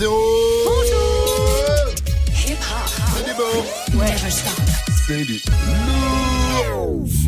Bonjour. C'est du Ouais, du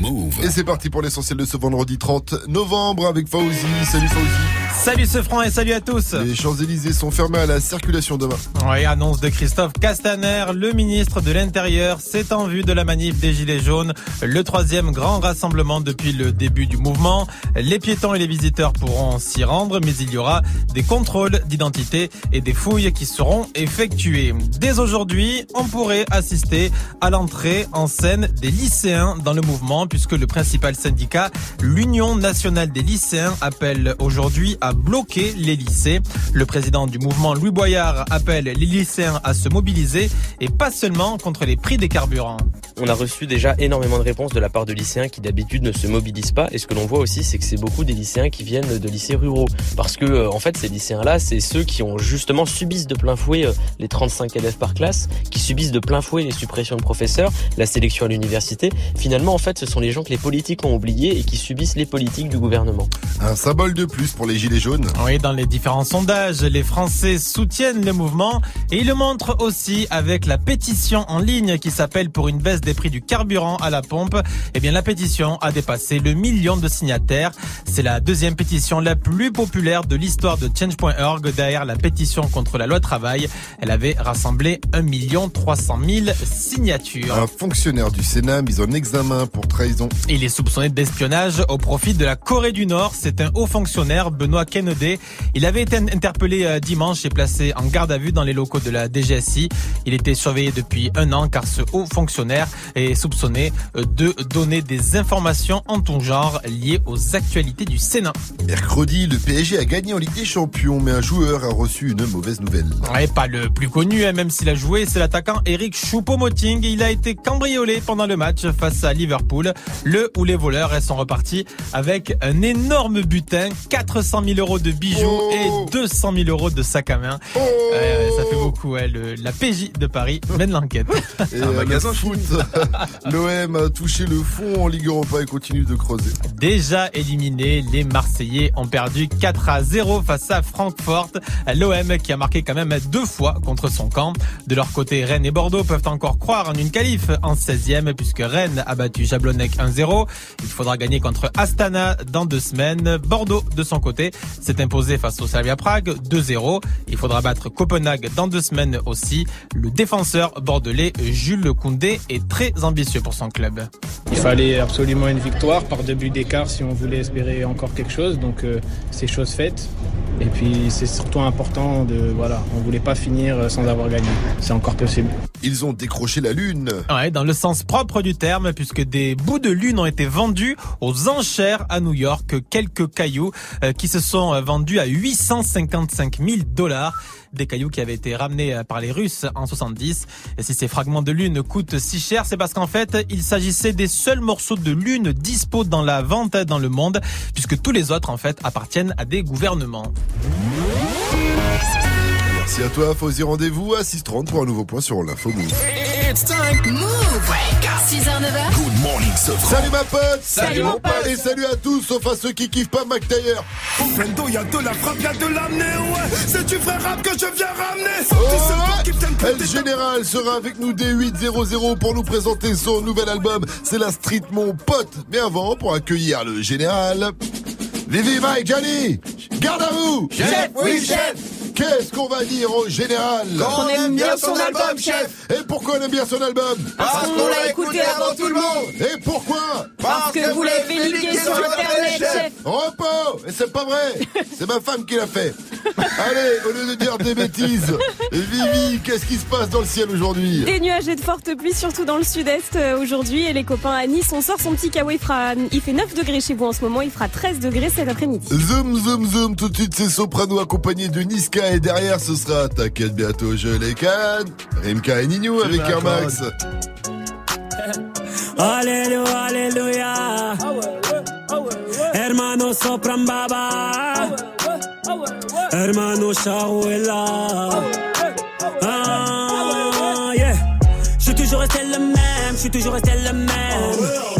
Move. Et c'est parti pour l'essentiel de ce vendredi 30 novembre avec Fauzi. Salut Fauzi. Salut ce franc et salut à tous. Les Champs-Élysées sont fermés à la circulation demain. Oui, annonce de Christophe Castaner, le ministre de l'Intérieur, c'est en vue de la manif des Gilets jaunes, le troisième grand rassemblement depuis le début du mouvement. Les piétons et les visiteurs pourront s'y rendre, mais il y aura des contrôles d'identité et des fouilles qui seront effectuées. Dès aujourd'hui, on pourrait assister à l'entrée en scène des lycéens dans le mouvement, puisque le principal syndicat, l'Union nationale des lycéens, appelle aujourd'hui à bloquer les lycées. Le président du mouvement, Louis Boyard, appelle les lycéens à se mobiliser et pas seulement contre les prix des carburants. On a reçu déjà énormément de réponses de la part de lycéens qui d'habitude ne se mobilisent pas. Et ce que l'on voit aussi, c'est que c'est beaucoup des lycéens qui viennent de lycées ruraux. Parce que, euh, en fait, ces lycéens-là, c'est ceux qui ont justement subissent de plein fouet euh, les 35 élèves par classe, qui subissent de plein fouet les suppressions de professeurs, la sélection à l'université. En fait, ce sont les gens que les politiques ont oubliés et qui subissent les politiques du gouvernement. Un symbole de plus pour les gilets jaunes. Oui, dans les différents sondages, les Français soutiennent le mouvement et ils le montrent aussi avec la pétition en ligne qui s'appelle pour une baisse des prix du carburant à la pompe. Eh bien, la pétition a dépassé le million de signataires. C'est la deuxième pétition la plus populaire de l'histoire de Change.org derrière la pétition contre la loi travail. Elle avait rassemblé 1 300 000 signatures. Un fonctionnaire du Sénat mis en examen pour trahison. Il est soupçonné d'espionnage au profit de la Corée du Nord. C'est un haut fonctionnaire, Benoît Kennedy. Il avait été interpellé euh, dimanche et placé en garde à vue dans les locaux de la DGSI. Il était surveillé depuis un an car ce haut fonctionnaire est soupçonné euh, de donner des informations en tout genre liées aux actualités du Sénat. Mercredi, le PSG a gagné en Ligue des Champions, mais un joueur a reçu une mauvaise nouvelle. Ouais, pas le plus connu, hein, même s'il a joué, c'est l'attaquant Eric Choupo-Moting. Il a été cambriolé pendant le match face à Liverpool, le où les voleurs sont repartis avec un énorme butin, 400 000 euros de bijoux oh. et 200 000 euros de sac à main. Oh. ça fait beaucoup. la PJ de Paris mène l'enquête. Et un magasin foot. L'OM a touché le fond en Ligue Europa et continue de creuser. Déjà éliminé, les Marseillais ont perdu 4 à 0 face à Francfort. L'OM qui a marqué quand même deux fois contre son camp. De leur côté, Rennes et Bordeaux peuvent encore croire en une qualif en 16e puisque Rennes a battu Jablonec 1-0. Il faudra gagner contre Astana dans deux semaines. Bordeaux, de son côté, s'est imposé face au Slavia Prague 2-0. Il faudra battre Copenhague dans deux semaines aussi. Le défenseur bordelais Jules Koundé est très ambitieux pour son club. Il fallait absolument une victoire par deux buts d'écart si on voulait espérer encore quelque chose. Donc euh, c'est chose faite. Et puis c'est surtout important de voilà, on voulait pas finir sans avoir gagné. C'est encore possible. Ils ont décroché la lune. Ouais, dans le sens propre du terme, puisque des bouts de lune ont été vendus aux enchères à New York. Quelques cailloux euh, qui se sont euh, vendus à 855 000 dollars des cailloux qui avaient été ramenés euh, par les Russes en 70. Et si ces fragments de lune coûtent si cher, c'est parce qu'en fait, il s'agissait des seuls morceaux de lune dispo dans la vente dans le monde, puisque tous les autres, en fait, appartiennent à des gouvernements. Merci à toi, Fauzi. Rendez-vous à 6h30 pour un nouveau point sur l'info. It's time. Move. 6h, 9h. Good morning, Salut ma pote. Salut, mon pote. Et salut à tous, sauf à ceux qui kiffent pas Mac Taylor. Au Fendo, y'a de la frappe, y'a de l'amener, ouais. C'est du vrai rap que je viens ramener. Oh, ouais. El Général sera avec nous dès 8.00 pour nous présenter son nouvel album. C'est la street, mon pote. Mais avant, pour accueillir le général. Vivi, Mike, Johnny, garde à vous. Chef, oui, chef. Qu'est-ce qu'on va dire au général On aime bien son album, chef. Et pourquoi on aime bien son album Parce qu'on l'a écouté avant tout le monde. Et pourquoi Parce que vous l'avez fait sur Internet, chef. Repos. Et c'est pas vrai. C'est ma femme qui l'a fait. Allez, au lieu de dire des bêtises, Vivi, qu'est-ce qui se passe dans le ciel aujourd'hui Des nuages et de fortes pluies, surtout dans le sud-est euh, aujourd'hui. Et les copains à Nice, on sort son petit kawaii. Il, il fait 9 degrés chez vous en ce moment, il fera 13 degrés cet après-midi. Zoom, zoom, zoom, tout de suite, c'est Soprano accompagné de Niska et derrière ce sera T'inquiète bientôt je les canne Rimka et Nino avec Air Max. Alléluia, alléluia. Hermano sopran baba. Hermano Shahuela Ah yeah. Je suis toujours resté le même, je suis toujours resté le même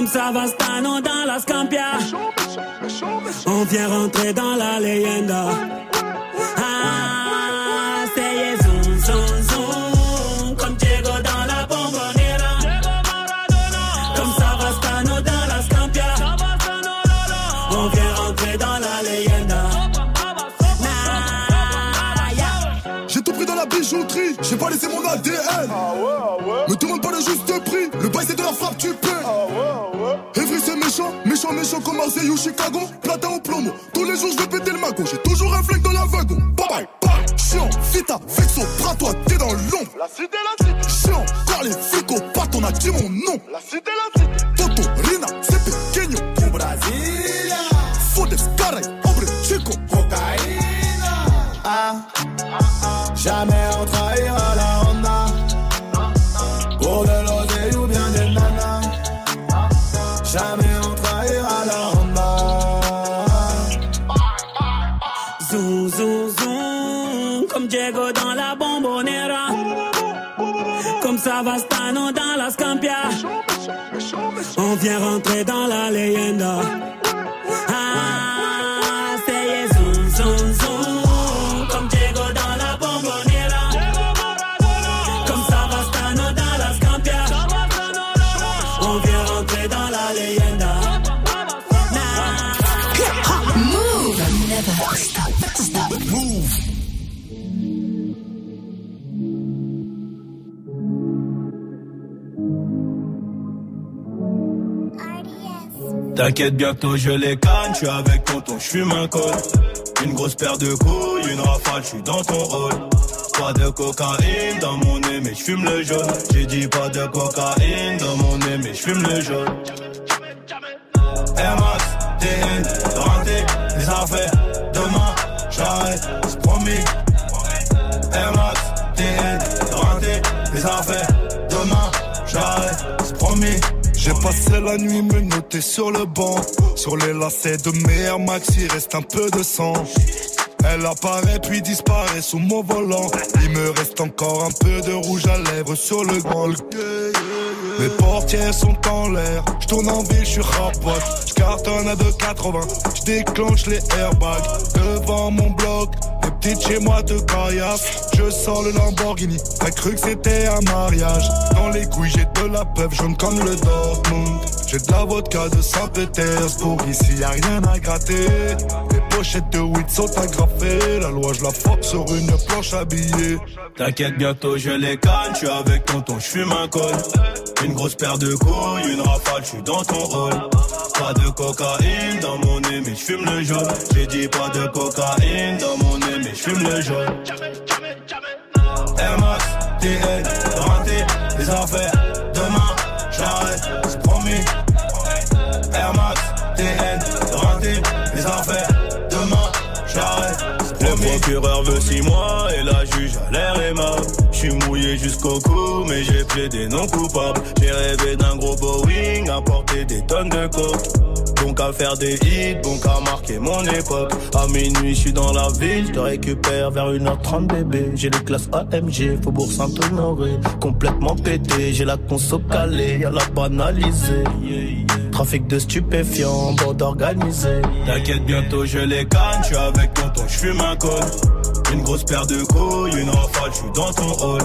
Comme Savastano dans la Scampia. On vient rentrer dans la leyenda. Ah, c'est zoom, zoom, zoom. Comme Diego dans la bombonera. Comme Savastano dans la Scampia. On vient rentrer dans la leyenda. Nah, yeah. J'ai tout pris dans la bijouterie, j'ai pas laissé mon ADN. Demande le bail c'est de la frappe, tu paies. Evry c'est méchant, méchant, méchant comme Marseille ou Chicago. Platin au plomo, tous les jours je vais péter le magot. J'ai toujours un flingue dans la wagon. Bye bye, bye. Chiant, vita, vexo, bras toi, t'es dans l'ombre. La cité, la cité. Chiant, les flics au pattes, on a dit mon nom. La cité, la cité. On vient rentrer dans la leyenda. T'inquiète bientôt je les canne, je suis avec tonton, je fume un col. Une grosse paire de couilles, une rafale, je suis dans ton rôle. Pas de cocaïne dans mon nez, mais je fume le jaune. J'ai dit pas de cocaïne dans mon nez, mais je fume le jaune. Max, TN, les affaires. Demain, j'arrête, c'est promis. Max, TN, les affaires. J'ai passé la nuit me noter sur le banc. Sur les lacets de mes Air Max, il reste un peu de sang. Elle apparaît puis disparaît sous mon volant. Il me reste encore un peu de rouge à lèvres sur le grand. Mes portières sont en l'air. Je tourne en ville, je suis rapote. Je cartonne à 2,80. Je déclenche les airbags devant mon bloc. Petites chez moi de caillasse. Je sors le Lamborghini. T'as cru que c'était un mariage. Dans les couilles, j'ai de la peuple jaune comme le Dortmund. J'ai de la vodka de Saint-Pétersbourg. Ici, y a rien à gratter. Les pochettes de weed sont agrafées. La loi, je la force sur une planche habillée. T'inquiète, bientôt je les canne, je suis avec tonton, je fume un col. Une grosse paire de couilles, une rafale, je suis dans ton rôle. Pas de cocaïne dans mon nez, mais je fume le jaune. J'ai dit pas de cocaïne dans mon nez, mais je fume le jaune. Max, TN, rentré, les affaires. Demain, j'arrête, c'est promis. Air Max, TN, les affaires. Demain, j'arrête. Le procureur veut six mois et la juge a l'air aimable. Jusqu'au cou, mais j'ai plaidé non coupable. J'ai rêvé d'un gros Boeing, à porter des tonnes de coke. Bon qu'à faire des hits, bon qu'à marquer mon époque. À minuit, je suis dans la ville, je te récupère vers 1h30 bébé. J'ai les classes AMG, Faubourg Saint-Honoré. Complètement pété, j'ai la conso calée, y'a la banalisée. Trafic de stupéfiants, bande organisée. T'inquiète, bientôt je les canne, je avec tonton, je fume un col. Une grosse paire de couilles, une rafale, je suis dans ton rôle.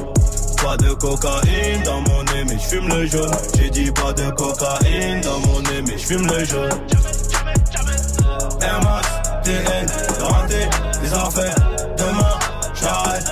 Pas de cocaïne dans mon nez, mais je fume le jaune. J'ai dit pas de cocaïne dans mon nez, mais je fume le jaune. Air Max, TN, rentré, les affaires. Demain, j'arrête,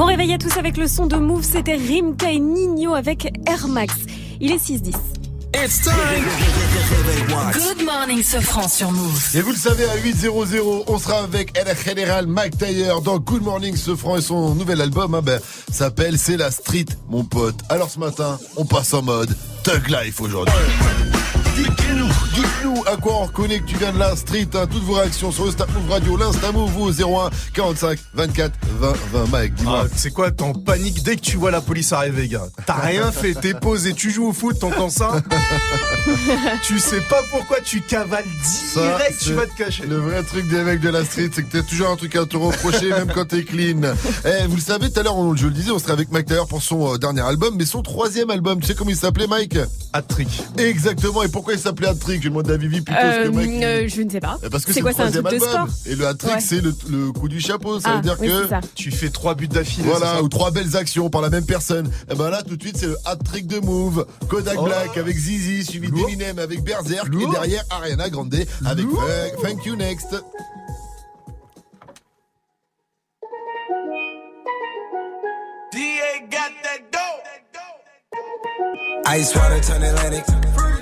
Bon réveil à tous avec le son de Move, c'était Rimka et Nino avec Air Max. Il est 6-10. It's time. Good morning, Sofran sur Move. Et vous le savez, à 8.00, on sera avec El General Mike Taylor dans Good Morning Sofran et son nouvel album hein, ben, s'appelle C'est la street, mon pote. Alors ce matin, on passe en mode Thug Life aujourd'hui. Dites-nous, dites-nous à quoi on reconnaît que tu viens de la street. Hein, toutes vos réactions sur le Snap Move Radio, l'Insta Move ou au 01 45 24 20 20. Mike, dis-moi. Ah, c'est quoi, t'en panique dès que tu vois la police arriver, gars. T'as rien fait, t'es posé, tu joues au foot, t'entends ça Tu sais pas pourquoi tu cavales Ça, direct, tu vas te cacher. Le vrai truc des mecs de la street, c'est que t'as toujours un truc à te reprocher, même quand t'es clean. Eh, vous le savez, tout à l'heure, on- je le disais, on serait avec Mike Taylor pour son euh, dernier album, mais son troisième album. Tu sais comment il s'appelait, Mike? Hat-trick. Exactement. Et pourquoi il s'appelait Hat-trick Je demande à Vivi plutôt ce que Euh, Mike. euh, je ne sais pas. Eh, Parce que c'est quoi, le c'est un troisième truc de sport album. Et le hat-trick, Ouais. c'est le, le coup du chapeau. Ça Ah, veut dire oui, que. Tu fais trois buts d'affilée. voilà, ou trois belles actions par la même personne. Et ben là, tout de suite, c'est le hat-trick de Move. Kodak Oh. Black avec Zizi, suivi d'Eminem avec Berserk. Lourd. Et derrière, Ariana Grande avec Lourd. Thank- Thank You Next. Ice water turn Atlantic.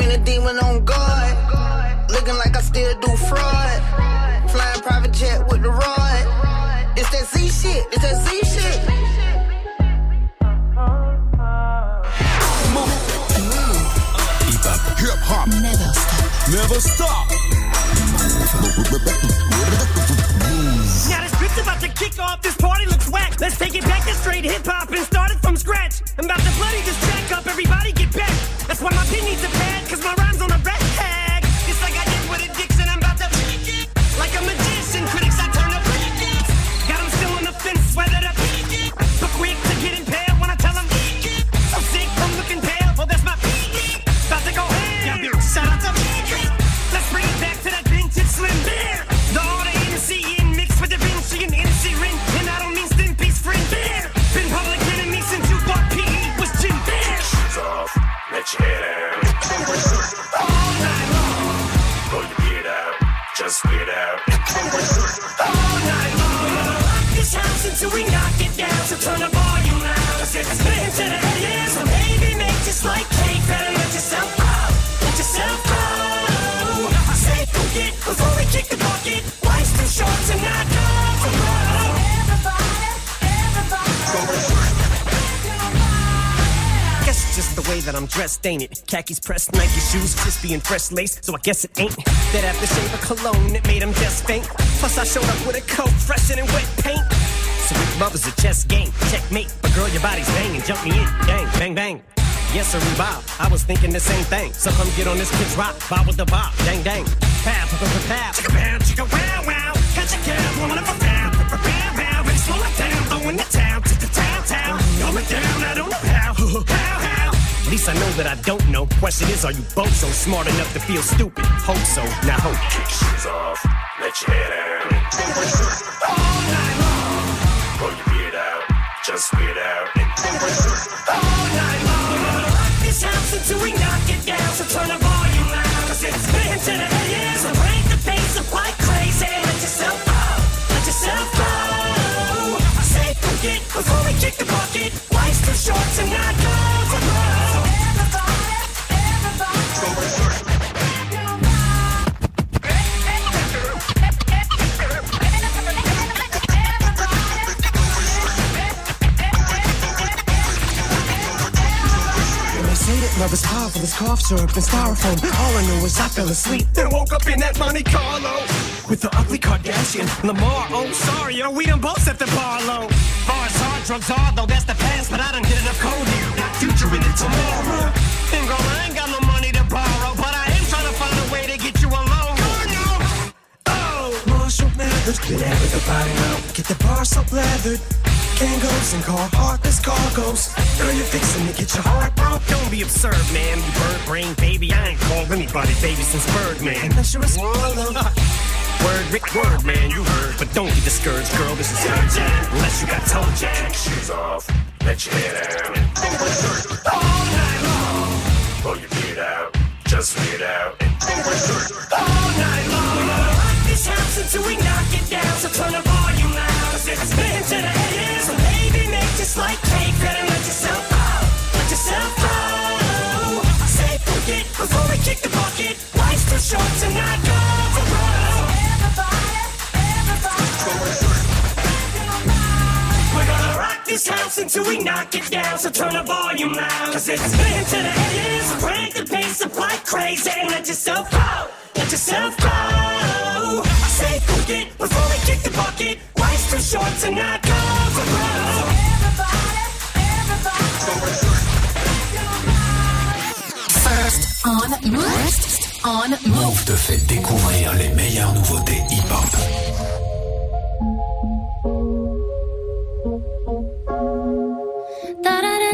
Up a demon on guard. Looking like I still do fraud. Flying private jet with the rod. It's that Z shit. It's that Z shit. Move. Move. Hip hop. Never stop. Never stop. Now the script's about to kick off. This party looks whack. Let's take it back to straight hip hop and start it from scratch. I'm about to bloody this track up. Everybody get back. That's why my pin needs a pad, head out. All night long, beard out, just all night long. Rock this house until we knock it down. So turn the volume the make like cake. Better let yourself go. Let yourself go. Say we kick the bucket. Life's too short just the way that I'm dressed, ain't it? Khakis pressed, Nike shoes, crispy and fresh lace, so I guess it ain't. That aftershave of cologne that made him just faint. Plus I showed up with a coat fresher than wet paint. So if love is a chess game, checkmate. But girl, your body's banging, jump me in, bang, bang, bang. Yes, sir, Bob. I was thinking the same thing. So come get on this kid's rock, bob with the bob, dang, dang. Pow, pow, pow, pow. Chicka, pow, chicka, wow, wow. Catch a blowing up a pow, pow, pow, pow. Ready, slow it down, blowing the to the town, town. Going down, I don't know how. At least I know that I don't know. Question is, are you both so smart enough to feel stupid? Hope so, now hope. Kick shoes off, let your head out. All night long, Pull your beard out, just weird out. all night long. Rock this house until we knock it down. So turn the volume loud, cause it's been to the head. So break the pace up like crazy. Let yourself go, let yourself go. I say forget before we kick the bucket. Love is powerful, it's cough syrup and styrofoam. All I know is I fell asleep, then woke up in that Monte Carlo with the ugly Kardashian, Lamar. Oh, sorry, yo, we done both set the bar low. Far as hard drugs are, though, that's the but I done hit enough cold here. Not future in it tomorrow. And girl, I ain't got no money to borrow, but I am trying to find a way to get you alone. Oh, Marshall Mathers, get out with the body now. Get the bar so lathered. Kangos and car heartless cargoes. Girl, you're fixing to get your heart broke. Don't be absurd, man. You bird brain baby. I ain't called anybody baby since Birdman. Unless you're a swallow. Word, Rick, word, man, you heard. But don't get discouraged, girl. This is urgent. Unless you got toe jam. Kick shoes off, let your head out. All night long, Pull your beard out, just weird out. all night long. Rock this house until we knock it down. So turn the volume loud. Cause it's been to the head. So baby, make just like cake. Better let yourself go. Let yourself. I say forget before we kick the bucket. Life's too short to not go for broke. This house until we knock it down. So turn the volume loud. Cause it's been to the crank the pace up like crazy. Let yourself go. Let yourself go. I say forget before we kick the bucket. Life's too short to not go for broke. First on First on Move te fait découvrir les meilleures nouveautés hip-hop.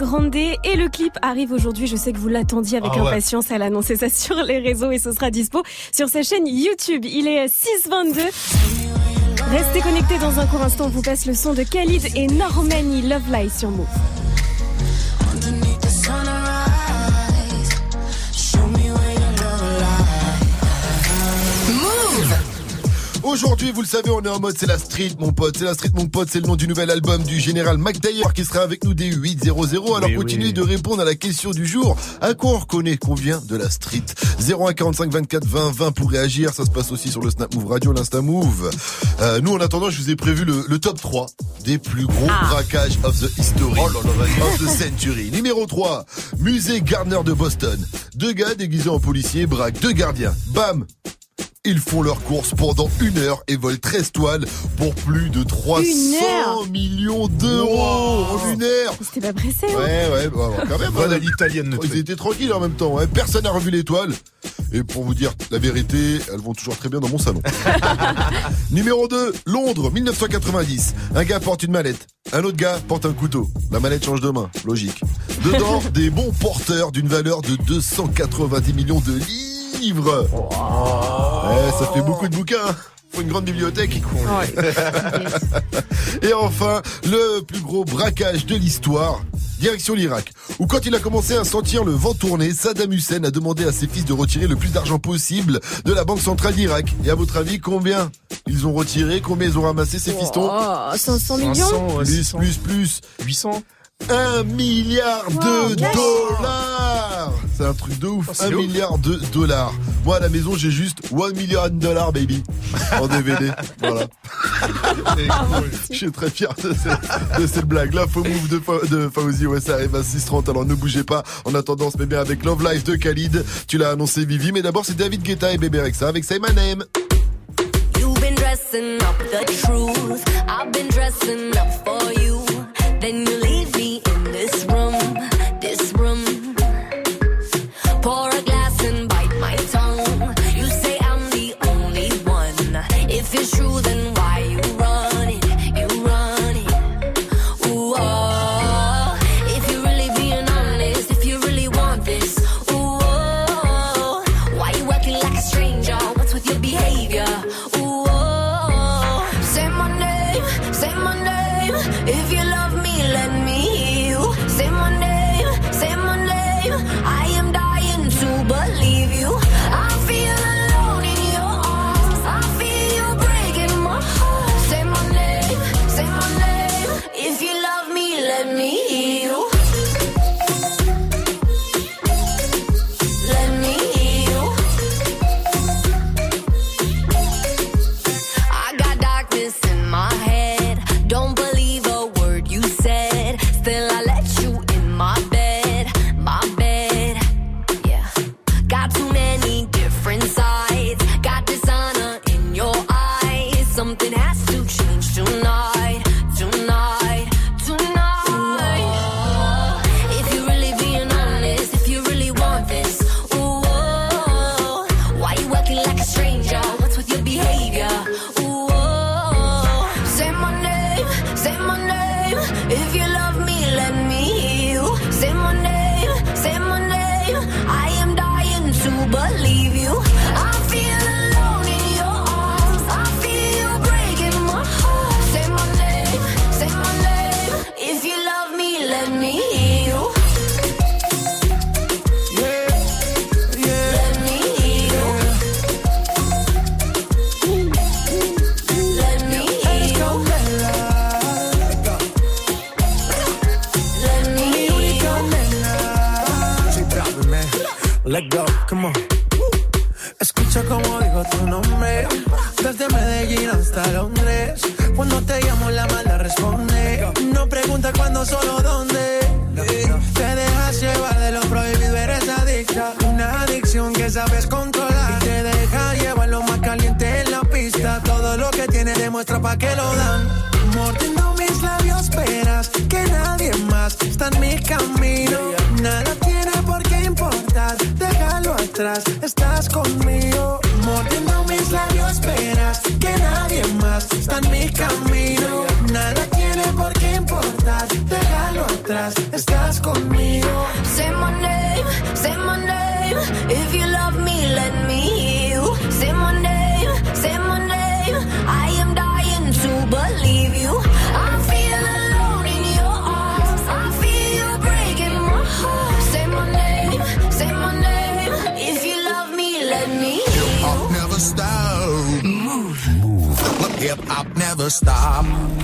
Grande et le clip arrive aujourd'hui. Je sais que vous l'attendiez avec Ah ouais. impatience. Elle a annoncé ça sur les réseaux et ce sera dispo sur sa chaîne YouTube. Il est 6h22. Restez connectés dans un court instant. On vous passe le son de Khalid et Normani Love Life sur Move. Aujourd'hui, vous le savez, on est en mode c'est la street, mon pote. C'est la street, mon pote. C'est le nom du nouvel album du général McDayer qui sera avec nous dès 8.00. Alors Oui, continuez oui. de répondre à la question du jour. À quoi on reconnaît qu'on vient de la street? 0145 24 20 20 pour réagir. Ça se passe aussi sur le Snap Move Radio, l'Insta Move. Euh, nous, en attendant, je vous ai prévu le, le top 3 des plus gros Ah. braquages of the history. Oh là là, vas-y. of the century. Numéro 3, musée Gardner de Boston. Deux gars déguisés en policiers braquent deux gardiens. Bam ils font leur course pendant une heure et volent 13 toiles pour plus de 300 Une heure millions d'euros en une heure. C'était pas pressé. hein Ouais, ouais, bah, quand même. Voilà hein. l'italienne, Ils étaient tranquilles en même temps. hein. Personne n'a revu l'étoile. Et pour vous dire la vérité, elles vont toujours très bien dans mon salon. Numéro 2, Londres, 1990. Un gars porte une mallette. Un autre gars porte un couteau. La mallette change de main. Logique. Dedans, des bons porteurs d'une valeur de 290 millions de livres. Ouais, ça fait beaucoup de bouquins. Faut une grande bibliothèque. Et enfin, le plus gros braquage de l'histoire. Direction l'Irak, où quand il a commencé à sentir le vent tourner, Saddam Hussein a demandé à ses fils de retirer le plus d'argent possible de la Banque Centrale d'Irak. Et à votre avis, combien ils ont retiré? Combien ils ont ramassé ces fistons? Oh, 500 millions Plus, plus, plus. 800 Un milliard de dollars C'est un truc de ouf. Oh, c'est un ouf. milliard de dollars. Moi à la maison j'ai juste 1 million de dollars baby en DVD. voilà. Je suis très fier de, ce- de cette blague. Là, faux move de, Fa- de Fauzi. Ouais, ça arrive à 6h30. Alors ne bougez pas. En attendant, on se met bien avec Love Life de Khalid. Tu l'as annoncé Vivi. Mais d'abord, c'est David Guetta et Bébé Rexa avec Say My Name. You've been dressing up the truth. I've been dressing up for you. Then you leave demuestra pa' que lo dan. stop.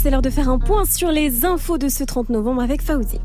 c'est l'heure de faire un point sur les infos de ce 30 novembre avec Fauzi.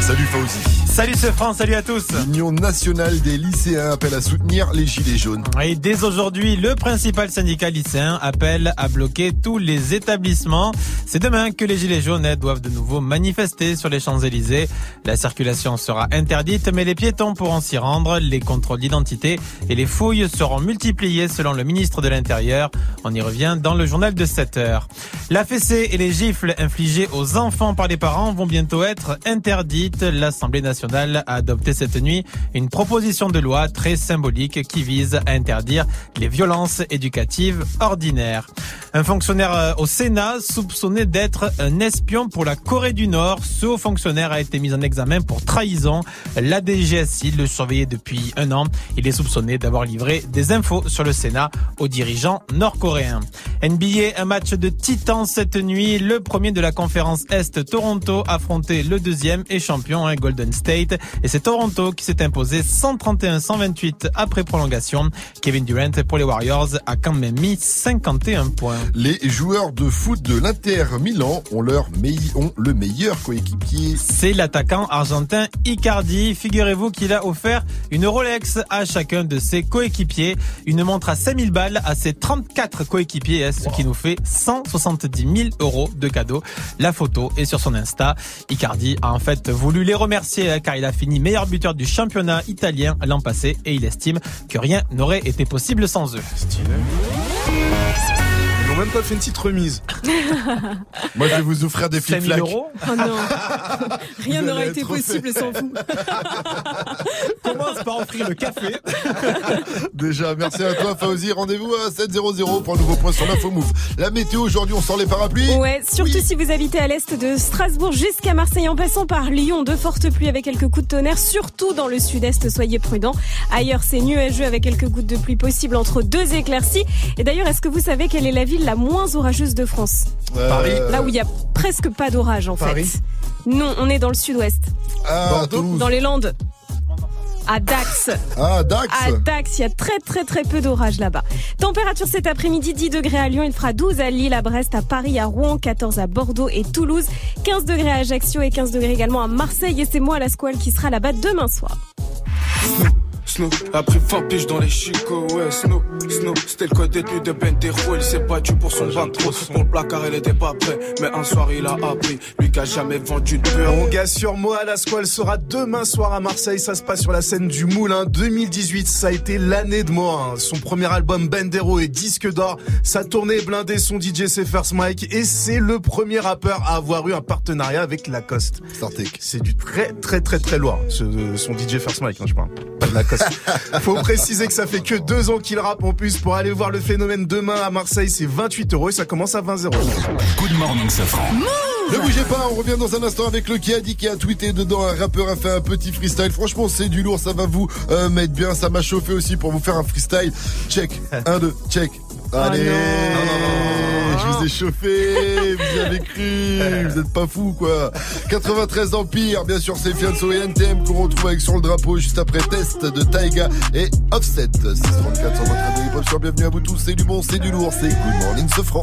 Salut Fauzi. Salut ce France, salut à tous. L'Union nationale des lycéens appelle à soutenir les gilets jaunes. Et dès aujourd'hui, le principal syndicat lycéen appelle à bloquer tous les établissements. C'est demain que les gilets jaunes doivent de nouveau manifester sur les Champs-Élysées. La circulation sera interdite, mais les piétons pourront s'y rendre. Les contrôles d'identité et les fouilles seront multipliés selon le ministre de l'Intérieur. On y revient dans le journal de 7 heures. La fessée et les gifles infligées aux enfants par les parents vont bientôt être interdites. L'Assemblée nationale a adopté cette nuit une proposition de loi très symbolique qui vise à interdire les violences éducatives ordinaires. Un fonctionnaire euh, au Sénat soupçonné d'être un espion pour la Corée du Nord. Ce haut fonctionnaire a été mis en examen pour trahison. La DGSI le surveillait depuis un an. Il est soupçonné d'avoir livré des infos sur le Sénat aux dirigeants nord-coréens. NBA, un match de titan cette nuit. Le premier de la conférence Est, Toronto, affrontait le deuxième et champion, hein, Golden State. Et c'est Toronto qui s'est imposé 131-128 après prolongation. Kevin Durant pour les Warriors a quand même mis 51 points. Les joueurs de foot de l'Inter Milan ont, leur ont le meilleur coéquipier. C'est l'attaquant argentin Icardi. Figurez-vous qu'il a offert une Rolex à chacun de ses coéquipiers. Une montre à 5000 balles à ses 34 coéquipiers, ce qui nous fait 170 000 euros de cadeaux. La photo est sur son Insta. Icardi a en fait voulu les remercier hein, car il a fini meilleur buteur du championnat italien l'an passé et il estime que rien n'aurait été possible sans eux. Ils n'ont même pas fait une petite remise. Moi, je vais vous offrir des 5000 flics euros Oh non. Rien n'aurait été possible sans vous. Commence par offrir le café. Déjà, merci à toi, Fauzi. Rendez-vous à 7.00 pour un nouveau point sur l'info move. La météo, aujourd'hui, on sort les parapluies. Ouais, surtout si vous habitez à l'est de Strasbourg jusqu'à Marseille en passant par Lyon, de fortes pluies avec quelques coups de tonnerre, surtout dans le sud-est, soyez prudents. Ailleurs, c'est nuageux avec quelques gouttes de pluie possibles entre deux éclaircies. Et d'ailleurs, est-ce que vous savez quelle est la ville la moins orageuse de France Euh, Paris. Là où il y a presque pas d'orage en Paris. fait. Non, on est dans le sud-ouest. Ah. Dans les Landes. À Dax. Ah, Dax. À Dax, il y a très très très peu d'orage là-bas. Température cet après-midi 10 degrés à Lyon, il fera 12 à Lille, à Brest, à Paris, à Rouen, 14 à Bordeaux et Toulouse, 15 degrés à Ajaccio et 15 degrés également à Marseille et c'est moi la squale qui sera là-bas demain soir. Snoop, après 20 piges dans les chicots, ouais, Snoop, Snoop, c'était le code détenu de Bentero, il s'est battu pour son trop. Pour le placard, il était pas prêt, mais un soir il a appris, lui qui a jamais vendu de beurre. Mon gars sur moi, la squale sera demain soir à Marseille. Ça se passe sur la scène du Moulin 2018. Ça a été l'année de moi. hein. Son premier album Bendero est disque d'or. Sa tournée est blindée, son DJ c'est First Mike. Et c'est le premier rappeur à avoir eu un partenariat avec Lacoste. C'est du très très très très loin. Ce- son DJ First Mike, hein, je parle. Pas de Faut préciser que ça fait que deux ans qu'il rappe en plus. Pour aller voir le phénomène demain à Marseille, c'est 28 euros et ça commence à 20 euros. Good morning, Safran. Ne bougez pas, on revient dans un instant avec le qui a dit qui a tweeté dedans. Un rappeur a fait un petit freestyle. Franchement, c'est du lourd, ça va vous euh, mettre bien. Ça m'a chauffé aussi pour vous faire un freestyle. Check. Un, deux, check. Allez, je vous ai chauffé, vous avez cru, vous êtes pas fou quoi. 93 Empire, bien sûr c'est Fianso et NTM qu'on retrouve avec sur le drapeau juste après test de Taiga et Offset. 634 sur votre radio hip-hop sur bienvenue à vous tous, c'est du bon, c'est du lourd, c'est Good Morning Sofran.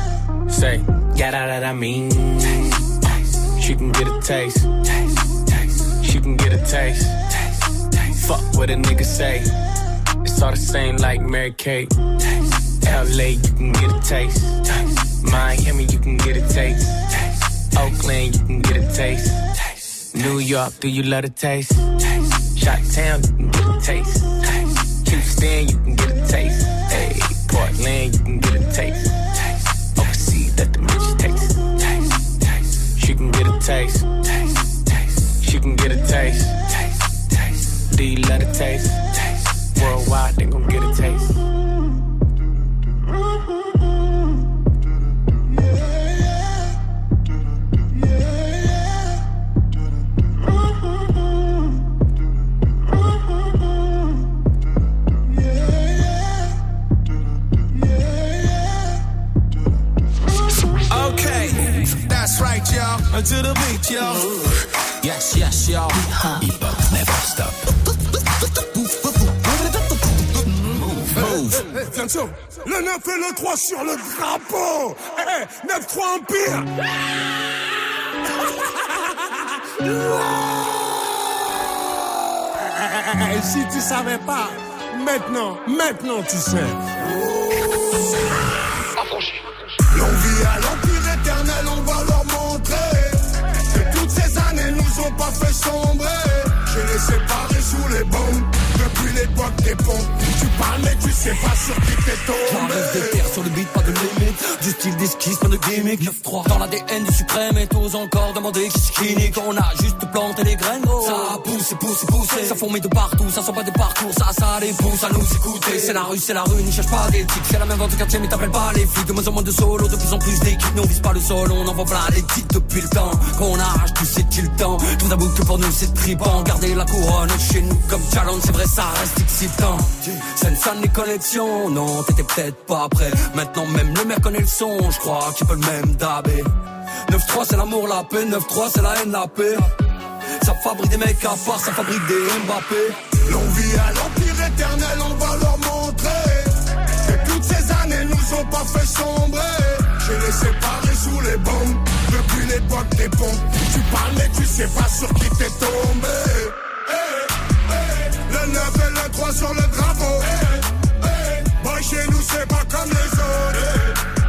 Say, got out that I mean. She can get a taste. taste. She can get a taste. Fuck what a nigga say. It's all the same like Mary Kate. LA, you can get a taste. Miami, you can get a taste. Oakland, you can get a taste. New York, do you love the taste? Shot Town, you can get a taste. Houston, you can get a taste. Hey, Portland, you can get taste. Taste, taste. She can get a taste. Taste, taste. D you taste? Taste. Worldwide, they gon' get a taste. That's right, y'all. To the beat, y'all. Yes, yes, y'all. Hip hop never stop. Eh, attention, le 9 et le 3 sur le drapeau. Eh, 9-3 Empire. Eh, si tu savais pas, maintenant, maintenant tu sais. L'on vit à l'empire pas fait sombrer. Je les séparés sous les bombes Tu parles mais tu sais pas sur qui t'es tombé. J'enlève des terres sur le beat, pas de limite. Du style d'esquisse, pas de gimmick. 9-3 dans l'ADN du suprême et t'oses encore demander qui qui nique. On a juste planté les graines, gros. Ça a poussé, poussé, poussé. Ça fourmille de partout, ça sent pas des parcours. Ça, ça les pousse à nous écouter. C'est la rue, c'est la rue, n'y cherche pas d'éthique. C'est la même vente de quartier, mais t'appelles pas les flics. De moins en moins de solo, de plus en plus d'équipes. Nous on pas le sol, on envoie plein les titres depuis le temps. Qu'on arrache, tu sais qu'il le temps. Tout d'abord que pour nous c'est tripant. Garder la couronne chez nous comme challenge, c'est vrai, ça reste excitant. Sense les connexions, non, t'étais peut-être pas prêt. Maintenant même le mec connaît le son, je crois qu'il peut le même dabé. 9-3 c'est l'amour, la paix, 9-3 c'est la haine, la paix. Ça fabrique des mecs à part, ça fabrique des Mbappé. L'on vit à l'empire éternel, on va leur montrer que toutes ces années nous ont pas fait sombrer. Je les séparés sous les bombes depuis l'époque des ponts. Tu parles mais tu sais pas sur qui t'es tombé. Eh, eh, Le 9 et le 3 sur le drapeau. Eh, eh, Boy, chez nous c'est pas comme les autres.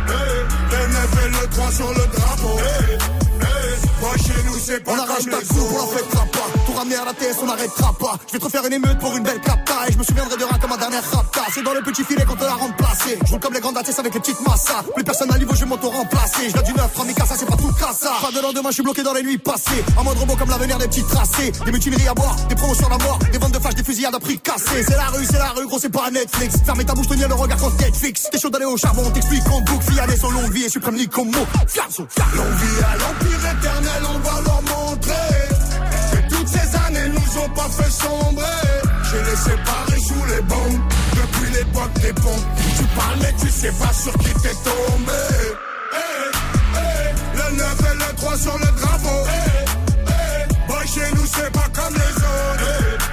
Eh, eh, Le 9 et le 3 sur le drapeau. Eh, eh, Boy, chez nous c'est pas On comme arrache ta les coupe, on la autres. La on n'arrêtera pas. Je vais te refaire une émeute pour une belle capta. Et je me souviendrai de rien comme ma dernière rapta. C'est dans le petit filet qu'on te l'a remplacé. Je roule comme les grandes ATS avec les petites massas. Plus personne à niveau, je vais m'auto-remplacer. Je du neuf, Ramika, ça c'est pas tout ça. Pas de lendemain, je suis bloqué dans les nuits passées. En mode robot comme l'avenir des petits tracés. Des mutineries à boire, des promotions à mort. Des ventes de flash, des fusillades à prix cassés. C'est la rue, c'est la rue, gros, c'est pas Netflix. Fermez ta bouche, tenir le regard quand Netflix. T'es chaud d'aller au charbon, on t'explique en boucle. Fialet, son longue vie et suprême comme mot. Fiazo, L'on vit à l'empire éternel, on va leur nous ont pas fait sombrer. Je les séparés sous les bombes depuis l'époque des ponts. Tu parles mais tu sais pas sur qui t'es tombé. Eh, eh, Le 9 et le 3 sur le drapeau. Eh, eh, Boy, chez nous c'est pas comme les autres.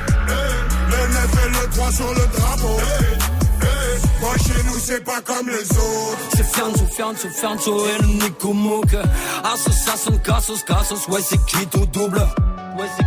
Le 9 et le 3 sur le drapeau. Boy, chez nous c'est pas comme les autres. C'est Fianzo, Fianzo, Fianzo et le Nico Mouk. Association, Cassos, Cassos, ouais, c'est qui tout double? Ouais, c'est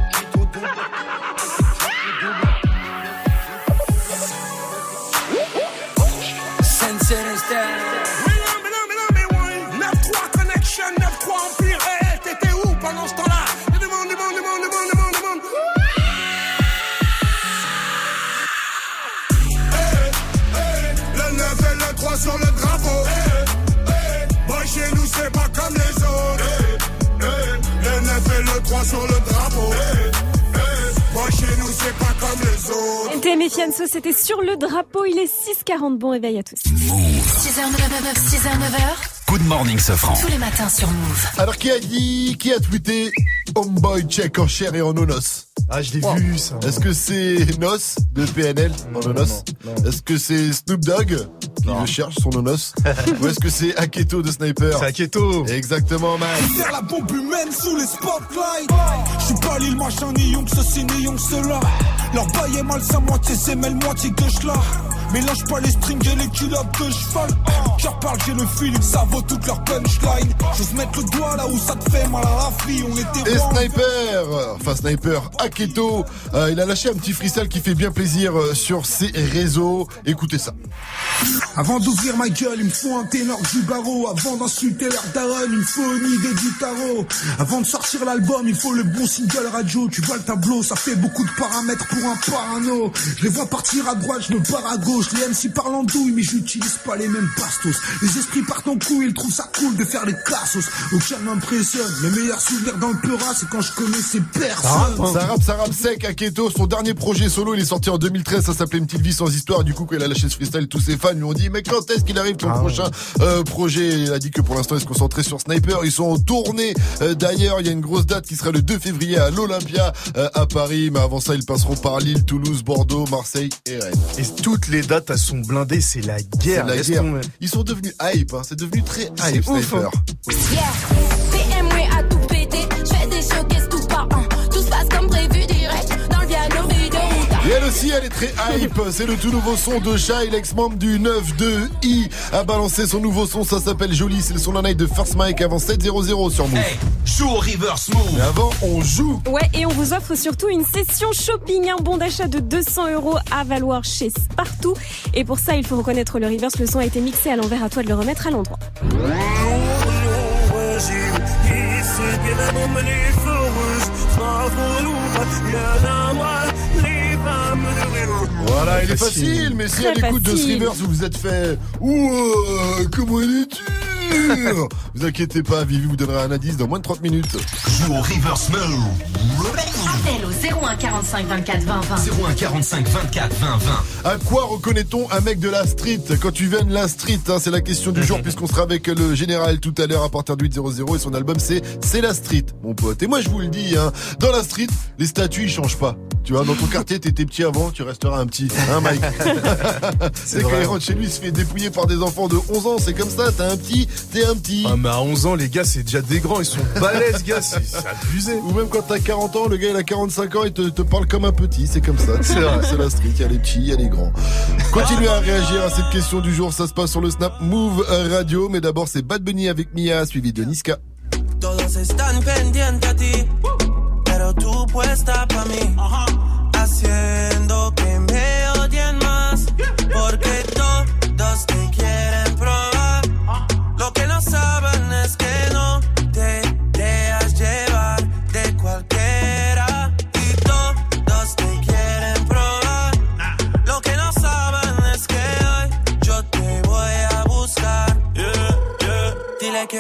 autres. NTM et Fianso, c'était sur le drapeau. Il est 6h40. Bon réveil à tous. 6h, 9h, 6h, 9h. Good morning, Sofran. Tous les matins sur Move. Alors qui a dit, qui a tweeté Homeboy check en chair et en onos Ah, je l'ai Oh. vu, ça. Est-ce que c'est Nos de PNL en onos Est-ce que c'est Snoop Dogg qui le cherche son onos Ou est-ce que c'est Aketo de Sniper C'est Aketo. Exactement, man. Faire la bombe humaine sous les spotlights. Je suis pas l'île machin, ni young ceci, ni young cela. Leur bail est mal, sa moitié c'est mêle, moitié gauche là. Mélange pas les strings et les culottes de cheval. Car parle, j'ai le feeling, ça vaut toute leur punchline. J'ose mettre le doigt là où ça te fait mal à la fille, on était Et. Sniper, enfin Sniper, Aketo, euh, il a lâché un petit freestyle qui fait bien plaisir euh, sur ses réseaux. Écoutez ça. Avant d'ouvrir ma gueule, il me faut un ténor du barreau. Avant d'insulter leur daronne, il me faut une idée du tarot. Avant de sortir l'album, il faut le bon single radio. Tu vois le tableau, ça fait beaucoup de paramètres pour un parano. Je les vois partir à droite, je me pars à gauche. Gauche. Les MC parlent en douille, mais j'utilise pas les mêmes pastos. Les esprits partent en couille, ils trouvent ça cool de faire les cassos. Aucun m'impressionne. Mes meilleurs souvenirs dans le Peura, c'est quand je connaissais personne. Ça rappe, ça rappe sec à Keto. Son dernier projet solo, il est sorti en 2013. Ça s'appelait Une petite vie sans histoire. Du coup, quand il a lâché ce freestyle, tous ses fans lui ont dit, mais quand est-ce qu'il arrive ton Ah prochain euh, projet? Il a dit que pour l'instant, il se concentrait sur Sniper. Ils sont en tournée. Euh, D'ailleurs, il y a une grosse date qui sera le 2 février à l'Olympia euh, à Paris. Mais avant ça, ils passeront par Lille, Toulouse, Bordeaux, Marseille et Rennes. Et toutes les dates, elles sont blindées, c'est la guerre. la. Ils sont devenus hype. Hein. C'est devenu très hype, ouf. BMW aussi, elle est très hype. C'est le tout nouveau son de Shy, l'ex-membre du 9-2-I, a balancé son nouveau son. Ça s'appelle Jolie. C'est le son d'un night de First Mike avant 7-0-0 sur Move. Joue au reverse move. Mais avant, on joue. Ouais, et on vous offre surtout une session shopping, un bon d'achat de 200 euros à valoir chez Spartoo. Et pour ça, il faut reconnaître le reverse. Le son a été mixé à l'envers. À toi de le remettre à l'endroit. Voilà, il est Facile. mais si à l'écoute de ce vous vous êtes fait Ouah, comment il est dur Vous inquiétez pas, Vivi vous donnera un indice dans moins de 30 minutes. Joue au. Appel au 01 45 24 20 20. 01 45 24 20 20. À quoi reconnaît-on un mec de la street Quand tu viens de la street, hein, c'est la question du jour puisqu'on sera avec le général tout à l'heure à partir de 8.00 et son album c'est C'est la street, mon pote. Et moi je vous le dis, hein, dans la street, les statuts ils changent pas. Tu vois, dans ton quartier, t'étais petit avant, tu resteras un petit, hein Mike C'est quand il rentre chez lui, il se fait dépouiller par des enfants de 11 ans, c'est comme ça, t'es un petit, t'es un petit. Ah, mais à 11 ans, les gars, c'est déjà des grands. Ils sont balèzes, gars. C'est c'est abusé. Ou même quand t'as 40 ans, le gars il a 45 ans, il te, te parle comme un petit, c'est comme ça. C'est la street, il y a les petits, il y a les grands. Continuez à réagir à cette question du jour, ça se passe sur le Snap Move Radio, mais d'abord c'est Bad Bunny avec Mia, suivi de Niska. Todos están pendientes a ti, pero tú puesta pa' mí,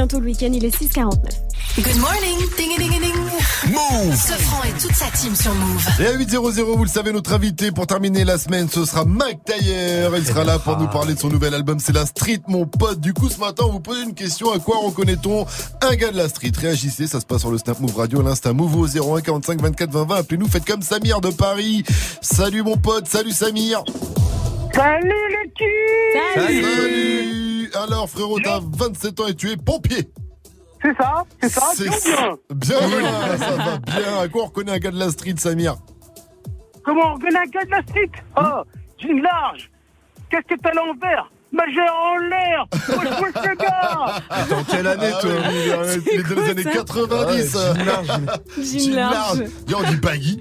bientôt le week-end, il est 6h49. Good morning, ding ding ding. Move Sofran et toute sa team sur Move. Et à 8.00, vous le savez, notre invité pour terminer la semaine, ce sera Mike Taylor. Il sera là pour nous parler de son nouvel album, c'est La Street, mon pote. Du coup, ce matin, on vous pose une question. À quoi reconnaît-on un gars de la street? Réagissez, ça se passe sur le Snap Move Radio, l'Insta Move au 01 45 24 20 20. Appelez-nous, faites comme Samir de Paris. Salut mon pote, salut Samir. Salut l'équipe Salut. Alors frérot, t'as 27 ans et tu es pompier. C'est ça, c'est ça, C'est bien ça. bien. Bien, ça va bien. À quoi on reconnaît un gars de la street, Samir? Comment on reconnaît un gars de la street? Oh, jean large, casquette à l'envers, majeur en l'air, wesh wesh le gars Dans quelle année, toi Il est dans les années 90. Ouais, jean large. Large. On dit baggy.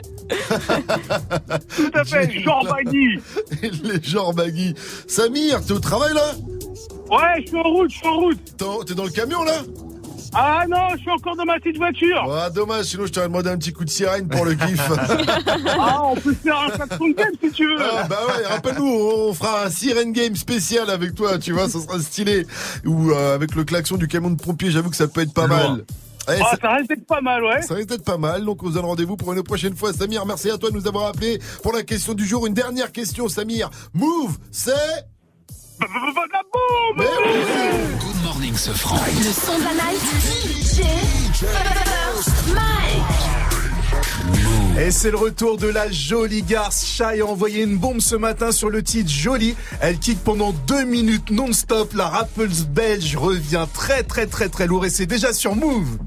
Tout à fait, genre baggy. Les genres baggy. Samir, t'es au travail là? Ouais, je suis en route, je suis en route. T'es- T'es dans le camion là Ah non, je suis encore dans ma petite voiture. Ah, dommage, sinon je t'aurais demandé un petit coup de sirène pour le kiff. Ah, on peut se faire un klaxon de game si tu veux. Ah, bah ouais, rappelle-nous, on fera un sirène game spécial avec toi, tu vois, ça sera stylé. Ou euh, avec le klaxon du camion de pompier, j'avoue que ça peut être pas mal. Eh, Ah, ça, ça reste d'être pas mal, ouais. ça risque d'être pas mal, donc on se donne rendez-vous pour une prochaine fois. Samir, merci à toi de nous avoir appelé pour la question du jour. Une dernière question, Samir. Move, c'est... Mais oui Good morning, ce franc. Le son de la night. Et c'est le retour de la jolie garce. Shai a envoyé une bombe ce matin sur le titre Jolie. Elle kick pendant deux minutes non-stop. La rappeuse belge revient très très très très lourd et c'est déjà sur Move.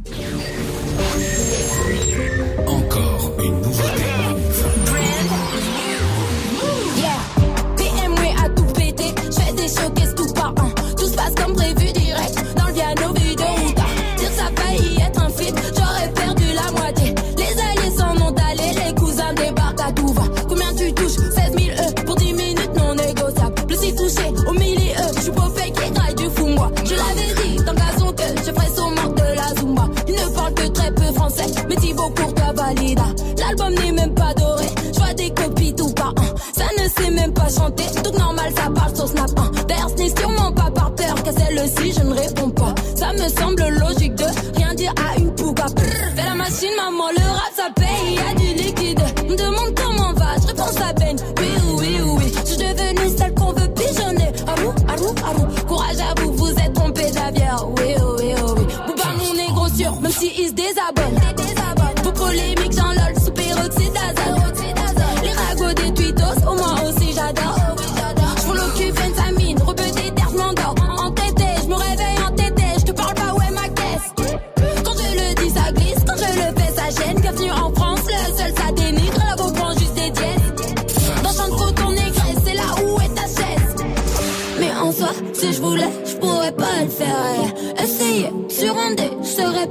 L'album n'est même pas doré. Je vois des copies tout par un. Ça ne sait même pas chanter. Tout normal, ça parle sur Snap 1. Verse n'est sûrement pas par peur. Que celle-ci, je ne réponds pas. Ça me semble logique de rien dire à une pouga. Fais la machine, maman, le rap, ça paye. Y a du liquide. Me demande comment va. Je réponds, à peine. Oui, oui, oui. Je suis devenue celle qu'on veut pigeonner. Arou, arou, arou. Courage à vous, vous êtes trompé d'avion. Oui, oui, oui. Bouba, mon négro sûr, même si il se désabonne.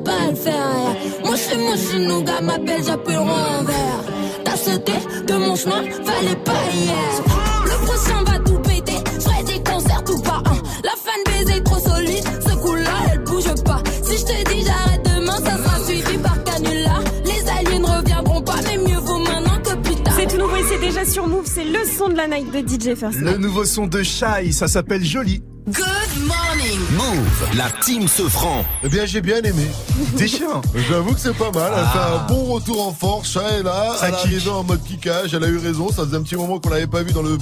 Pas le faire. Moi, je suis moi, je suis nougat, m'appelle, j'appuie le renvers. T'as sauté de mon chemin, fallait pas hier. Le prochain va tout péter, je des concerts tout pas un. La fan baiser est trop solide, ce coup-là, elle bouge pas. Si je te dis j'arrête demain, ça sera suivi par canular. Les aliens ne reviendront pas, mais mieux vaut maintenant que plus tard. C'est tout nouveau et c'est déjà sur Move, c'est le son de la night de DJ First. Le nouveau son de Shai, ça s'appelle Jolie. Move, la team se franc. Eh bien, j'ai bien aimé. Chiant. J'avoue que c'est pas mal. Elle Ah. fait un bon retour en force. Ça est là. Ça elle arrivée en mode kickage. Elle a eu raison. Ça faisait un petit moment qu'on l'avait pas vu dans le,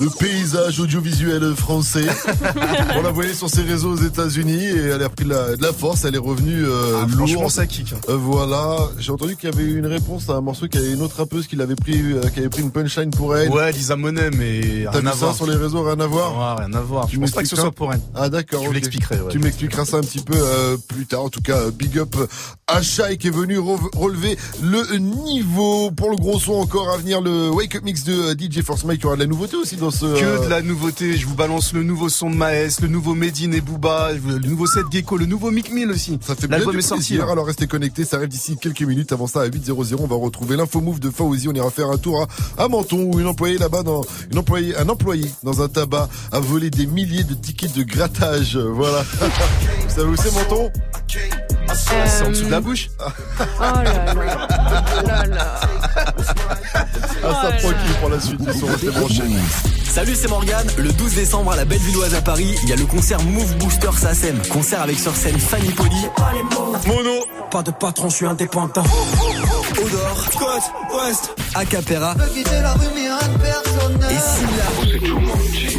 le paysage audiovisuel français. On la voyait sur ses réseaux aux États-Unis et elle a pris de la, de la force. Elle est revenue euh, Ah, franchement, ça kick. Euh, voilà. J'ai entendu qu'il y avait eu une réponse à un morceau qu'il y avait une autre rappeuse qui l'avait pris, euh, qui avait pris une punchline pour elle. Ouais, Lisa Monet, mais T'as rien vu à ça voir. sur les réseaux, rien à voir Ouais, rien à voir. Tu Je pense pas que ce soit pour elle. Ah d'accord. Je ok. Ouais. Tu m'expliqueras ça un petit peu euh, plus tard. En tout cas, euh, big up à Shai qui est venu re- relever le niveau. Pour le gros son encore à venir, le Wake Up Mix de euh, DJ Force Mike. Il y aura de la nouveauté aussi dans ce... Que euh, de la nouveauté. Je vous balance le nouveau son de Maes, le nouveau Medine et Booba, le nouveau set Gecko, le nouveau Mick Mill aussi. Ça fait bien L'album du est sorti. là. Alors restez connectés, ça arrive d'ici quelques minutes. Avant ça, à 8.00, on va retrouver l'info move de Fauzi. On ira faire un tour à, à Menton où une employée là-bas, dans une employée, un employé dans un tabac a volé des milliers de tickets de grattage. Voilà. Vous savez où c'est Menton C'est en dessous de la bouche. Oh là là. Oh là là. Ah, ça tranquille pour la suite. Ils sont restés branchés. Salut, c'est Morgane. Le 12 décembre à la Bellevilloise à Paris, il y a le concert Move Booster SACEM. Concert avec sur scène Fanny Poli, Mono, Pas de patron, je suis indépendant. Odor, Côte, Ouest. Acapera et Silla.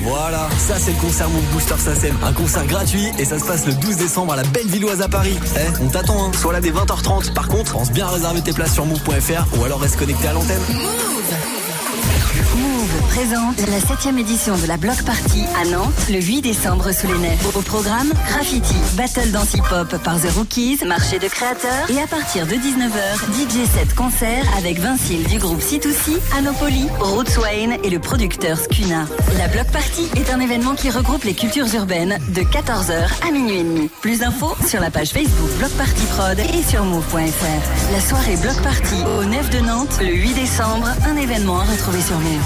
Voilà, ça c'est le concert Move Booster SACEM. Un concert gratuit et ça se passe le 12 décembre à la Bellevilloise à Paris. Eh, on t'attend, hein. Sois là dès 20h30. Par contre, pense bien à réserver tes places sur move.fr ou alors reste connecté à l'antenne. Move présente la 7 édition de la Block Party à Nantes le 8 décembre sous les nefs. Au programme, graffiti, battle dance hip-hop par The Rookies, marché de créateurs et à partir de 19h, DJ set concert avec Vincile du groupe C2C, Anopoli, Roots Wayne et le producteur Skuna. La Block Party est un événement qui regroupe les cultures urbaines de 14h à minuit et demi. Plus d'infos sur la page Facebook Block Party Prod et sur move.fr. La soirée Block Party au 9 de Nantes le 8 décembre, un événement à retrouver sur Move.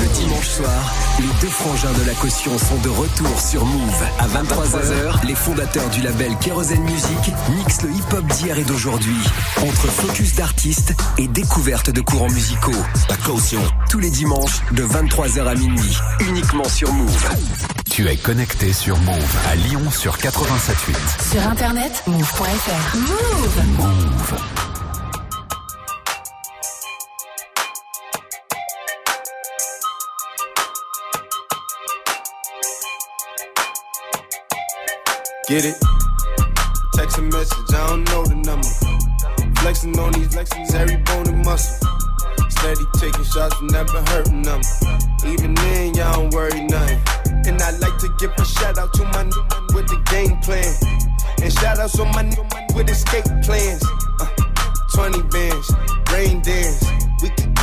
Le dimanche soir, les deux frangins de la caution sont de retour sur Move. À 23h, les fondateurs du label Kerosene Music mixent le hip-hop d'hier et d'aujourd'hui. Entre focus d'artistes et découverte de courants musicaux. La caution, tous les dimanches de 23h à minuit, uniquement sur Move. Tu es connecté sur Move à Lyon sur 87.8. Sur internet, move.fr. Move. Move. Get it? Text a message, I don't know the number. Flexing on these flexings, every bone and muscle. Steady taking shots, never hurting them. Even then, y'all don't worry nothing. And I like to give a shout out to my new with the game plan. And shout outs on my new with escape plans. Uh, 20 bands, rain dance. We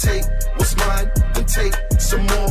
take what's mine, and take some more.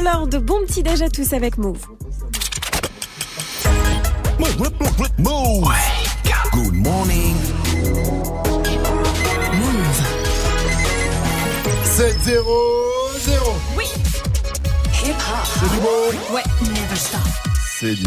Lord. Bon petit déj à tous avec Move. Move. Good morning. 7-0-0. Oui. Hip hop. C'est du beau. Ouais, never stop. C'est du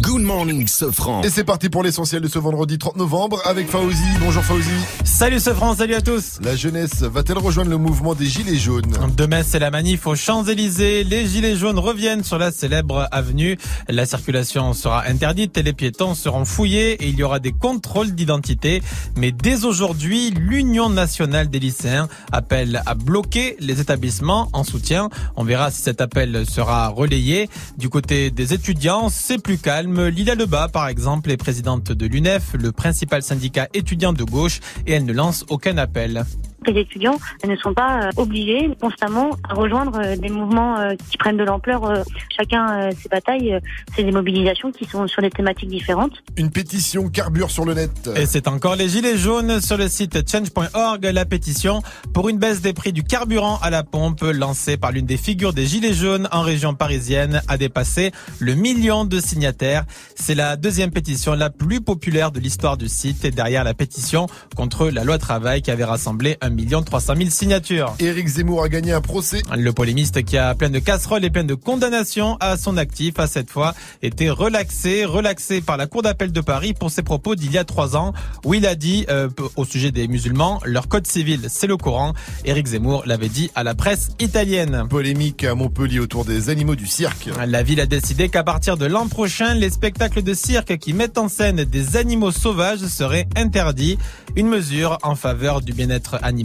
Good morning, Sofran. Et c'est parti pour l'essentiel de ce vendredi 30 novembre avec Fauzi. Bonjour Fauzi. Salut ce France, salut à tous. La jeunesse va-t-elle rejoindre le mouvement des Gilets jaunes? Demain, c'est la manif aux Champs-Élysées. Les Gilets jaunes reviennent sur la célèbre avenue. La circulation sera interdite et les piétons seront fouillés et il y aura des contrôles d'identité. Mais dès aujourd'hui, l'Union nationale des lycéens appelle à bloquer les établissements en soutien. On verra si cet appel sera relayé. Du côté des étudiants, c'est plus calme. Lila Lebas, par exemple, est présidente de l'UNEF, le principal syndicat étudiant de gauche, et elle ne lance aucun appel. Les étudiants ne sont pas euh, obligés constamment à rejoindre euh, des mouvements euh, qui prennent de l'ampleur. Chacun ses batailles, c'est des mobilisations qui sont sur des thématiques différentes. Une pétition carbure sur le net. Et c'est encore les gilets jaunes sur le site change.org, la pétition pour une baisse des prix du carburant à la pompe lancée par l'une des figures des gilets jaunes en région parisienne a dépassé le million de signataires. C'est la deuxième pétition la plus populaire de l'histoire du site et derrière la pétition contre la loi travail qui avait rassemblé 1 million 300 000 signatures. Éric Zemmour a gagné un procès. Le polémiste qui a plein de casseroles et plein de condamnations à son actif a cette fois été relaxé, relaxé par la Cour d'appel de Paris pour ses propos d'il y a trois ans où il a dit euh, au sujet des musulmans, leur code civil c'est le Coran. Éric Zemmour l'avait dit à la presse italienne. Polémique à Montpellier autour des animaux du cirque. La ville a décidé qu'à partir de l'an prochain, les spectacles de cirque qui mettent en scène des animaux sauvages seraient interdits. Une mesure en faveur du bien-être animal.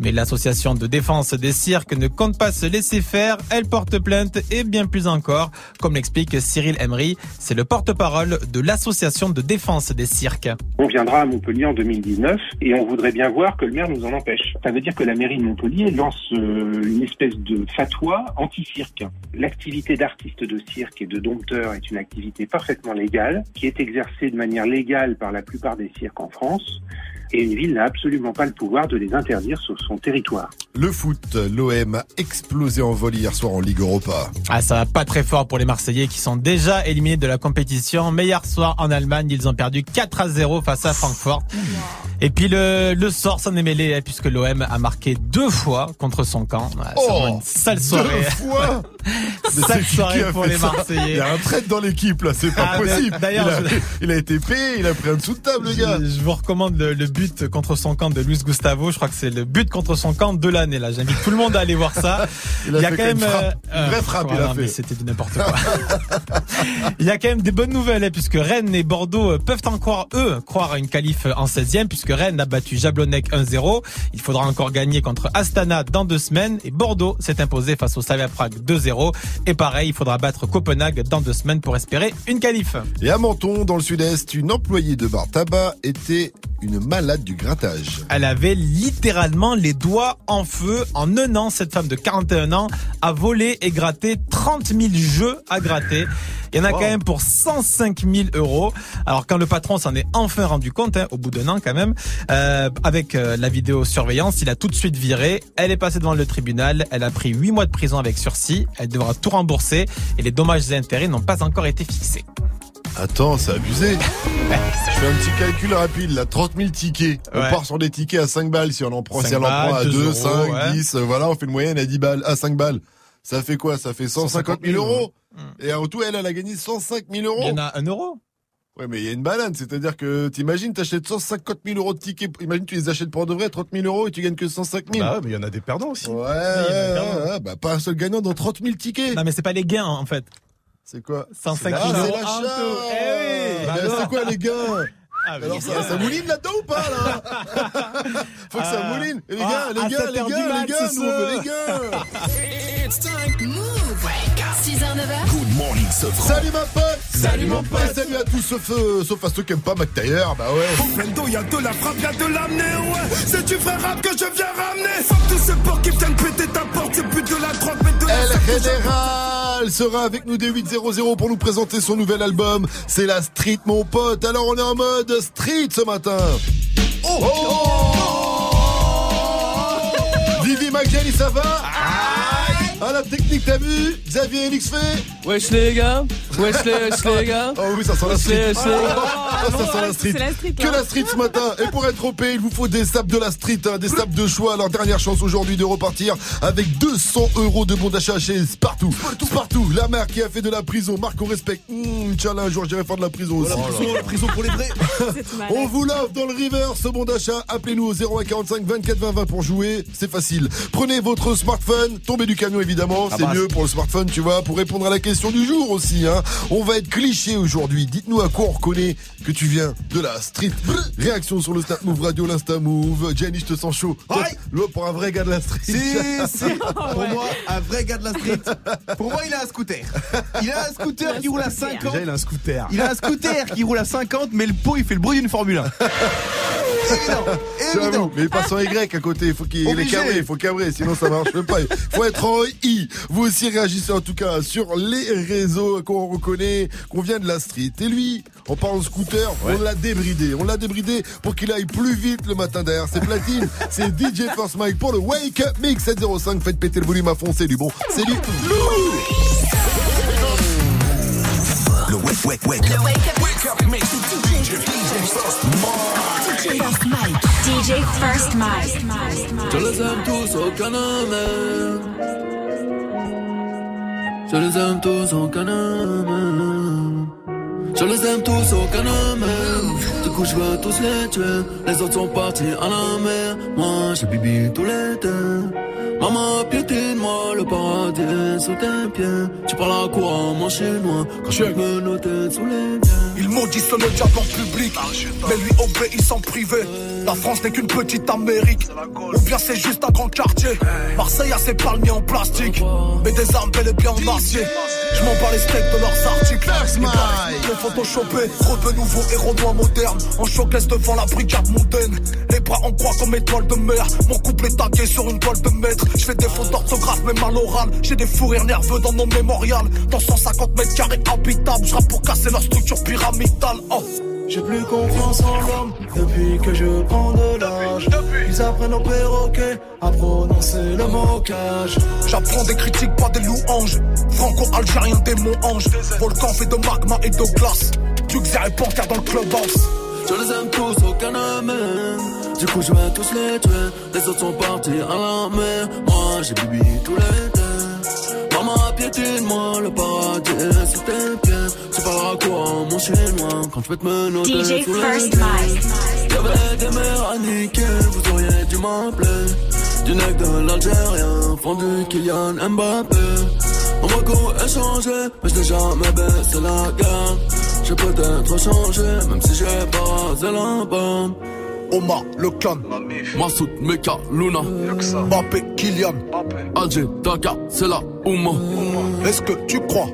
Mais l'association de défense des cirques ne compte pas se laisser faire. Elle porte plainte et bien plus encore. Comme l'explique Cyril Emery, c'est le porte-parole de l'association de défense des cirques. On viendra à Montpellier en 2019 et on voudrait bien voir que le maire nous en empêche. Ça veut dire que la mairie de Montpellier lance euh, une espèce de fatwa anti-cirque. L'activité d'artiste de cirque et de dompteur est une activité parfaitement légale qui est exercée de manière légale par la plupart des cirques en France et une ville n'a absolument pas le pouvoir de les interdire sur son territoire. Le foot, l'OM a explosé en vol hier soir en Ligue Europa. Ah, ça va pas très fort pour les Marseillais qui sont déjà éliminés de la compétition. Mais hier soir en Allemagne, ils ont perdu 4 à 0 face à Francfort. Et puis le, le sort s'en est mêlé puisque l'OM a marqué deux fois contre son camp. C'est vraiment une sale soirée. Deux fois Sale soirée a pour les Marseillais. Il y a un traite dans l'équipe là, c'est pas Ah, possible. d'ailleurs, il, a, je- il a été payé, il a pris un dessous de table, le gars. Je, vous recommande le, le but contre son camp de Luis Gustavo. Je crois que c'est le but contre son camp de l'année. Là, j'invite tout le monde à aller voir ça. Il a fait quand même euh, vraie frappe, il a non, fait. mais C'était du n'importe quoi. il y a quand même des bonnes nouvelles, hein, puisque Rennes et Bordeaux euh, peuvent encore eux croire à une qualif en 16e, puisque Rennes a battu Jablonec 1-0. Il faudra encore gagner contre Astana dans deux semaines. Et Bordeaux s'est imposé face au Slavia Prague 2-0. Et pareil, il faudra battre Copenhague dans deux semaines pour espérer une qualif. Et à Menton, dans le sud-est, une employée de bar tabac était une malade du grattage. Elle avait littéralement les doigts en feu. En un an, cette femme de 41 ans a volé et gratté 30 000 jeux à gratter. Il y en a quand même pour 105 000 euros. Alors quand le patron s'en est enfin rendu compte, hein, au bout d'un an quand même, euh, avec euh, la vidéosurveillance, il a tout de suite viré. Elle est passée devant le tribunal. Elle a pris 8 mois de prison avec sursis. Elle devra tout rembourser et les dommages et intérêts n'ont pas encore été fixés. Attends, c'est abusé. Je fais un petit calcul rapide, là, 30 000 tickets. On part sur des tickets à 5 balles si on en prend, 5 si elle en prend à balles, 2, 2 5, euros, ouais. 10, euh, voilà, on fait une moyenne à 10 balles, à 5 balles. Ça fait quoi? Ça fait 150 000 euros. Et en tout, elle, elle a gagné 105 000 euros. Il y en a un euro Ouais, mais il y a une banane, c'est-à-dire que t'imagines, t'achètes 150 000 euros de tickets, imagine tu les achètes pour de vrai, 30 000 euros et tu gagnes que 105 000. Bah ouais, mais il y en a des perdants aussi. Ouais, ouais, ouais, ouais, bah pas un seul gagnant dans 30 000 tickets. Non, mais c'est pas les gains, en fait. C'est quoi? 105 Ah, 000 c'est l'achat. un taux. Eh oui. Bah, c'est quoi les gars? Ah, Alors ça, ça mouline là-dedans ou pas là Faut que ça Ah. mouline. Les Ah, gars, les à gars, 7 les gars, les gars, nous on les gars. It's time. Move. Wake up. 6h, 9h. Good morning, Sofran. Salut ma pote Salut mon pote Salut à tous sauf, euh, sauf à ceux qui aiment pas McTayer, bah ouais. Bendo, y'a de la frappe, y'a de l'amener, ouais. C'est du vrai rap que je viens ramener. Fuck tous ces porcs qui viennent péter ta porte. C'est plus de la drogue, mais de la El sac que je- Général sera avec nous dès 8.00 pour nous présenter son nouvel album. C'est la street, mon pote. Alors on est en mode street ce matin. Oh, Vivi Magali, ça va? Ah la technique, t'as vu Xavier Elix fait Wesh les gars Wesh les, wesh les gars Oh oui, ça sent la Wesh street. les, wesh les gars. Ah, ça sent la street. c'est la street, Que hein. la street ce matin. Et pour être OP, il vous faut des sables de la street, hein, des sables de choix. Alors dernière chance aujourd'hui de repartir avec 200 euros de bons d'achat chez Spartou. Spartou, la marque qui a fait de la prison. Marque on respecte. Mmh, Inch'Allah, un jour j'irai faire de la prison aussi. la prison pour les vrais. On vous l'offre dans le river, ce bon d'achat. Appelez-nous au 0145 24 20 20 pour jouer. C'est facile. Prenez votre smartphone, tombez du camion évidemment. Ah C'est bah, mieux pour le smartphone, tu vois, pour répondre à la question du jour aussi. Hein. On va être cliché aujourd'hui. Dites-nous à quoi on reconnaît que tu viens de la street. Réaction sur le Snap Move Radio, l'Insta Move. Jenny, je te sens chaud. Toi, pour un vrai gars de la street. Si, si. Pour moi, un vrai gars de la street. Pour moi, il a un scooter. Il a un scooter qui roule à 50. Déjà, il a un scooter. Il a un scooter qui roule à 50, mais le pot, il fait le bruit d'une Formule 1. évident, J'avoue, évident. mais il passe en Y à côté, il faut qu'il est cabré, il faut cabrer, sinon ça marche même pas. Il faut être en I. Vous aussi réagissez en tout cas sur les réseaux qu'on reconnaît, qu'on vient de la street. Et lui, en parlant de scooter, on l'a débridé. On l'a débridé pour qu'il aille plus vite le matin derrière ses platines. C'est DJ First Mike pour le Wake Up Mix 705. Faites péter le volume à fond, c'est du bon. C'est du lourd. Le wake, wake, wake. Le Wake Up. Wake Up Mix. DJ First Mike. DJ First Mike. Je les aime tous, aucun homme. Je les aime tous, aucun homme. Je les aime tous, aucun homme. Coup, je veux tous les tuer. Les autres sont partis à la mer. Moi, j'ai bibi tout l'été. Maman, piétine-moi, le paradis est sous tes pieds. Tu parles à quoi mon chinois? Quand je me noter sous les miens. Ils m'ont dit sonne le diable en public, mais lui obéissent en privé. La France n'est qu'une petite Amérique, ou bien c'est juste un grand quartier. Marseille a ses palmiers en plastique, mais des armes bel et bien en acier. Je m'en bats les steaks de leurs articles. Les photoshopés, trop de nouveaux héros noirs modernes. En showcase devant la brigade mondaine. Les bras en croix comme étoile de mer. Mon couple est tagué sur une toile de maître. Je fais des fautes d'orthographe, même à l'oral. J'ai des fous rires nerveux dans mon mémorial. Dans 150 mètres carrés habitables. Je pour casser leur structure pyramidale. Oh. J'ai plus confiance en l'homme depuis que je prends de l'âge. Ils apprennent au perroquet à prononcer le mocage. J'apprends des critiques, pas des louanges. Franco-algérien, démon ange. Volcan fait de magma et de glace. Duxer et Panthère dans le clubhouse. Je les aime tous, aucun homme. Du coup, je vais tous les tuer. Les autres sont partis à la mer. Moi, j'ai bibi tout l'été. Maman, piétine-moi, le paradis est sous tes pieds. Tu parleras quoi, mon chinois, quand je vais te menotter DJ sous First. Mike. Y'avait des mères à niquer, vous auriez dû m'appeler. Du nec de l'Algérien, fondu Kylian Mbappé. On va coup échangé, mais je n'ai jamais baissé la garde. J'ai peut-être changé, même si j'ai pas rasé la bombe. Omar, le clan. Massoud, Meka, Luna. Mbappé, Kylian. Alger, Dakar, c'est la Ouma. Est-ce que tu crois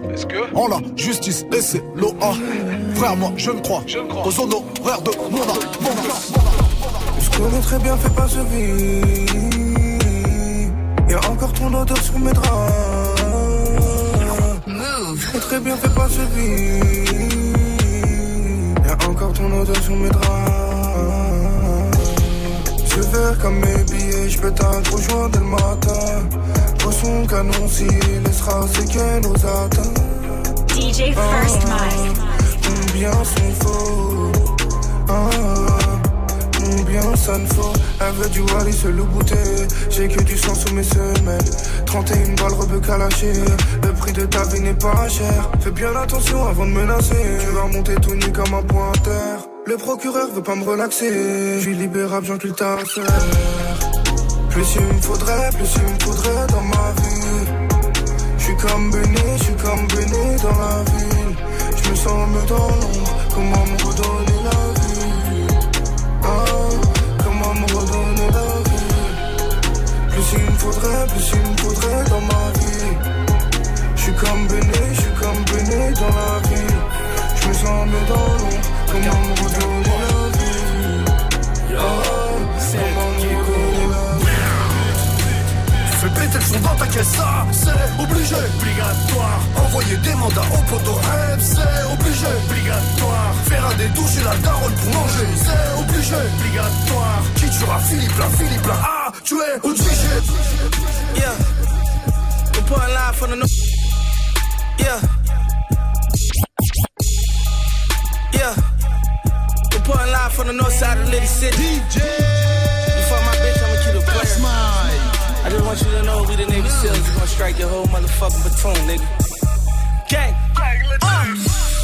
en la justice et c'est l'OA? Frère, moi je ne crois aux honoraires de mon. Je connais très bien, fais pas ce vie. Y'a encore ton odeur sur mes draps. Je connais très bien, fais pas ce vie. Y'a encore ton odeur sur mes draps. Je vert comme mes billets, je peux t'accrocher dès le matin. Poisson canon s'il laissera séquelles nos atteintes. DJ First Mike. Combien sont faux ah, Elle veut du Wally se le. J'ai que du sang sous mes semelles. 31 balles rebeu lâcher. Le prix de ta vie n'est pas cher. Fais bien attention avant de menacer. Tu vas monter tout nu comme un pointeur. Le procureur veut pas me relaxer. Je suis libérable, j'encule ta affaire. Plus il me faudrait, plus il me faudrait dans ma vie. Je suis comme Béni, je suis comme Béni dans la ville. Je me sens mieux dans l'ombre. Comment me redonner Plus il me faudrait, plus il me faudrait dans ma vie. Je suis comme Béni, je suis comme Béni dans la ville. Je me sens mieux dans l'ombre. Comment me redonner la vie? Redonner la vie? Fais péter le son dans ta caisse, ça c'est obligé, obligatoire. Envoyer des mandats au poteau rêve, c'est obligé, obligatoire. Faire un détour chez la daronne pour manger, c'est obligé, obligatoire. Qui tuera Philippe là, Philippe là, ah, tu es obligé. Yeah. We're putting live from the no- Yeah. Yeah. We're putting live from the north side of the Little City. DJ. You fuck my bitch, I'ma keep it player. I just want you to know we the Navy SEALs. We gonna strike your whole motherfucking platoon, nigga. Gang. Uh,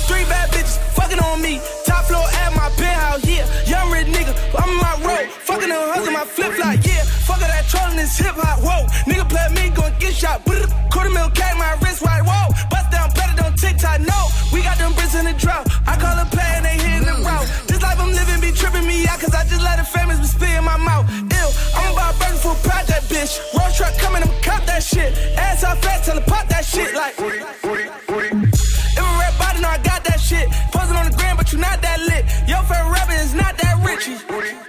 three bad bitches fucking on me. Top floor at my penthouse, yeah. Young rich nigga, I'm in my road. Fucking them hugs in my flip flop, yeah. Fuck that trolling this hip hop, whoa. Nigga play me, gon' get shot. Brr. Quarter mil cat, my wrist right, whoa. Bust down better than TikTok, no. We got them bricks in the drought. I call a play and they hitting the route. This life I'm living be tripping me out, cause I just let the famous be spit in my mouth. Ew, I'm about burning for proud that bitch. Road truck coming, I'm cop that shit. Ass out fat, tell pop that shit like. If but you not that lit. Your favorite rapper is not that rich.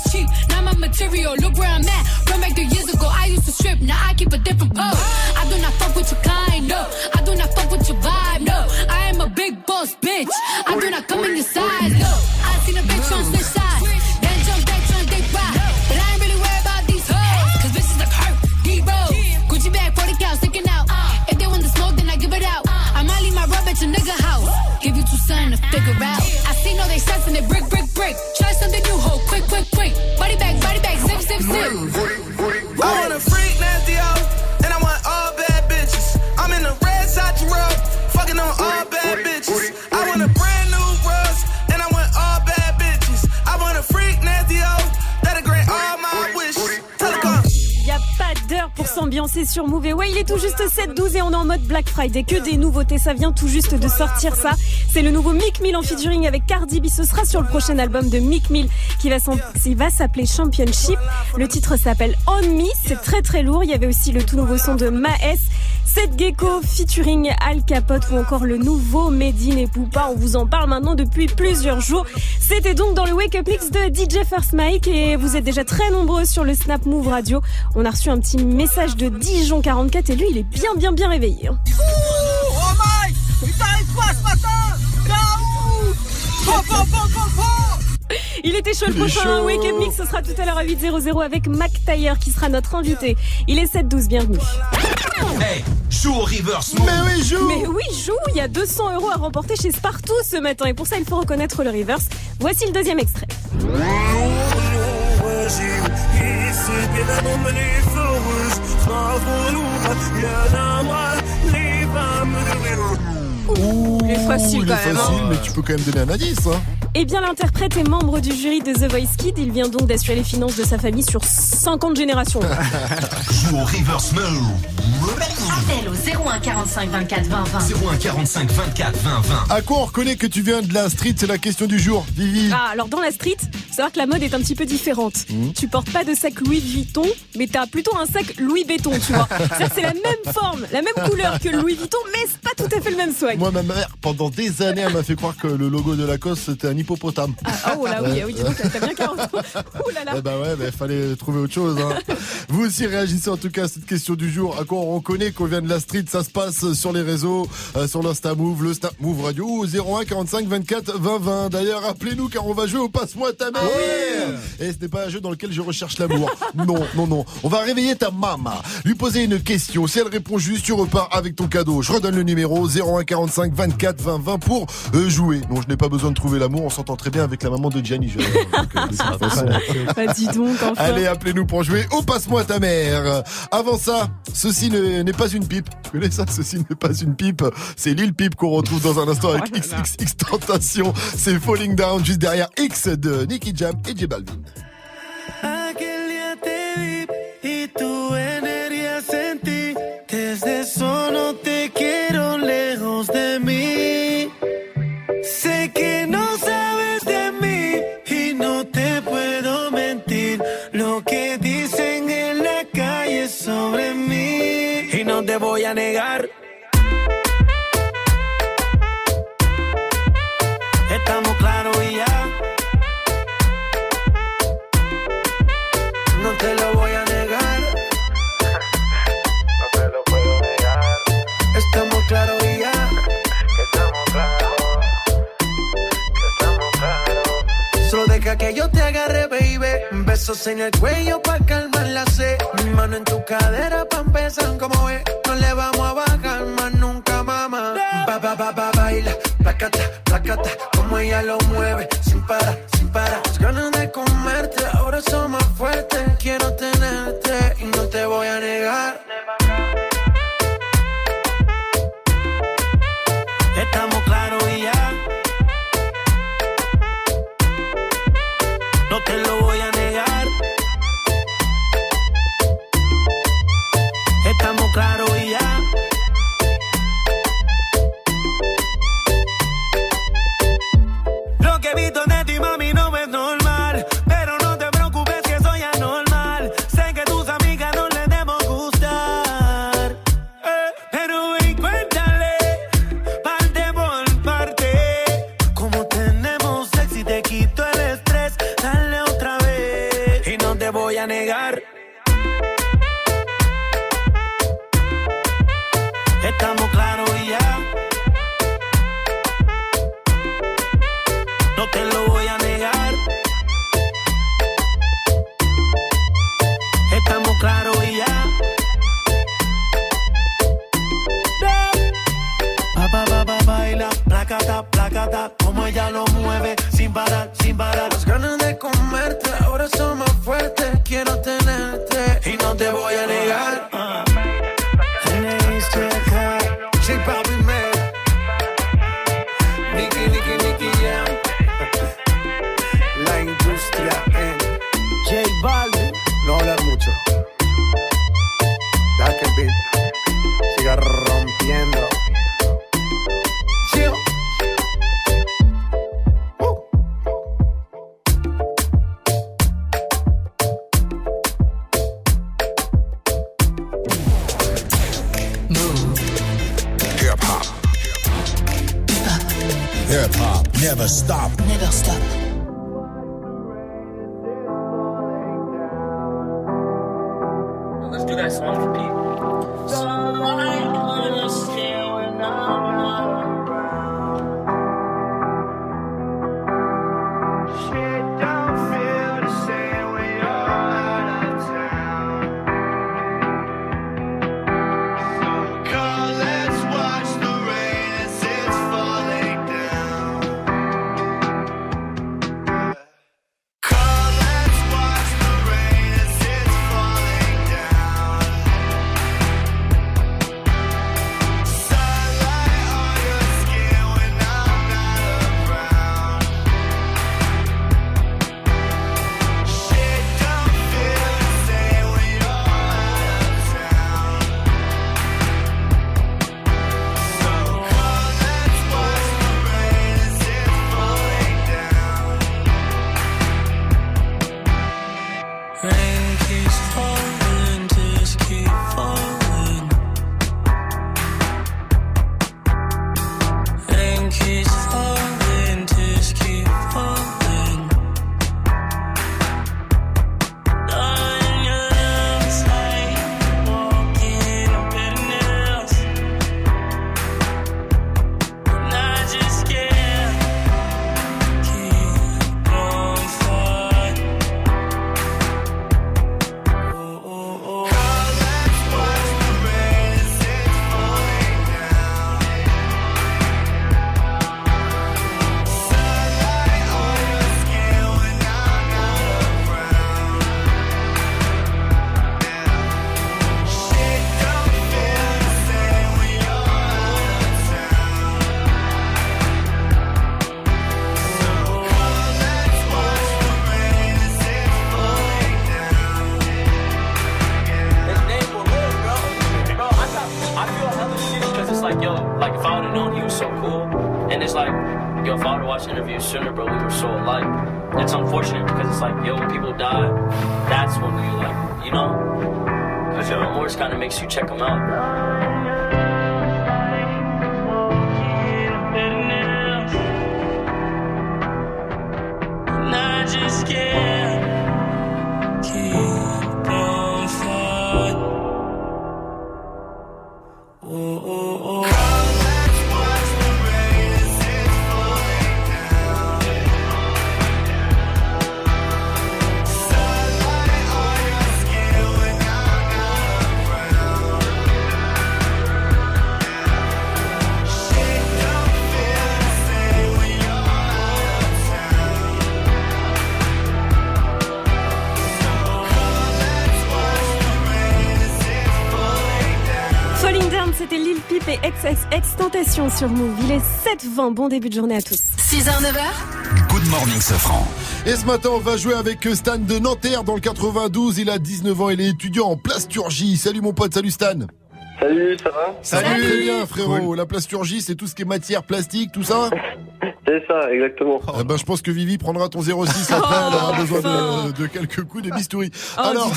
Is cheap. Not my material, look where I'm at. Run back three years ago, I used to strip, now I keep a different pose. I do not fuck with your kind, no. I do not fuck with your vibe, no. I am a big boss, bitch. I do not come in your size, no. S'ambiancer sur Move. Il est tout juste 7-12 et on est en mode Black Friday. Que des nouveautés, ça vient tout juste de sortir ça. C'est le nouveau Mick Mill en featuring avec Cardi B. Ce sera sur le prochain album de Mick Mill qui va va s'appeler Championship. Le titre s'appelle On Me. C'est très très lourd. Il y avait aussi le tout nouveau son de Maes. Seth Gecko featuring Al Capote ou encore le nouveau Medine et Poupa. On vous en parle maintenant depuis plusieurs jours. C'était donc dans le Wake Up Mix de DJ First Mike et vous êtes déjà très nombreux sur le Snap Move Radio. On a reçu un petit message de Dijon 44 et lui il est bien bien bien réveillé. hein. Oh Mike, il t'arrive quoi ce matin? Il était chaud le prochain. Wake Up Mix, ce sera tout à l'heure à 8.00 avec Mac Taylor qui sera notre invité. Il est 7-12, bienvenue. Hey, joue au reverse. Mais oui, joue Mais oui, joue Il y a 200 euros à remporter chez Spartoo ce matin et pour ça il faut reconnaître le reverse. Voici le deuxième extrait. Il est facile Il est quand même. hein. facile, mais tu peux quand même donner un indice. Hein. Eh bien, l'interprète est membre du jury de The Voice Kid. Il vient donc d'assurer les finances de sa famille sur 50 générations. Joue au reverse mode. Appel au 01 45 24 20 20. 01 45 24 20 20. À quoi on reconnaît que tu viens de la street? C'est la question du jour. Vivi. Ah, alors dans la street, faut savoir que la mode est un petit peu différente. Mhm. Tu portes pas de sac Louis Vuitton, mais t'as plutôt un sac Louis Béton, tu vois. C'est-à-dire que c'est la même forme, la même couleur que Louis Vuitton, mais c'est pas tout à fait le même Moi, ma mère, pendant des années, elle m'a fait croire que le logo de Lacoste, c'était un hippopotame. Ah, oh là oui, ah oui, dis donc, t'as bien 40 ans. Ouh là là. Eh ben ouais, il fallait trouver autre chose. hein. Vous aussi réagissez en tout cas à cette question du jour. À quoi on reconnaît qu'on vient de la street? Ça se passe sur les réseaux, euh, sur l'Insta Move, le Snap Move Radio, au 01 45 24 20 20. D'ailleurs, appelez-nous car on va jouer au Passe-moi ta mère. Et ce n'est pas un jeu dans lequel je recherche l'amour. non, non, non. On va réveiller ta maman, lui poser une question. Si elle répond juste, tu repars avec ton cadeau. Je redonne le numéro 01 45 24 20 20 pour euh, jouer. Non, je n'ai pas besoin de trouver l'amour. On s'entend très bien avec la maman de Gianni. Je- donc, euh. Bah dis donc, enfin. Allez, appelez-nous pour jouer au Passe-moi ta mère. Avant ça, ceci ne- n'est pas une pipe. Tu connais ça Ceci n'est pas une pipe. C'est Lil Pipe qu'on retrouve dans un instant avec XXX Tentation. C'est Falling Down juste derrière X de Nicky Jam et J Balvin. Besos en el cuello pa' calmar la sed. Mi mano en tu cadera pa' empezar como es. No le vamos a bajar más nunca, mamá. Ba, ba, ba, ba, baila. Placata, placata. Como ella lo mueve. Sin parar, sin parar. Las ganas de comerte. Ahora son más fuertes. Quiero tenerte y no te voy a negar. Ella lo mueve, sin parar, sin parar. Las ganas de comerte, ahora son más Sur Move. Il est 7h20. Bon début de journée à tous. 6h, 9h. Good morning, Safran. Et ce matin, on va jouer avec Stan de Nanterre dans le 92. Il a 19 ans, il est étudiant en plasturgie. Salut mon pote, salut Stan. Salut, ça va? Salut. Très bien frérot. La plasturgie, c'est tout ce qui est matière plastique, tout ça? C'est ça, exactement. Eh ben, je pense que Vivi prendra ton 06 après, elle aura besoin de, de quelques coups de bistouri. Oh, alors,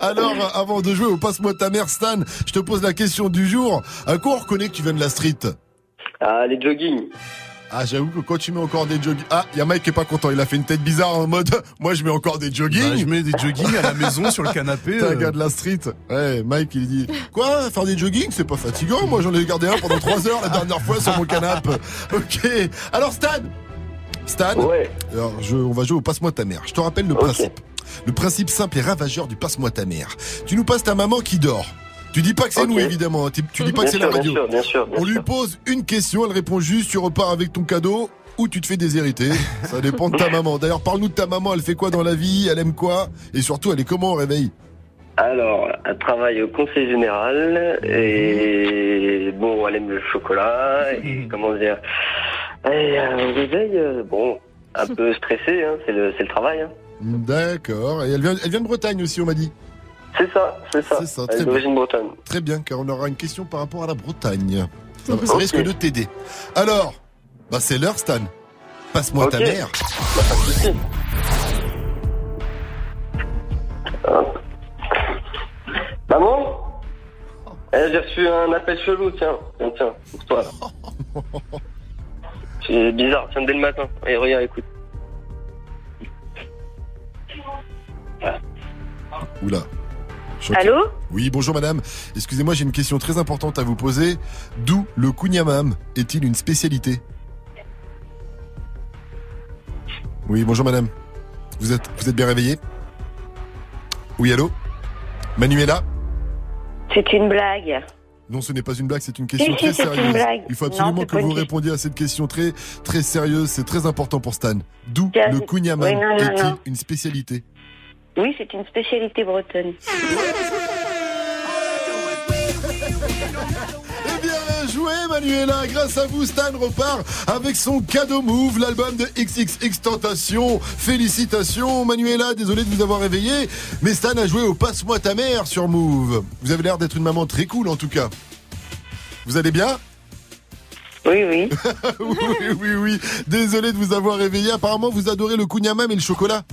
alors, avant de jouer au Passe-moi ta mère, Stan, je te pose la question du jour. À quoi on reconnaît que tu viens de la street? Ah, les jogging. Ah, j'avoue que quand tu mets encore des jogging. Ah, y a Mike qui est pas content. Il a fait une tête bizarre en mode. Moi, je mets encore des jogging. Bah, je mets des jogging à la maison sur le canapé. T'es un euh. gars de la street. Ouais, Mike, il dit Quoi? Faire des jogging? C'est pas fatigant. Moi, j'en ai gardé un pendant 3 heures la dernière fois sur mon canapé. Ok. Alors, Stan Stan Ouais. Alors, je, on va jouer au Passe-moi ta mère. Je te rappelle le principe. Le principe simple et ravageur du Passe-moi ta mère. Tu nous passes ta maman qui dort. Tu dis pas que c'est nous, évidemment. Tu, tu dis pas Bien que c'est la sûr, bien radio. sûr, bien sûr, bien on lui pose une question, elle répond juste, tu repars avec ton cadeau ou tu te fais déshériter. Ça dépend de ta maman. D'ailleurs, parle-nous de ta maman. Elle fait quoi dans la vie Elle aime quoi Et surtout, elle est comment au réveil? Alors, elle travaille au conseil général et bon, elle aime le chocolat et comment dire. Et euh, au réveil, euh, bon, un peu stressée, hein, c'est le, c'est le travail. hein. D'accord. Et elle vient, elle vient de Bretagne aussi, on m'a dit. C'est ça, c'est ça. C'est ça, très d'origine bretonne. Très bien, car on aura une question par rapport à la Bretagne. Ça, ça risque de t'aider. Alors, bah c'est l'heure, Stan. Passe-moi ta mère. Bah, pas de souci. Hop. Maman Eh, J'ai reçu un appel chelou, tiens. Tiens, tiens, pour toi. C'est bizarre, tiens, dès le matin. Et regarde, écoute. Oula. Choqué. Allô Oui, bonjour madame. Excusez-moi, j'ai une question très importante à vous poser. D'où le kunyamam est-il une spécialité? Oui, bonjour madame. Vous êtes, vous êtes bien réveillée? Oui, allô? Manuela? C'est une blague. Non, ce n'est pas une blague, c'est une question Si, très sérieuse. Il faut absolument que vous répondiez à cette question très, très sérieuse. C'est très important pour Stan. D'où le oui, non, est-il une spécialité? Oui, c'est une spécialité bretonne. Eh bien joué Manuela, grâce à vous Stan repart avec son cadeau Move, l'album de XXX Tentation. Félicitations Manuela, désolé de vous avoir réveillé, mais Stan a joué au Passe-moi ta mère sur Move. Vous avez l'air d'être une maman très cool en tout cas. Vous allez bien? Oui, oui. oui, oui, oui. Désolé de vous avoir réveillé. Apparemment, vous adorez le kunyamam et le chocolat.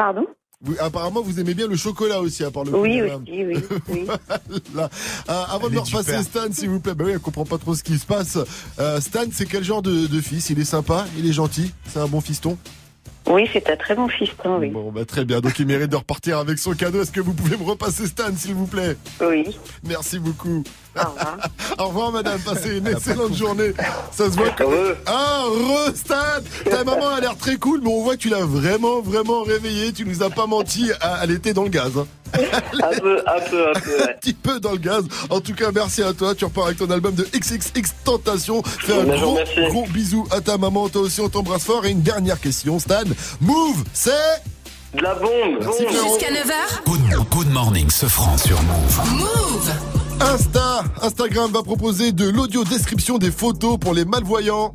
Pardon Vous- apparemment, vous aimez bien le chocolat aussi, à part le Oui, kunyamam. aussi, oui. oui. Voilà. Euh, avant de me repasser Stan, s'il vous plaît, bah oui, elle comprend pas trop ce qui se passe. Euh, Stan, c'est quel genre de, de fils? Il est sympa, il est gentil, c'est un bon fiston? Oui, c'est un très bon fiston, oui. Bon, bah très bien, donc il mérite de repartir avec son cadeau. Est-ce que vous pouvez me repasser Stan, s'il vous plaît? Oui. Merci beaucoup. Au revoir. Au revoir, madame, passez une excellente journée. Ça se voit que... Ah, re, Stan Ta maman a l'air très cool, mais on voit que tu l'as vraiment, vraiment réveillée. Tu nous as pas menti, elle était dans le gaz. hein. Un peu, un peu, un peu. un petit peu dans le gaz. En tout cas, merci à toi. Tu repars avec ton album de XXX Tentation. Fais un vous gros, gros bisou à ta maman. Toi aussi, on t'embrasse fort. Et une dernière question, Stan. Move, c'est De la bombe. Bombe. Jusqu'à 9h. Good, good morning, ce franc sur Move. Move. Insta, Instagram va proposer de l'audio description des photos pour les malvoyants.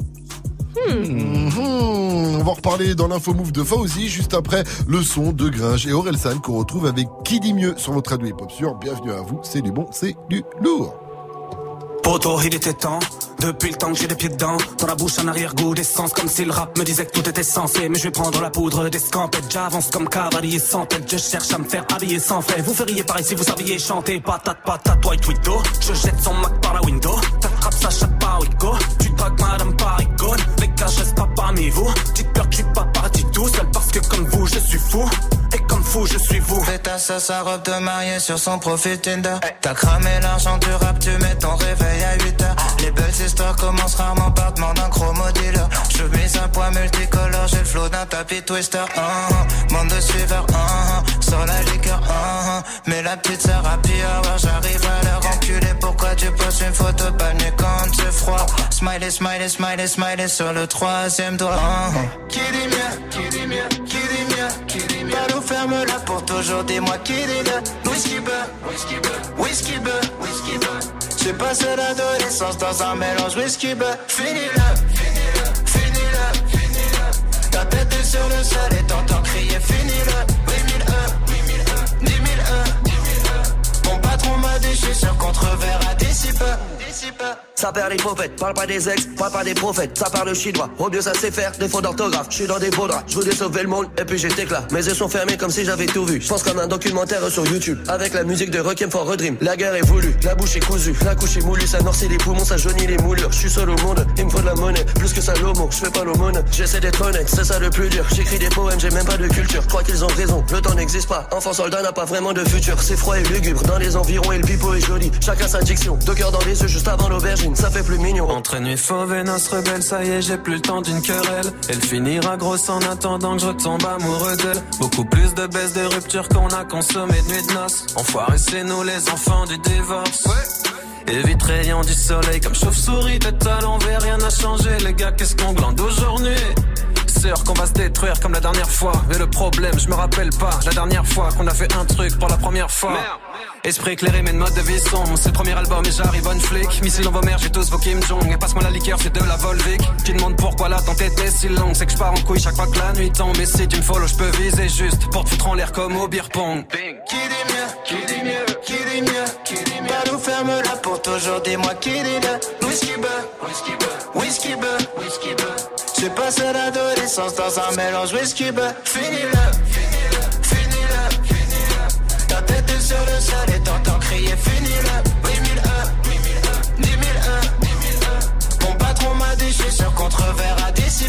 Mhm. On va reparler dans l'info move de Fauzi juste après le son de Gringe et Orelsan qu'on retrouve avec Qui dit mieux sur votre radio hip-hop sur Bienvenue à vous, c'est du bon, c'est du lourd. Poto, il était temps Depuis le temps que j'ai des pieds dedans, dans la bouche un arrière-goût d'essence, comme si le rap me disait que tout était censé. Mais je vais prendre la poudre des scampettes, j'avance comme cavalier sans tête. Je cherche à me faire habiller sans frais. Vous feriez pareil si vous saviez chanter. Patate, patate, white widow. Je jette son Mac par la window. T'attrapes sa chatte par Rico. Tu dragues madame par icône. Les gars, je reste pas parmi vous. Dites peur que je suis pas parti tout seul parce que comme vous, je suis fou. Fou, je suis vous. Fais ta sauce sa robe de mariée sur son profil Tinder. T'as cramé l'argent du rap, tu mets ton réveil à 8 heures. Les belles histoires commencent rarement par demander un chromo dealer. Je mise un poids multicolore, j'ai le flow d'un tapis twister. Uh -huh. Monde de suiveurs, uh -huh. sur la liqueur, uh -huh. mais la petite sœur a pu avoir, j'arrive à leur enculer. Pourquoi tu poses une photo bagnée quand c'est froid? Smiley, smiley, smiley, smiley sur le troisième doigt. Qui dit mieux, qui dit mieux, qui dit mieux, qui dit mieux? Balou, ferme-la pour toujours, dis-moi qui dit le whisky beurre, whisky beurre, whisky beurre, whisky beurre. J'ai passé l'adolescence dans un mélange whisky beurre. Finis-le, finis-le, finis-le, finis-le. Ta tête est sur le sol et t'entends crier finis-le. 8000 E, 8000 E, 10 000 E, 10 000 E. Mon patron m'a dit, je suis sûr qu'on te reverra d'ici peu, d'ici peu. Ça perd les prophètes, parle pas des ex, parle pas des prophètes, ça parle chinois. Au mieux ça sait faire, défaut d'orthographe, je suis dans des beaux draps, je voulais sauver le monde, et puis j'étais là. Mes yeux sont fermés comme si j'avais tout vu. Je pense comme un documentaire sur YouTube, avec la musique de Requiem for a Dream. La guerre est voulue, la bouche est cousue, la couche est moulue, ça noircit les poumons, ça jaunit les moulures. Je suis seul au monde, il me faut de la monnaie, plus que Salomon, je fais pas l'aumône. J'essaie d'être honnête, c'est ça le plus dur. J'écris des poèmes, j'ai même pas de culture. Crois qu'ils ont raison, le temps n'existe pas. Enfant soldat n'a pas vraiment de futur, c'est froid et lugubre dans les environs et le pipeau est joli. Chacun sa diction, deux cœurs dans les yeux juste avant l'aubergine, ça fait plus mignon. Entre nuit fauve et noce rebelle, ça y est, j'ai plus le temps d'une querelle. Elle finira grosse en attendant que je retombe amoureux d'elle. Beaucoup plus de baisse de rupture qu'on a consommé de nuit de noces. Enfoiré, c'est nous les enfants du divorce. Et vite rayant du soleil comme chauve-souris, tête à l'envers, rien n'a changé. Les gars, qu'est-ce qu'on glande aujourd'hui? Qu'on va se détruire comme la dernière fois. Mais le problème, je me rappelle pas la dernière fois qu'on a fait un truc pour la première fois. Esprit éclairé, mais de mode de vie sombre. C'est le premier album et j'arrive on flic. Missile dans vos mères, j'ai tous vos Kim Jong. Et passe-moi la liqueur, c'est de la Volvic. Tu demandes pourquoi l'attente était si longue. C'est que je pars en couille chaque fois que la nuit tombe. Et si tu me follow, je peux viser juste pour te foutre en l'air comme au beer pong. Qui dit mieux, qui dit mieux, qui dit mieux, qui dit mieux? Balou, ferme-la pour toujours, dis-moi qui dit le whisky beurre, whisky beurre, whisky beurre, whisky beurre. J'ai passé l'adolescence dans un mélange whisky beurre. Finis-le, finis-le, finis-le, finis-le. Ta tête est sur le sol et t'entends crier finis-le. 8000 E, 8000 E, 10 000 E, 10 000 E. Mon patron m'a dit, je suis sûr qu'on te reverra d'ici.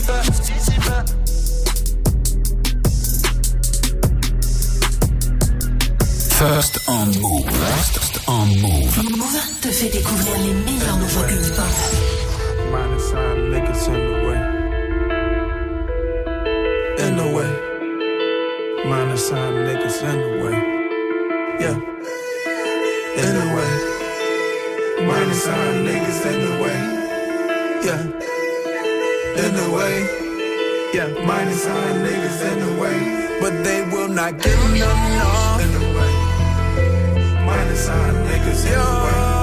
First on move. First on move. Move te fait découvrir les meilleurs nouveaux hip-hop. In the way. Minus sign niggas in the way. Yeah. In the way. Minus sign niggas in the way. Yeah. In the way. Yeah. Minus sign niggas in the way. But they will not get none off. In the way. Minus sign niggas in the way.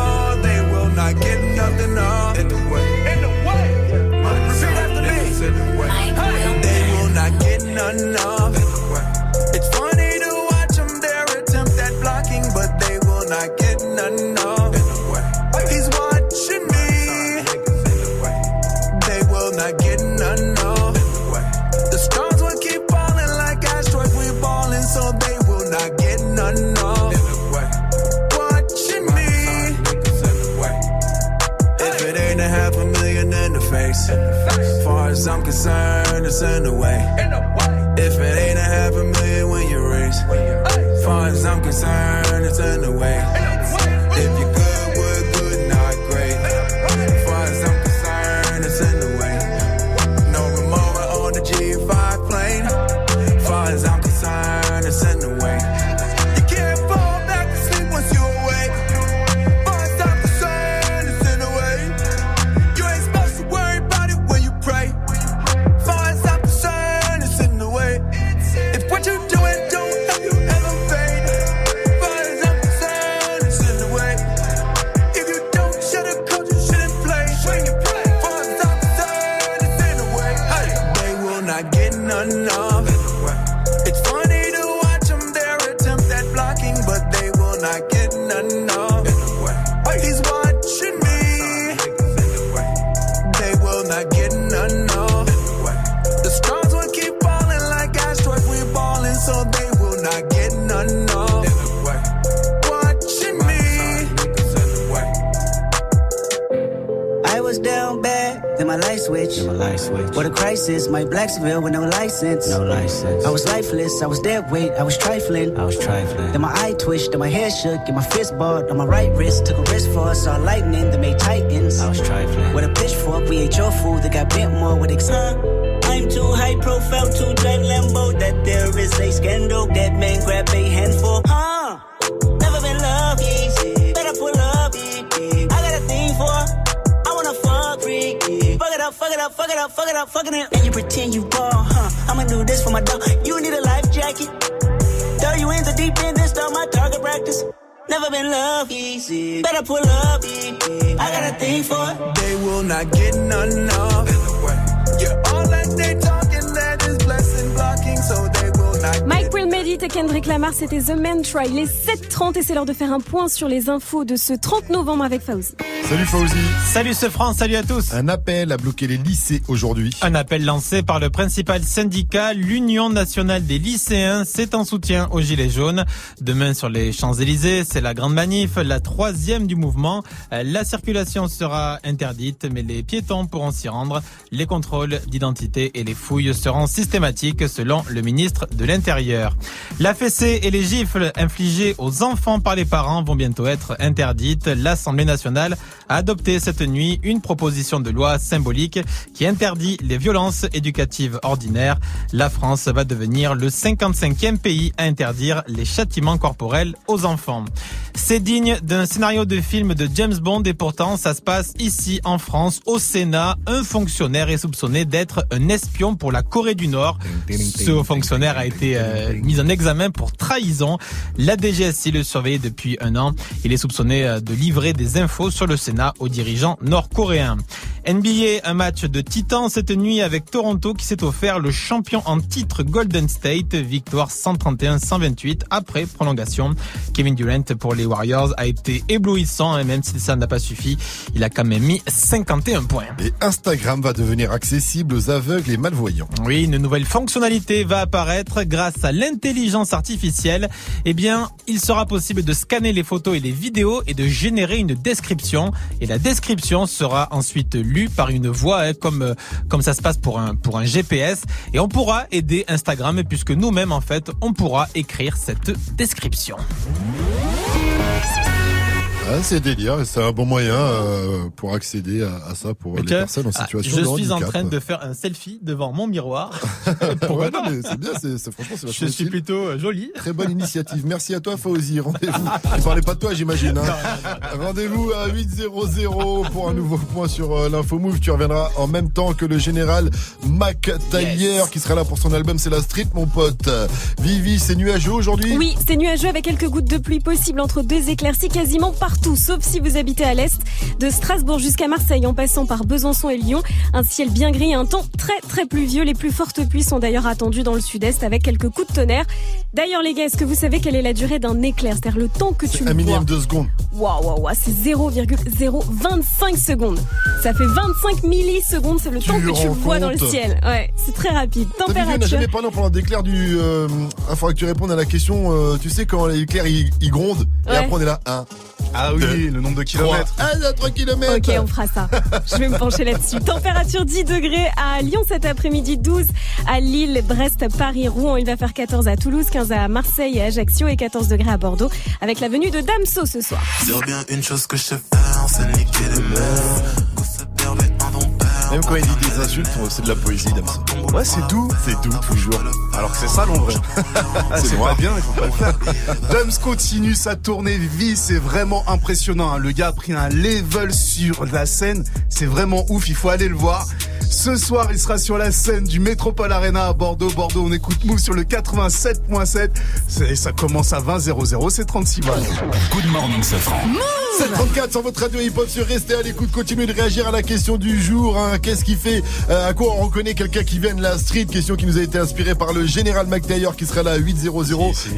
Not get none off. He's watching me. They will not get none off. The stars will keep falling like asteroids. We balling, so they will not get none off. Watching me. If it ain't a half a million in the face, as far as I'm concerned, it's in the way. If it ain't a half a million when you raise, far as I'm concerned, it's in the way. Light switch. What a crisis, my Blacksville with no license. No license. I was lifeless, I was dead weight, I was trifling. I was trifling. Then my eye twitched, then my hair shook, and my fist balled on my right wrist. Took a risk for us, saw lightning that made titans. I was trifling. With a pitchfork, we ate your food that got bent more with excitement. I'm too high profile to drive Lambo. That there is a scandal. That man grab a handful. Huh? Freaky. Fuck it up, fuck it up, fuck it up, fuck it up. And you pretend you ball, huh? I'ma do this for my dog. You need a life jacket. Throw you in the deep end and start my target practice. Never been loved easy. Better pull up. I got a thing for it. They will not get none of. Yeah, all that they talking, that is blessing blocking, so they will not Mike It et Kendrick Lamar, c'était The Man Try. Il est 7h30 et c'est l'heure de faire un point sur les infos de ce 30 novembre avec Fauzi. Salut Fauzi. Salut ce France, salut à tous. Un appel à bloquer les lycées aujourd'hui. Un appel lancé par le principal syndicat, l'Union nationale des lycéens. C'est en soutien aux Gilets jaunes. Demain sur les Champs-Élysées, c'est la grande manif, la troisième du mouvement. La circulation sera interdite, mais les piétons pourront s'y rendre. Les contrôles d'identité et les fouilles seront systématiques selon le ministre de l'Intérieur. La fessée et les gifles infligées aux enfants par les parents vont bientôt être interdites. L'Assemblée nationale a adopté cette nuit une proposition de loi symbolique qui interdit les violences éducatives ordinaires. La France va devenir le 55e pays à interdire les châtiments corporels aux enfants. C'est digne d'un scénario de film de James Bond et pourtant ça se passe ici en France, au Sénat. Un fonctionnaire est soupçonné d'être un espion pour la Corée du Nord. Ce fonctionnaire a été euh, mis en examen pour trahison. La DGSI le surveillait depuis un an. Il est soupçonné euh, de livrer des infos sur le Sénat aux dirigeants nord-coréens. NBA, un match de titan cette nuit avec Toronto qui s'est offert le champion en titre Golden State. Victoire 131-128 après prolongation. Kevin Durant pour les Warriors a été éblouissant et même si ça n'a pas suffi, il a quand même mis 51 points. Et Instagram va devenir accessible aux aveugles et malvoyants. Oui, une nouvelle fonctionnalité va apparaître grâce à l'intelligence artificielle. Eh bien, il sera possible de scanner les photos et les vidéos et de générer une description. Et la description sera ensuite lue par une voix, hein, comme euh, comme ça se passe pour un pour un GPS. Et on pourra aider Instagram puisque nous-mêmes en fait, on pourra écrire cette description. Ah, c'est délire, c'est un bon moyen euh, pour accéder à, à ça pour les personnes en Ah, situation je de suis en handicap. train de faire un selfie devant mon miroir. Ouais, non, mais c'est bien, c'est, c'est- franchement, c'est Je suis utile. plutôt euh, joli. Très bonne initiative. Merci à toi, Fauzi. Rendez-vous. Tu parlais pas de toi, j'imagine. hein. Rendez-vous à 8.00 pour un nouveau point sur euh, l'info move. Tu reviendras en même temps que le général Mac Tailleur qui sera là pour son album C'est la street, mon pote. Vivi, c'est nuageux aujourd'hui? Oui, c'est nuageux avec quelques gouttes de pluie possibles entre deux éclaircies quasiment partout, sauf si vous habitez à l'est, de Strasbourg jusqu'à Marseille en passant par Besançon et Lyon. Un ciel bien gris et un temps très très pluvieux. Les plus fortes pluies sont d'ailleurs attendues dans le sud-est avec quelques coups de tonnerre. D'ailleurs les gars, est-ce que vous savez quelle est la durée d'un éclair? C'est-à-dire le temps que tu Un le vois minimum de secondes. Waouh, waouh, waouh, c'est 0,025 secondes. Ça fait 25 millisecondes, c'est le temps que tu vois dans le ciel. Ouais, c'est très rapide. On n'a Température. jamais parlé parlant d'éclair du. Euh, il faudra que tu répondes à la question. euh, tu sais, quand l'éclair il, il gronde, et après on est là. 1. Ah oui, le nombre de kilomètres. 1 à 3 kilomètres. Ok, on fera ça. Je vais me pencher là-dessus. Température 10 degrés à Lyon cet après-midi, 12 à Lille, Brest, Paris, Rouen. Il va faire 14 à Toulouse, 15 à Marseille et Ajaccio et 14 degrés à Bordeaux avec la venue de Damso ce soir. Dire bien une chose que je sais faire, c'est niquer les meufs. Même quand il dit des insultes, c'est de la poésie, Damso. Ouais, c'est doux. C'est doux, toujours. Alors que c'est ça vrai. c'est pas bien, il faut pas le faire. Dums continue sa tournée vie, c'est vraiment impressionnant. hein. Le gars a pris un level sur la scène, c'est vraiment ouf, il faut aller le voir. Ce soir, il sera sur la scène du Métropole Arena à Bordeaux. Bordeaux, on écoute Move sur le 87.7. C'est- Ça commence à 20 00, c'est 36 balles. Good morning, Safran. 734 sur votre radio hip-hop sur Restez à l'écoute, continuez de réagir à la question du jour. hein. Qu'est-ce qui fait euh, À quoi on reconnaît quelqu'un qui vient de la street? Question qui nous a été inspirée par le général McTayer qui sera là à 800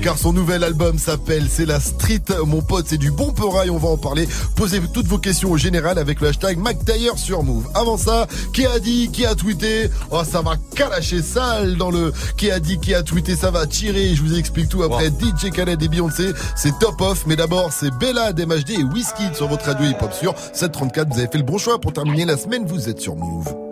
car son nouvel album s'appelle C'est la street. Mon pote, c'est du bon peurail, on va en parler. Posez toutes vos questions au général avec le hashtag McTayer sur Move. Avant ça, qui a dit, qui a tweeté Oh, ça va calacher sale dans le qui a dit, qui a tweeté, ça va tirer. Je vous explique tout après. DJ Khaled et Beyoncé, c'est top off. Mais d'abord, c'est Bella, DMHD et Whiskey sur votre radio hip-hop sur 734. Vous avez fait le bon choix pour terminer la semaine. Vous êtes sur Move.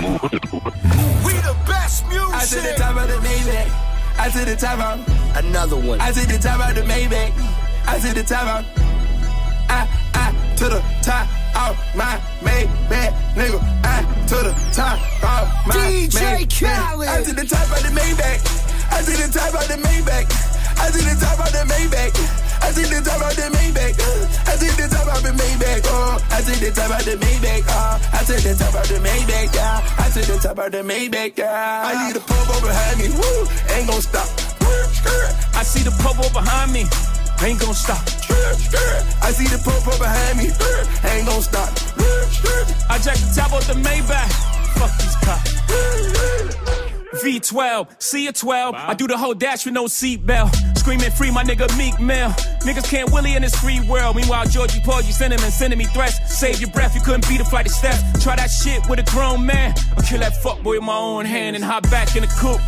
never. We the best music. I to the top of the Maybach. I to the top of Another one. I to the top of the Maybach. I to the top of I, I to the top of my Maybach, nigga. I to the top of my DJ Maybach. Khaled. I to the top of the Maybach. I to the top of the Maybach. I to the top of the Maybach. I to the top of the Maybach. uh, I to the top of the Maybach. Oh, I to the top of the Maybach. Oh, I to the top of the Maybach. Yeah, I to the top of the Maybach. Yeah. I need a pump behind me. Woo, ain't gon' stop. I see the popo behind me. Ain't gonna stop. I see the pump behind me. Ain't gon' stop. I jack the top off the Maybach. Fuck these cops. V12, C12, I do the whole dash with no seatbelt. Screaming free, my nigga Meek Mill. Niggas can't willy in this free world. Meanwhile, Georgie Porgy sending and sending me threats. Save your breath, you couldn't beat a flight of steps. Try that shit with a grown man. I'll kill that fuckboy with my own hand and hop back in the coupe.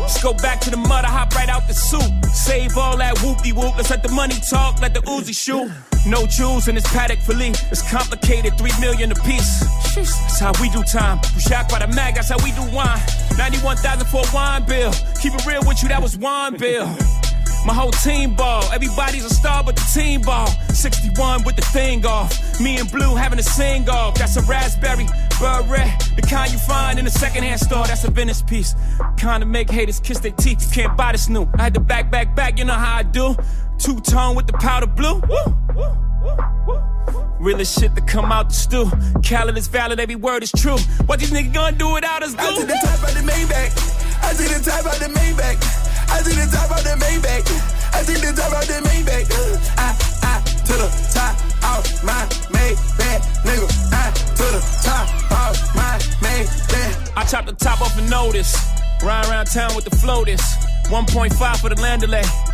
Let's go back to the mud, I hop right out the soup. Save all that whoopty whoop. Let's let the money talk, let the Uzi shoot. No jewels in this paddock fillet. It's complicated, three million a piece. That's how we do time. We shocked by the mag, that's how we do wine. 91,000 for a wine bill. Keep it real with you, that was wine bill. My whole team ball. Everybody's a star but the team ball. 61 with the thing off. Me and Blue having a sing off. That's a raspberry beret. The kind you find in a secondhand store. That's a Venice piece. Kind of make haters kiss their teeth. You can't buy this new. I had to back, back, back. You know how I do. Two tone with the powder blue. Woo. woo, woo, Realest shit to come out the stew. Khaled is valid, every word is true. What these niggas gonna do without us, I do? to the top of the Maybach. I to the top of the Maybach. I to the top of the Maybach. I to the top of the Maybach. I, I to the top of my Maybach, nigga. I to the top of my Maybach. I chop the top off a notice. Ride around town with the floaters. 1.5 for the landolay.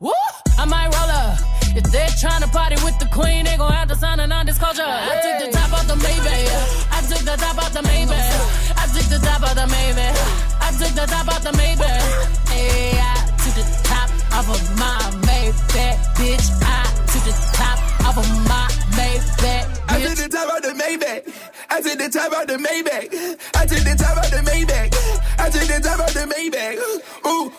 Woo! I might roll up. If they're trying to party with the queen, they gon' have to sign a non-disclosure. I took the top off the Maybach. I took the top off the Maybach. I took the top off the Maybach. I took the top off the Maybach. Hey, I took the top off of my Maybach, bitch. I took the top off of my Maybach, I took the top out the Maybach. I took the top out the Maybach. I took the top out the Maybach. I took the top out the Maybach. Ooh,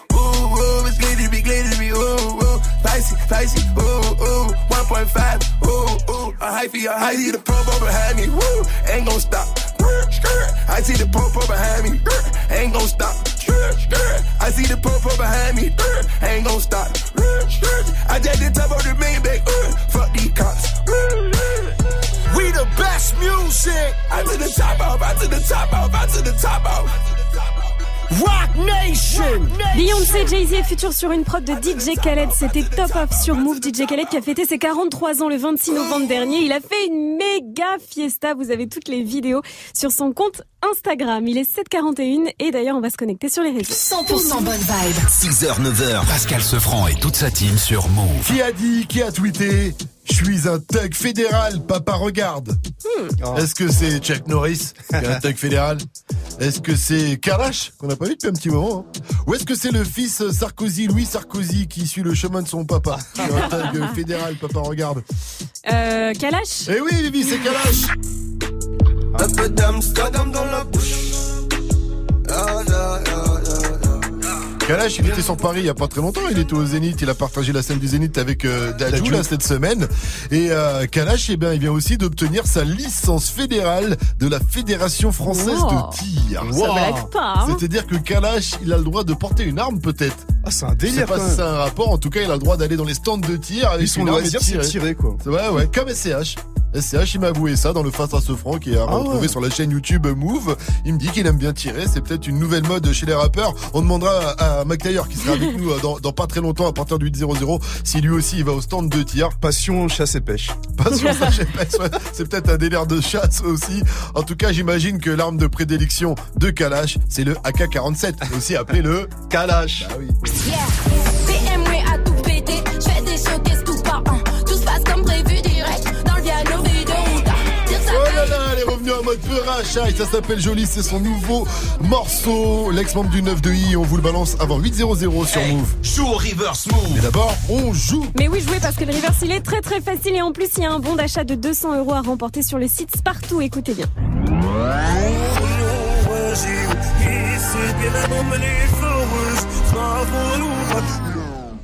ooh, it's glittery, glittery, ooh, ooh, spicy, spicy, ooh, ooh, 1.5, ooh, ooh, a hyphy, a hyphy, the probo behind me, woo, ain't gon' stop. I see the popo behind me, ain't gon' stop. I see the popo behind me, ain't gon' stop. I take the top of the Maybach, fuck these cops. We the best music. I to the top off, I to the top off, I to the top off. Rock Nation. Beyoncé, Jay-Z et Future sur une prod de DJ Khaled. C'était top off sur Move. DJ Khaled qui a fêté ses 43 ans le 26 novembre dernier. Il a fait une méga fiesta. Vous avez toutes les vidéos sur son compte Instagram. Il est 7h41 et d'ailleurs on va se connecter sur les réseaux. 100% bonne vibe. 6h, 9h, Pascal Sefranc et toute sa team sur Move. Qui a dit, qui a tweeté Je suis un thug fédéral, papa regarde. Hmm. Est-ce que c'est Chuck Norris, qui est un thug fédéral Est-ce que c'est Kalash, qu'on n'a pas vu depuis un petit moment hein Ou est-ce que c'est le fils Sarkozy, Louis Sarkozy, qui suit le chemin de son papa? Qui est un thug fédéral, papa regarde. Euh, Kalash? Eh oui, Vivi, c'est Kalash Un peu d'Amsterdam dans la bouche. Ah, là, là, là. Kalash, il était sur Paris il y a pas très longtemps. Il était au Zénith. Il a partagé la scène du Zénith avec euh, Dadju là, cette semaine. Et euh, Kalash, eh bien, il vient aussi d'obtenir sa licence fédérale de la Fédération française Wow. de tir. Ça blague pas, hein. C'est-à-dire que Kalash, il a le droit de porter une arme peut-être. Ah, c'est un délire, Je sais pas quand si c'est un rapport. En tout cas, il a le droit d'aller dans les stands de tir avec Ils sont loisirs, c'est tirer. tirer, quoi. C'est vrai, ouais, comme SCH. SCH, il m'a avoué ça dans le Face à ce franc qui est à Ah retrouver ouais. sur la chaîne YouTube Move. Il me dit qu'il aime bien tirer. C'est peut-être une nouvelle mode chez les rappeurs. On demandera à, à Mac Taylor qui sera avec nous euh, dans, dans pas très longtemps à partir du 8-0-0 si lui aussi il va au stand de tir. Passion, chasse et pêche. Passion, sais pas, ouais. C'est peut-être un délire de chasse aussi. En tout cas, j'imagine que l'arme de prédilection de Kalash, c'est le AK-47, aussi appelé le Kalash. Ah oui. BMW mode peurage, ah, et ça s'appelle Jolie, c'est son nouveau morceau. L'ex-membre du 9 de I, on vous le balance avant 8-0-0 sur Move. Joue au reverse move. Mais d'abord, on joue. Mais oui, jouez parce que le reverse il est très très facile et en plus il y a un bon d'achat de 200 euros à remporter sur le site Spartoo. Écoutez bien.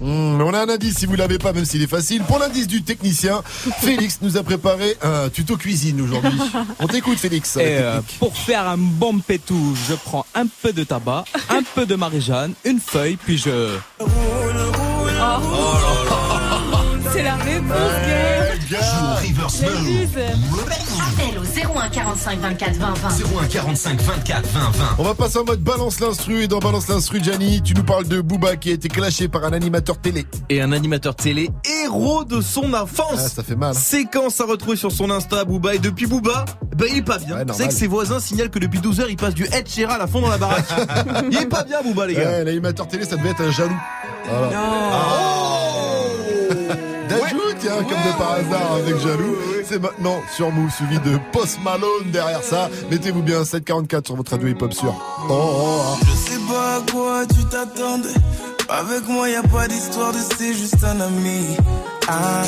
Mmh, mais on a un indice si vous l'avez pas, même s'il est facile. Pour l'indice du technicien, Félix nous a préparé un tuto cuisine aujourd'hui. On t'écoute, Félix. Et euh, pour faire un bon pétou, je prends un peu de tabac, un peu de marie-jeanne, une feuille, puis je... C'est la réponse. Appel au 01 45 24 20 20. 01 45 24 20 20. On va passer en mode balance l'instru et dans balance l'instru, Gianni, tu nous parles de Booba qui a été clashé par un animateur télé. Et un animateur télé héros de son enfance. Ah, ça fait mal. Séquence à retrouver sur son Insta, Booba. Et depuis Booba, bah, il est pas bien. Ouais, C'est que ses voisins signalent que depuis 12 heures, il passe du Ed Sheeran à fond dans la baraque. il est pas bien, Booba, les gars. Ouais, l'animateur télé, ça devait être un jaloux. Voilà. Dajou, comme de par hasard avec Jaloux. C'est maintenant sur Move, suivi de Post Malone derrière ça. Mettez-vous bien 744 sur votre radio hip-hop sûr. Oh, oh, oh. Je sais pas à quoi tu t'attendais. Avec moi, y a pas d'histoire de c'est juste un ami. Ah,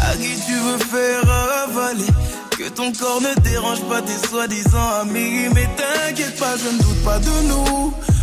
à qui tu veux faire avaler? Que ton corps ne dérange pas tes soi-disant amis. Mais t'inquiète pas, je ne doute pas de nous.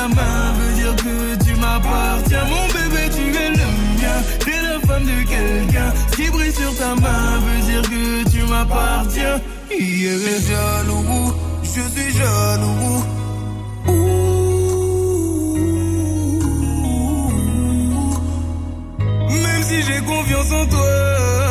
Ta main veut dire que tu m'appartiens. Mon bébé, tu es le mien. T'es la femme de quelqu'un. Ce qui brille sur ta main veut dire que tu m'appartiens. Il est jaloux. Je suis jaloux. Même si j'ai confiance en toi.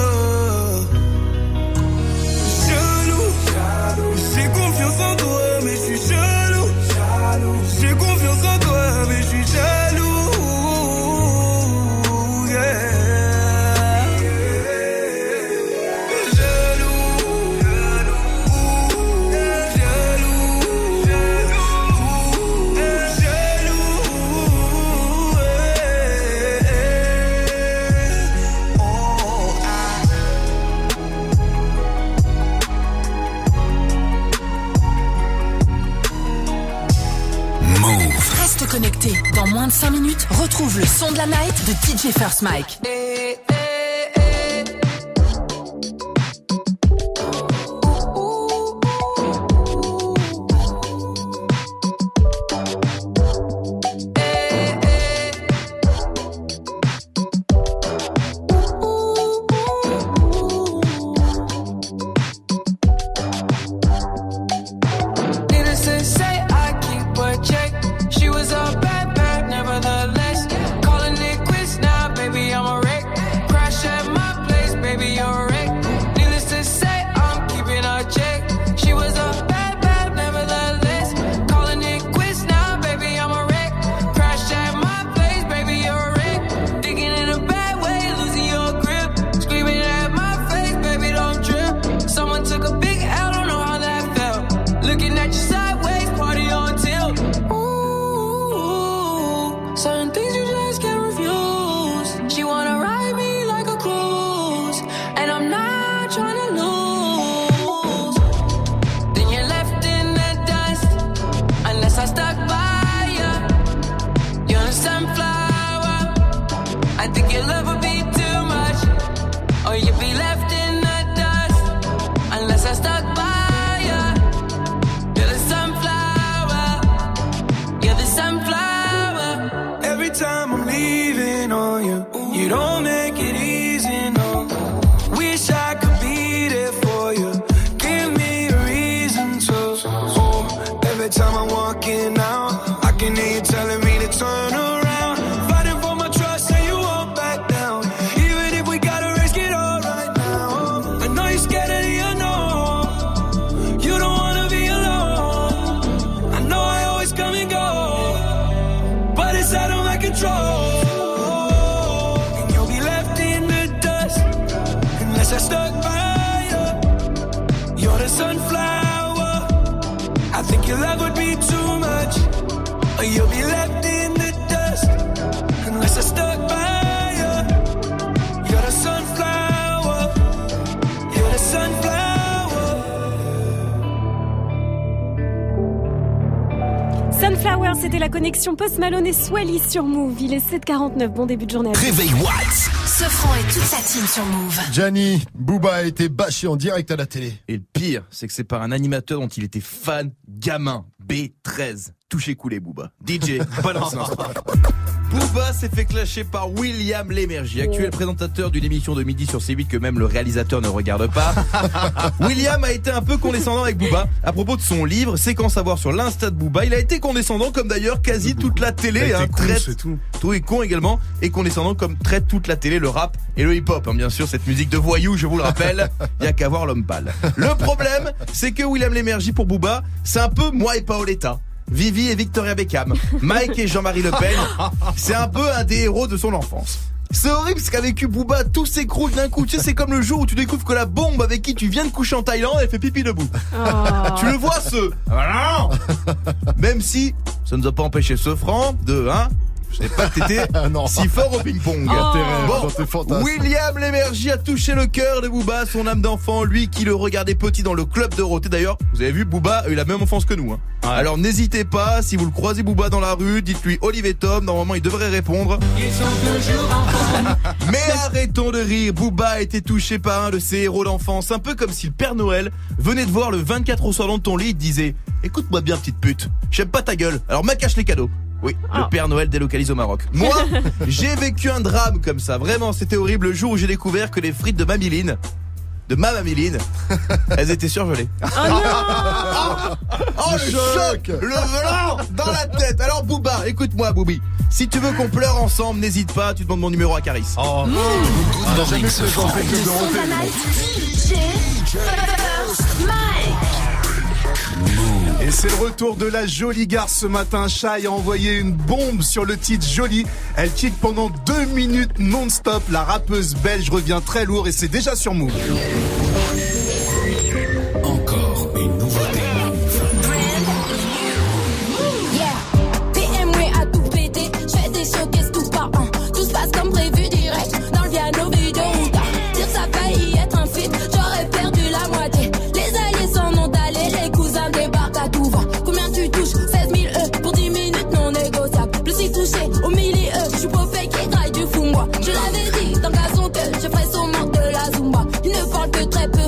5 minutes, retrouve le son de la night de DJ First Mike. Needless la connexion Post Malone et Swally sur Move. Il est 7h49. Bon début de journée. Réveil Watts. Sofran et toute sa team sur Move. Gianni, Booba a été bâché en direct à la télé. Et le pire, c'est que c'est par un animateur dont il était fan gamin. B13. Touché coulé, Booba. DJ, balance. Booba s'est fait clasher par William Lémergie, actuel présentateur d'une émission de midi sur C8 que même le réalisateur ne regarde pas. William a été un peu condescendant avec Booba à propos de son livre Séquence à voir sur l'Insta de Booba. Il a été condescendant comme d'ailleurs quasi toute la télé. Hein, con, c'est tout. tout est con également et condescendant comme traite toute la télé, le rap et le hip-hop. hein, bien sûr, cette musique de voyou, je vous le rappelle, il y a qu'à voir l'homme pâle. Le problème, c'est que William Lémergie pour Booba, c'est un peu moi et Paoletta. Vivi et Victoria Beckham, Mike et Jean-Marie Le Pen. C'est un peu un des héros de son enfance. C'est horrible ce qu'a vécu Booba, tout s'écroule d'un coup. Tu sais, c'est comme le jour où tu découvres que la bombe avec qui tu viens de coucher en Thaïlande, elle fait pipi debout. Tu le vois ce Voilà. Même si ça ne nous a pas empêché ce franc de hein je sais pas que t'étais si fort au ping-pong. William Lémergie a touché le cœur de Booba, son âme d'enfant, lui qui le regardait petit dans le club de Roté. D'ailleurs, vous avez vu, Booba a eu la même enfance que nous. hein. Alors n'hésitez pas, si vous le croisez Booba dans la rue, dites-lui Olivier Tom, normalement il devrait répondre. Mais arrêtons de rire, Booba a été touché par un de ses héros d'enfance, un peu comme si le Père Noël venait de voir le 24 au soir dans ton lit et disait Écoute-moi bien petite pute, j'aime pas ta gueule, alors ma cache les cadeaux. Oui, le Père Noël délocalise au Maroc. Moi, j'ai vécu un drame comme ça. Vraiment, c'était horrible le jour où j'ai découvert que les frites de Mamiline, de ma Mamiline, elles étaient surgelées. Oh, le choc Le blanc dans la tête Alors Booba, écoute-moi Booby. Si tu veux qu'on pleure ensemble, n'hésite pas, tu demandes mon numéro à Caris. Oh. Ah, jamais de Roté. Et c'est le retour de la jolie garce ce matin. Shai a envoyé une bombe sur le titre Jolie. Elle kick pendant deux minutes non-stop. La rappeuse belge revient très lourd et c'est déjà sur Move.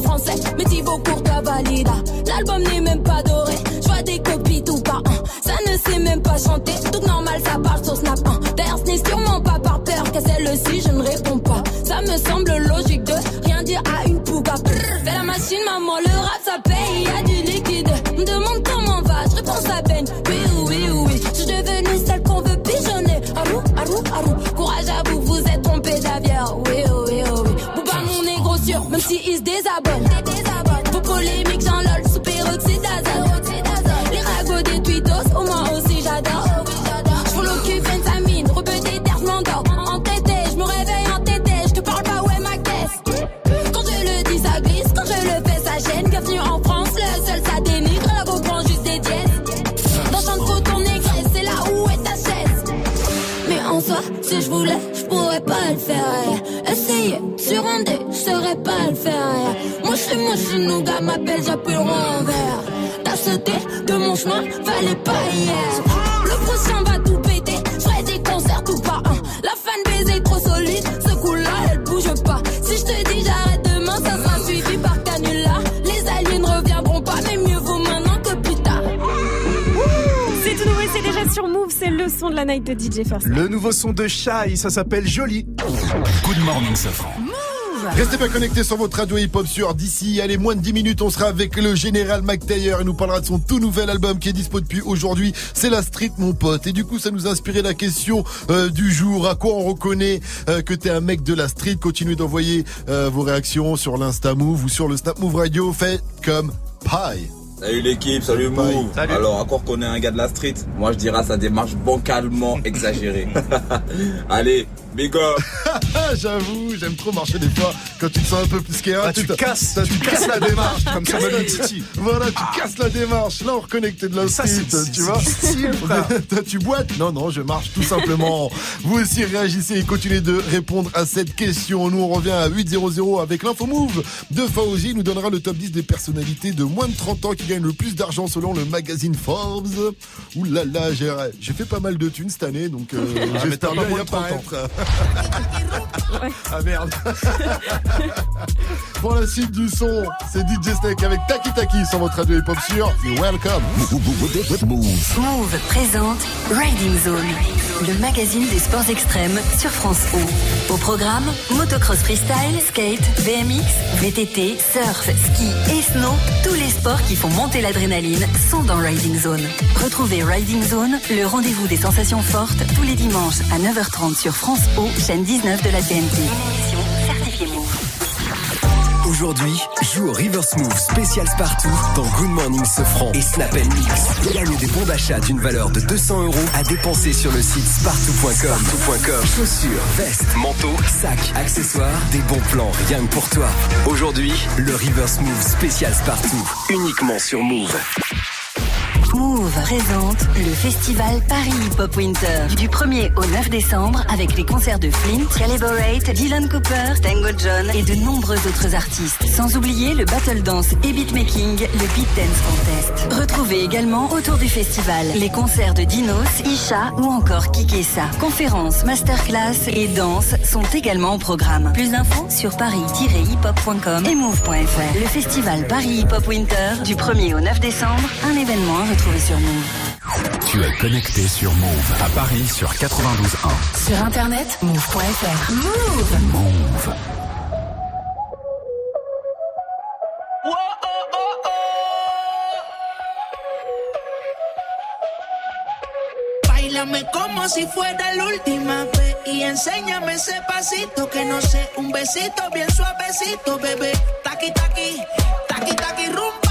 Français, mais Thibaut Courtois valida. L'album n'est même pas doré, je vois des copies tout par un. Ça ne sait même pas chanter, tout normal, ça parle sur Snap 1. D'ailleurs, ce n'est sûrement pas par peur qu'à celle-ci, je ne réponds pas. Ça me semble logique de rien dire à une pouga. Fais la machine, maman, le rap ça paye, y a du liquide. Me demande comment va, je réponds ça baigne. Oui, oui, oui, je suis devenue celle qu'on veut pigeonner. Arou, arou, arou, même s'il se désabonne. Je saurais pas le faire. Moi, je suis moi, je suis nougat, m'appelle, j'appuie le renvers. T'as sauté de mon chemin, fallait pas hier. Le prochain va tout péter, je ferai des concerts tout par un. La fan baiser trop solide, ce coup-là, elle bouge pas. Si je te dis j'arrête demain, ça sera suivi par canular. Les aliens ne reviendront pas, mais mieux vaut maintenant que plus tard. C'est tout nouveau, et c'est déjà sur Move, c'est le son de la night de DJ First. Le nouveau son de Shai, ça s'appelle Jolie. Good morning, Safran. Restez bien connectés sur votre radio hip-hop sur d'ici. Allez, moins de 10 minutes, on sera avec le général Mac Taylor. Il nous parlera de son tout nouvel album qui est dispo depuis aujourd'hui. C'est la street, mon pote. Et du coup, ça nous a inspiré la question euh, du jour. À quoi on reconnaît euh, que t'es un mec de la street? Continuez d'envoyer euh, vos réactions sur l'Insta Move ou sur le Snap Move Radio. Faites comme paille. Salut l'équipe, salut Move. Alors, encore qu'on est un gars de la street, moi je dirais sa démarche bancalement exagérée. Allez, big up. J'avoue, j'aime trop marcher des fois quand tu te sens un peu plus qu'un. Ah, tu casses, tu casses la démarche, comme ça, Titi. Voilà, tu casses la démarche. Là, on reconnecté de la street, tu vois. Toi, tu boites Non, non, je marche tout simplement. Vous aussi réagissez et continuez de répondre à cette question. Nous, on revient à 800 avec l'info move de Fauzi. Il nous donnera le top 10 des personnalités de moins de 30 ans qui gagnent le plus d'argent selon le magazine Forbes. Ouh là là, j'ai fait pas mal de thunes cette année, donc euh, Ah, j'espère bien y moins de 30 ans. apparaître. Ah merde. Pour la suite du son, c'est DJ Snake avec Taki Taki sur votre radio hip-hop sur Welcome. Move présente Riding Zone, le magazine des sports extrêmes sur France O. Au programme, motocross freestyle, skate, BMX, VTT, surf, ski et snow, tous les sports qui font monter l'adrénaline sont dans Riding Zone. Retrouvez Riding Zone, le rendez-vous des sensations fortes, tous les dimanches à 9h30 sur France O, chaîne 19 de la TNT. Aujourd'hui, joue au River Smooth spécial Spartoo dans Good Morning Sofran et Snap Mix. Gagne des bons d'achat d'une valeur de 200 euros à dépenser sur le site spartoo.com. Chaussures, vestes, manteaux, sacs, accessoires, des bons plans rien que pour toi. Aujourd'hui, le River Smooth spécial Spartoo, uniquement sur Move. Move présente le festival Paris Hip Hop Winter du 1er au 9 décembre avec les concerts de Flint, Caliborate, Dylan Cooper, Tango John et de nombreux autres artistes. Sans oublier le battle dance et beatmaking, le Beat Dance Contest. Retrouvez également autour du festival les concerts de Dinos, Isha ou encore Kikessa. Conférences, masterclass et danse sont également au programme. Plus d'infos sur paris-hiphop.com et move.fr. Le festival Paris Hip Hop Winter du 1er au 9 décembre, un événement à retrouver sur Move. Tu es connecté sur Move à Paris sur 92.1. Sur internet, move.fr. Move Move. Báilame como si fuera la última vez y enséñame ese pasito que no sé, un besito bien suavecito, bebé. Taqui taqui, taqui taqui rumba.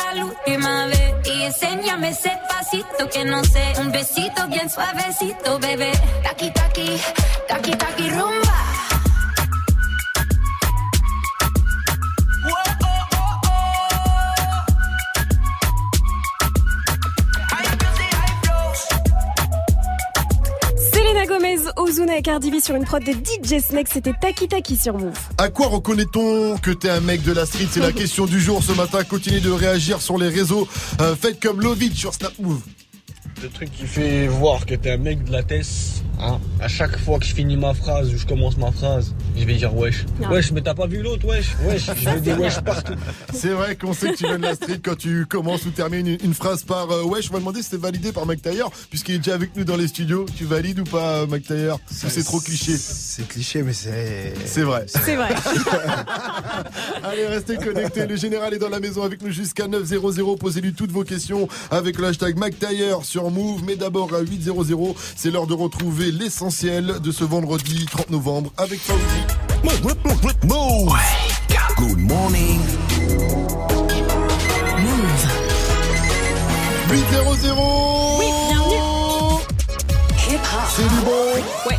la última vez y enséñame ese pasito que no sé, un besito bien suavecito, bebé. Taqui taqui, Ozuna et Cardi B sur une prod de DJ Snake, c'était Taki Taki sur Move. À quoi reconnaît-on que t'es un mec de la street? C'est la question du jour ce matin. Continuez de réagir sur les réseaux. Euh, faites comme Lovitch sur Snap Move. Le truc qui fait voir que t'es un mec de la tête Hein à chaque fois que je finis ma phrase ou je commence ma phrase, je vais dire wesh. Non. Wesh, mais t'as pas vu l'autre, wesh? Wesh, je vais dire wesh partout. C'est vrai qu'on sait que tu viens de la street quand tu commences ou termines une, une phrase par euh, wesh. On va demander si c'est validé par McTayer, puisqu'il est déjà avec nous dans les studios. Tu valides ou pas, McTayer Ou c'est trop cliché? C'est cliché, mais c'est. C'est vrai. C'est vrai. Allez, restez connectés. Le général est dans la maison avec nous jusqu'à 900. Posez-lui toutes vos questions avec le hashtag McTayer sur Move. Mais d'abord à 800, c'est l'heure de retrouver l'essentiel de ce vendredi 30 novembre avec Fauzi. Move. Good morning. 800 Oui, bienvenue. C'est du bon. Ouais.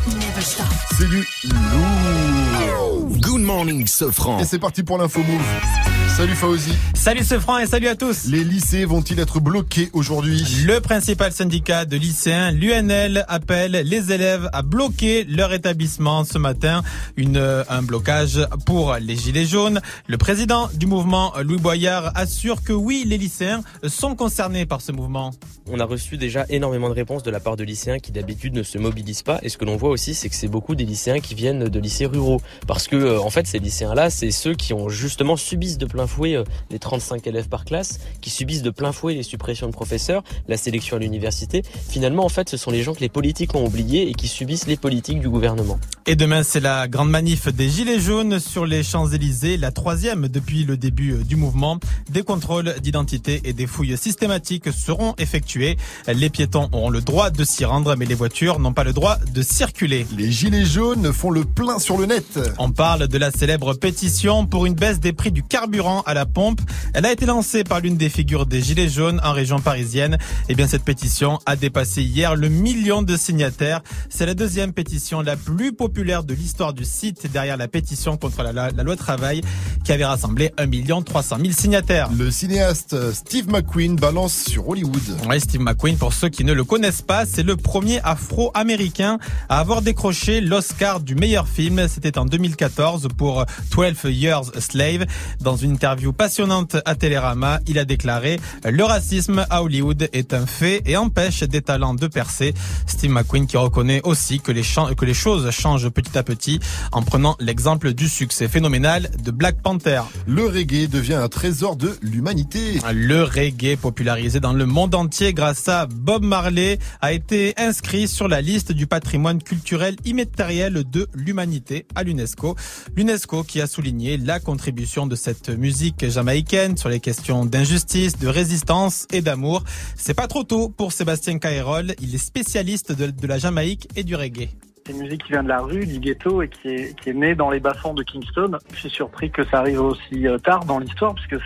C'est du lourd. Good morning, Sofran. Et c'est parti pour l'info Move. Salut Fauzi. Salut ce franc et salut à tous. Les lycées vont-ils être bloqués aujourd'hui Le principal syndicat de lycéens, l'UNL, appelle les élèves à bloquer leur établissement ce matin. Une, euh, un blocage pour les Gilets jaunes. Le président du mouvement, Louis Boyard, assure que oui, les lycéens sont concernés par ce mouvement. On a reçu déjà énormément de réponses de la part de lycéens qui d'habitude ne se mobilisent pas. Et ce que l'on voit aussi, c'est que c'est beaucoup des lycéens qui viennent de lycées ruraux. Parce que, euh, en fait, ces lycéens-là, c'est ceux qui ont justement subissent de plein fouet euh, les 35 élèves par classe, qui subissent de plein fouet les suppressions de professeurs, la sélection à l'université. Finalement, en fait, ce sont les gens que les politiques ont oubliés et qui subissent les politiques du gouvernement. Et demain, c'est la grande manif des Gilets jaunes sur les Champs-Élysées, la troisième depuis le début euh, du mouvement. Des contrôles d'identité et des fouilles systématiques seront effectués. Les piétons auront le droit de s'y rendre, mais les voitures n'ont pas le droit de circuler. Les Gilets jaunes font le plein sur le net. On parle de la célèbre pétition pour une baisse des prix du carburant à la pompe. Elle a été lancée par l'une des figures des Gilets jaunes en région parisienne. Et bien, cette pétition a dépassé hier le million de signataires. C'est la deuxième pétition la plus populaire de l'histoire du site derrière la pétition contre la, la- la loi travail qui avait rassemblé 1 300 000 signataires. Le cinéaste Steve McQueen balance sur Hollywood. Ouais, Steve McQueen, pour ceux qui ne le connaissent pas, c'est le premier afro-américain à avoir décroché l'Oscar du meilleur film. C'était en 2014 pour 12 Years a Slave. Dans une interview passionnante à Télérama, il a déclaré Le racisme à Hollywood est un fait et empêche des talents de percer. Steve McQueen qui reconnaît aussi que les, que les choses changent petit à petit en prenant l'exemple du succès phénoménal de Black Panther. Le reggae devient un trésor de l'humanité. Le reggae popularisé dans le monde entier grâce à Bob Marley a été inscrit sur la liste du patrimoine culturel immatériel de l'humanité à l'UNESCO. L'UNESCO qui a souligné la contribution de cette musique jamaïcaine sur les questions d'injustice, de résistance et d'amour. C'est pas trop tôt pour Sébastien Caérol, il est spécialiste de, la Jamaïque et du reggae. C'est une musique qui vient de la rue, du ghetto et qui est, qui est née dans les bas-fonds de Kingston. Je suis surpris que ça arrive aussi euh, tard dans l'histoire, puisque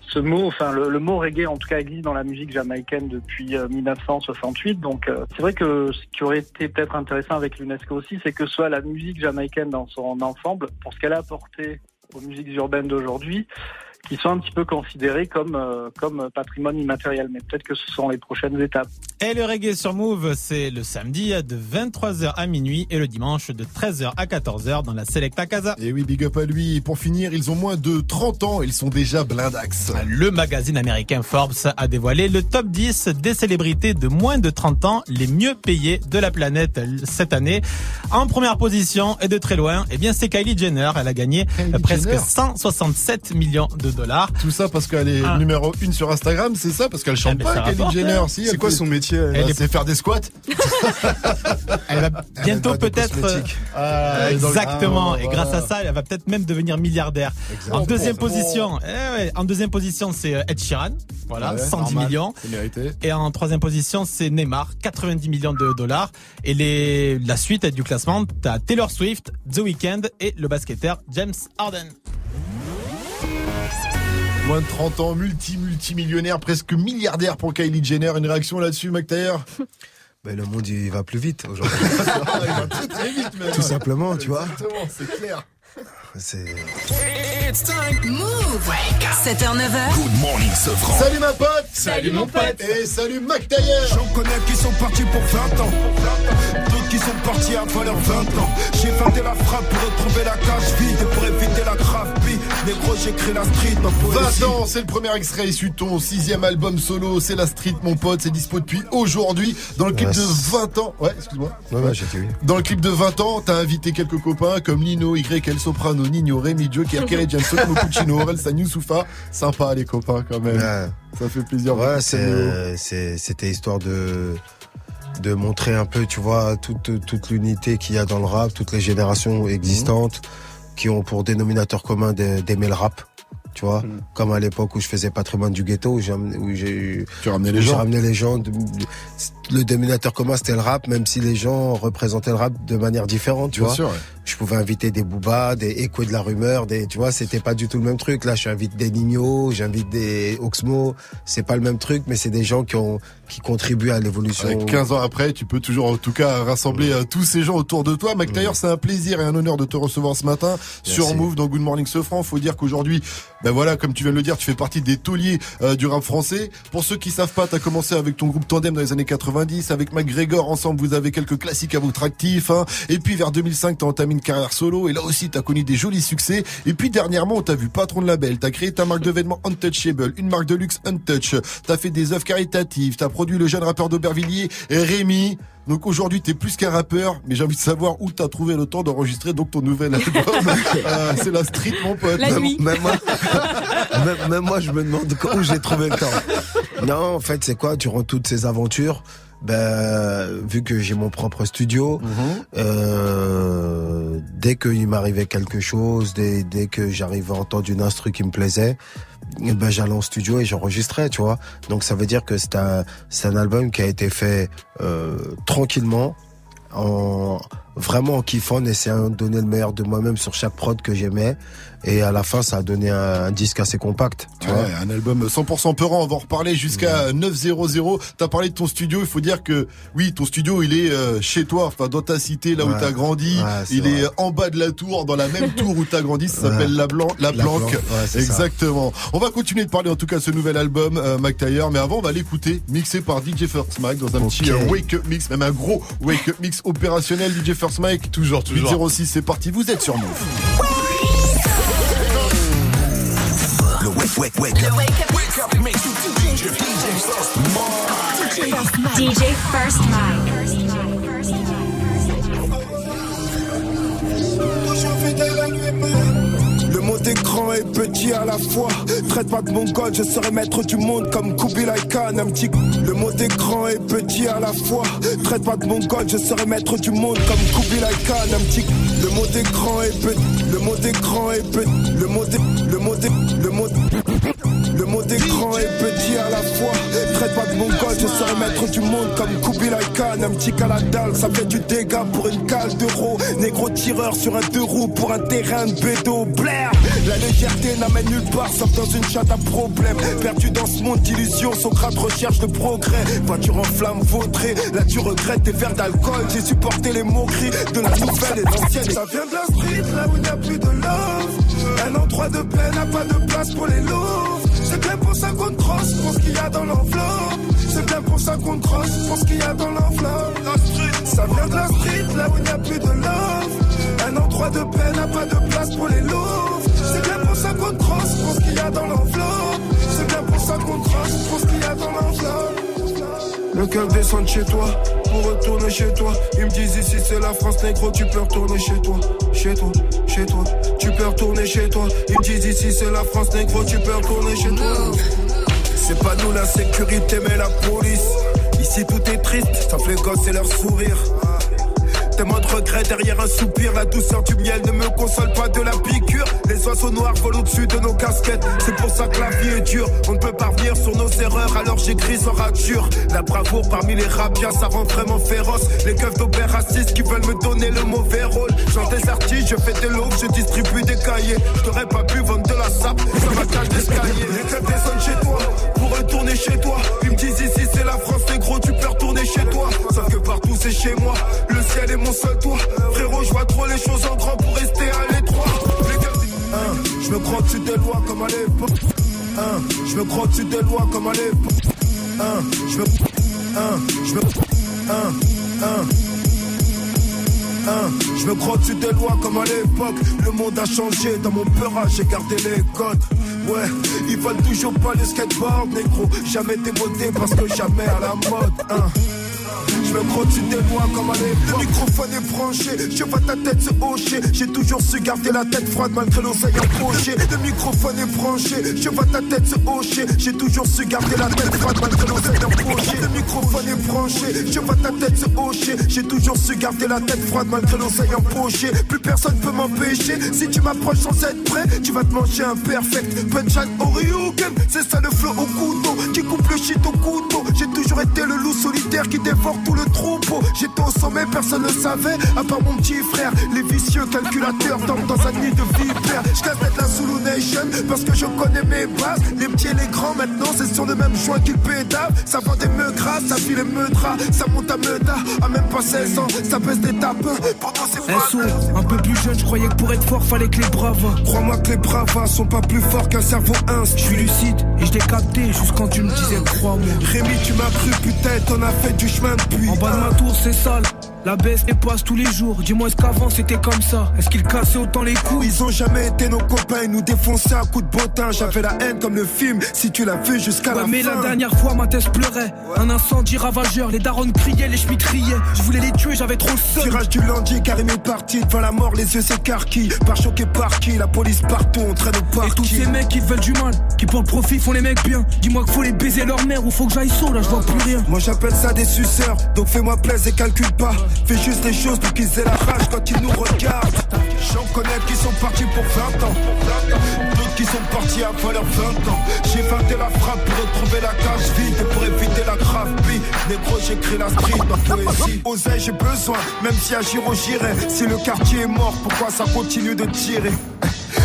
ce mot, enfin le, mot reggae en tout cas existe dans la musique jamaïcaine depuis euh, 1968. Donc euh, c'est vrai que ce qui aurait été peut-être intéressant avec l'UNESCO aussi, c'est que soit la musique jamaïcaine dans son ensemble, pour ce qu'elle a apporté aux musiques urbaines d'aujourd'hui, qui sont un petit peu considérées comme, euh, comme patrimoine immatériel. Mais peut-être que ce sont les prochaines étapes. Et le reggae sur Move, c'est le samedi de 23h à minuit et le dimanche de 13h à 14h dans la Selecta Casa. Et oui, big up à lui. Pour finir, ils ont moins de 30 ans, ils sont déjà blindax. Le magazine américain Forbes a dévoilé le top 10 des célébrités de moins de 30 ans les mieux payées de la planète cette année. En première position et de très loin, eh bien c'est Kylie Jenner. Elle a gagné presque Jenner 167 millions de dollars. Tout ça parce qu'elle est Ah. numéro une sur Instagram, c'est ça Parce qu'elle chante Eh ben, pas, Kylie Jenner. Si, C'est quoi fait- son métier, Elle elle sait faire des squats. Elle va bientôt peut-être. euh, Ah, exactement. Ah, Et grâce à ça, elle va peut-être même devenir milliardaire. En deuxième Oh. position, eh ouais, en deuxième position, c'est euh, Ed Sheeran. Voilà, Ouais, 110 normal. millions. C'est. Et en troisième position, c'est Neymar, 90 millions de dollars. Et les, la suite du classement, t'as Taylor Swift, The Weeknd et le basketteur James Harden. Moins de 30 ans, multi-multimillionnaire, presque milliardaire pour Kylie Jenner. Une réaction là-dessus, McTayer Ben, le monde il va plus vite aujourd'hui. Il va très très vite même. Tout simplement, tu vois. Exactement, c'est clair. C'est. It's time. Move. 7h, 9h. Good morning, Sofran. Salut ma pote Salut, mon pote. Et salut McTayer J'en connais qui sont partis pour 20 ans. D'autres qui sont partis avant leurs 20 ans. J'ai feinté la frappe pour retrouver la cage vide et pour éviter la grave. Négro, j'ai j'écris la street, ma 20 poésie. ans, c'est le premier extrait issu de ton sixième album solo, c'est la street mon pote, c'est dispo depuis aujourd'hui dans le clip Ouais, de c'est- 20 ans. Ouais, excuse-moi. Ouais, ouais, oui. Dans le clip de 20 ans, t'as invité quelques copains comme Nino, YL Soprano, Nino, Rémi, Joker, Kerry James, Sotomo Puccino, Aurel San Youssoufa. Sympa les copains quand même. Ça fait plaisir. Ouais, c'était histoire de, de montrer un peu, tu vois, toute, toute l'unité qu'il y a dans le rap, toutes les générations existantes qui ont pour dénominateur commun d'aimer le rap. Tu vois, comme à l'époque où je faisais patrimoine du ghetto, où j'ai, amené- où j'ai, Tu ramenais les gens. ramené les gens. de- le dénominateur commun c'était le rap, même si les gens représentaient le rap de manière différente, tu Bien vois. sûr, ouais. Je pouvais inviter des Booba, des Échos de la rumeur, des, tu vois, c'était pas du tout le même truc. Là, j'invite des Nino, j'invite des Oxmo. C'est pas le même truc, mais c'est des gens qui ont, qui contribuent à l'évolution. Ouais, 15 ans après, tu peux toujours en tout cas rassembler euh, tous ces gens autour de toi. Mac Taylor, c'est un plaisir et un honneur de te recevoir ce matin sur Merci. Move dans Good Morning Sofran. Faut dire qu'aujourd'hui, ben voilà, comme tu viens de le dire, tu fais partie des tauliers euh, du rap français. Pour ceux qui savent pas, t'as commencé avec ton groupe Tandem dans les années 90, avec McGregor. Ensemble, vous avez quelques classiques à votre actif. Hein. Et puis vers 2005, t'as entamé une carrière solo. Et là aussi, t'as connu des jolis succès. Et puis dernièrement, on t'a vu patron de label. T'as créé ta marque de vêtements Untouchable, une marque de luxe Untouch. T'as fait des œuvres caritatives. T'as produit le jeune rappeur d'Aubervilliers, Rémi. Donc aujourd'hui, t'es plus qu'un rappeur, mais j'ai envie de savoir où t'as trouvé le temps d'enregistrer donc ton nouvel album. Euh, c'est la street, mon pote. Même- Même moi, même, même moi, je me demande où j'ai trouvé le temps. Non, en fait, c'est quoi? Durant toutes ces aventures, ben, vu que j'ai mon propre studio, euh, dès qu'il m'arrivait quelque chose, dès, dès que j'arrivais à entendre une instru qui me plaisait, eh ben j'allais en studio et j'enregistrais, tu vois. Donc ça veut dire que c'est un, c'est un album qui a été fait euh, tranquillement, en vraiment en kiffant, en essayant de donner le meilleur de moi-même sur chaque prod que j'aimais. Et à la fin, ça a donné un, un disque assez compact, tu Ouais, vois. un album 100% peurant, on va en reparler jusqu'à 900. T'as parlé de ton studio, il faut dire que oui, ton studio il est euh, chez toi, enfin dans ta cité, là où Ouais. t'as grandi. Ouais, il est vrai. en bas de la tour, dans la même tour où t'as grandi, ça Ouais. s'appelle La, Blanc, la, La Planque. Planque, ouais, c'est ça. Exactement. On va continuer de parler en tout cas de ce nouvel album, euh, Mac Taylor, mais avant on va l'écouter, mixé par DJ First Mike dans un petit euh, wake up mix, même un gros wake up mix opérationnel DJ First Mike. Toujours, toujours. 806, c'est parti, vous êtes sur Move. Le wake, wake, wake up. Wake up mix with DJ, DJ First Mike. DJ First Mike. Le mot d'écran est petit à la fois. Traite pas de mon je serai maître du monde comme Kubilai Khan. Un petit. Le mot est petit à la fois. Traite pas de mon je serai maître du monde comme Kubilai Khan. Un petit. Le mot est petit. Le mot est petit. Le mot d'é- Le mot d'é- Le mot. Le d'écran est petit à la fois. Traite pas de mon god, je serai maître du monde comme Kubilai Khan. Un petit caladal, ça fait du dégât pour une cale d'euros. Négro tireur sur un deux roues pour un terrain de bédo. Blair, la légèreté n'amène nulle part sauf dans une chatte à problème. Perdu dans ce monde d'illusions, Socrate recherche de progrès. Voiture en flamme vautrée, là tu regrettes tes verres d'alcool. J'ai supporté les moqueries de la nouvelle et l'ancienne. Ça vient de la là où il n'y a plus de love. Un endroit de paix n'a pas de place pour les loups. C'est bien pour ça qu'on crosse pour ce qu'il y a dans l'enveloppe. C'est bien pour ça qu'on crosse pour ce qu'il y a dans l'enveloppe. Ça vient de la street, là où il n'y a plus de love. Un endroit de paix n'a pas de place pour les loups. C'est bien pour ça qu'on crosse pour ce qu'il y a dans l'enveloppe. C'est bien pour ça qu'on crosse pour ce qu'il y a dans l'enveloppe. Le cœur descend de chez toi pour retourner chez toi. Ils me disent ici c'est la France négro, tu peux retourner chez toi, chez toi, chez toi. Tu peux retourner chez toi. Ils me disent ici c'est la France négro, tu peux retourner chez toi. C'est pas nous la sécurité mais la police. Ici tout est triste, ça fait les gosses et leur sourire. Des mots de regret derrière un soupir, la douceur du miel ne me console pas de la piqûre. Les oiseaux noirs volent au-dessus de nos casquettes, c'est pour ça que la vie est dure. On ne peut pas revenir sur nos erreurs, alors j'écris sans rature. La bravoure parmi les rapias, ça rend vraiment féroce. Les keufs d'Aubert racistes qui veulent me donner le mauvais rôle. J'en des artistes, je fais des loaves, je distribue des cahiers. Je t'aurais pas pu vendre de la sape, ça m'a cage d'escalier. Les keufs descendent chez toi, pour retourner chez toi. Ils me chez toi. Sauf que partout c'est chez moi, le ciel est mon seul toit. Frérot, je vois trop les choses en grand pour rester à l'étroit. Hein, je me crois dessus des lois comme à l'époque. Hein, je me crois dessus des lois comme à l'époque. Hein, je me. Je me. Je me crois dessus des lois comme à l'époque. Le monde a changé, dans mon peurage, j'ai gardé les codes. Ouais, ils veulent toujours pas le skateboard, négro. Jamais démodé parce que jamais à la mode. Hein. Je me dessus des lois comme à. Le microphone est branché, je vois ta tête se hocher. J'ai toujours su garder la tête froide malgré l'oseille approché. Le microphone est branché, je vois ta tête se hocher. J'ai toujours su garder la tête froide malgré l'oseille approché. Le microphone est branché, je vois ta tête se hocher. J'ai toujours su garder la tête froide malgré l'oseille empoché. Plus personne peut m'empêcher. Si tu m'approches sans être prêt, tu vas te manger un perfect. Punchline c'est ça le flow au couteau. Qui coupe le shit au couteau. J'ai toujours été le loup solitaire qui dévore tout le troupeau. J'étais au sommet, personne ne savait, à part mon petit frère. Les vicieux calculateurs tombent dans un nid de vipère. Je casse la Zulu Nation parce que je connais mes bases. Les petits et les grands maintenant, c'est sur le même joint qu'ils pédalent. Ça vend des meugras, ça file les meudras, ça monte à meuda. À même pas 16 ans, ça pèse des tapins. Pourtant c'est pas. SO, un peu plus jeune, je croyais que pour être fort, fallait que les bravas. Crois-moi que les bravas sont pas plus forts qu'un cerveau Je suis lucide et je l'ai capté juste quand tu me disais crois-moi. Rémi, tu m'as cru, putain, t'en as fait du chemin depuis. En bas de ma tour, c'est sale. La baisse les passe tous les jours. Dis-moi, est-ce qu'avant c'était comme ça? Est-ce qu'ils cassaient autant les couilles? Ils ont jamais été nos copains, ils nous défonçaient à coups de bottin. J'avais la haine comme le film, si tu l'as vu jusqu'à Ouais, la mais fin. la dernière fois, ma thèse pleurait. Un incendie ravageur, les darons criaient, les schmitts riaient. Je voulais les tuer, j'avais trop le. Tirage du lundi, Karim est parti devant la mort, les yeux s'écarquillent. Par choqué par qui? La police partout, on traîne au Et parc. tous ces mecs qui veulent du mal, qui pour le profit font les mecs bien. Dis-moi qu'il faut les baiser leur mère ou faut que j'aille saut, là je vois plus rien. Moi j'appelle ça des suceurs, donc fais-moi plaisir et calcule pas. Fais juste les choses pour qu'ils aient la rage quand ils nous regardent. J'en connais qui sont partis pour 20 ans, d'autres qui sont partis avant leurs 20 ans. J'ai inventé la frappe pour retrouver la cage vide et pour éviter la grave bille. Négro, j'écris la street en poésie. Oseille, j'ai besoin, même si à Giro j'irai. Si le quartier est mort, pourquoi ça continue de tirer?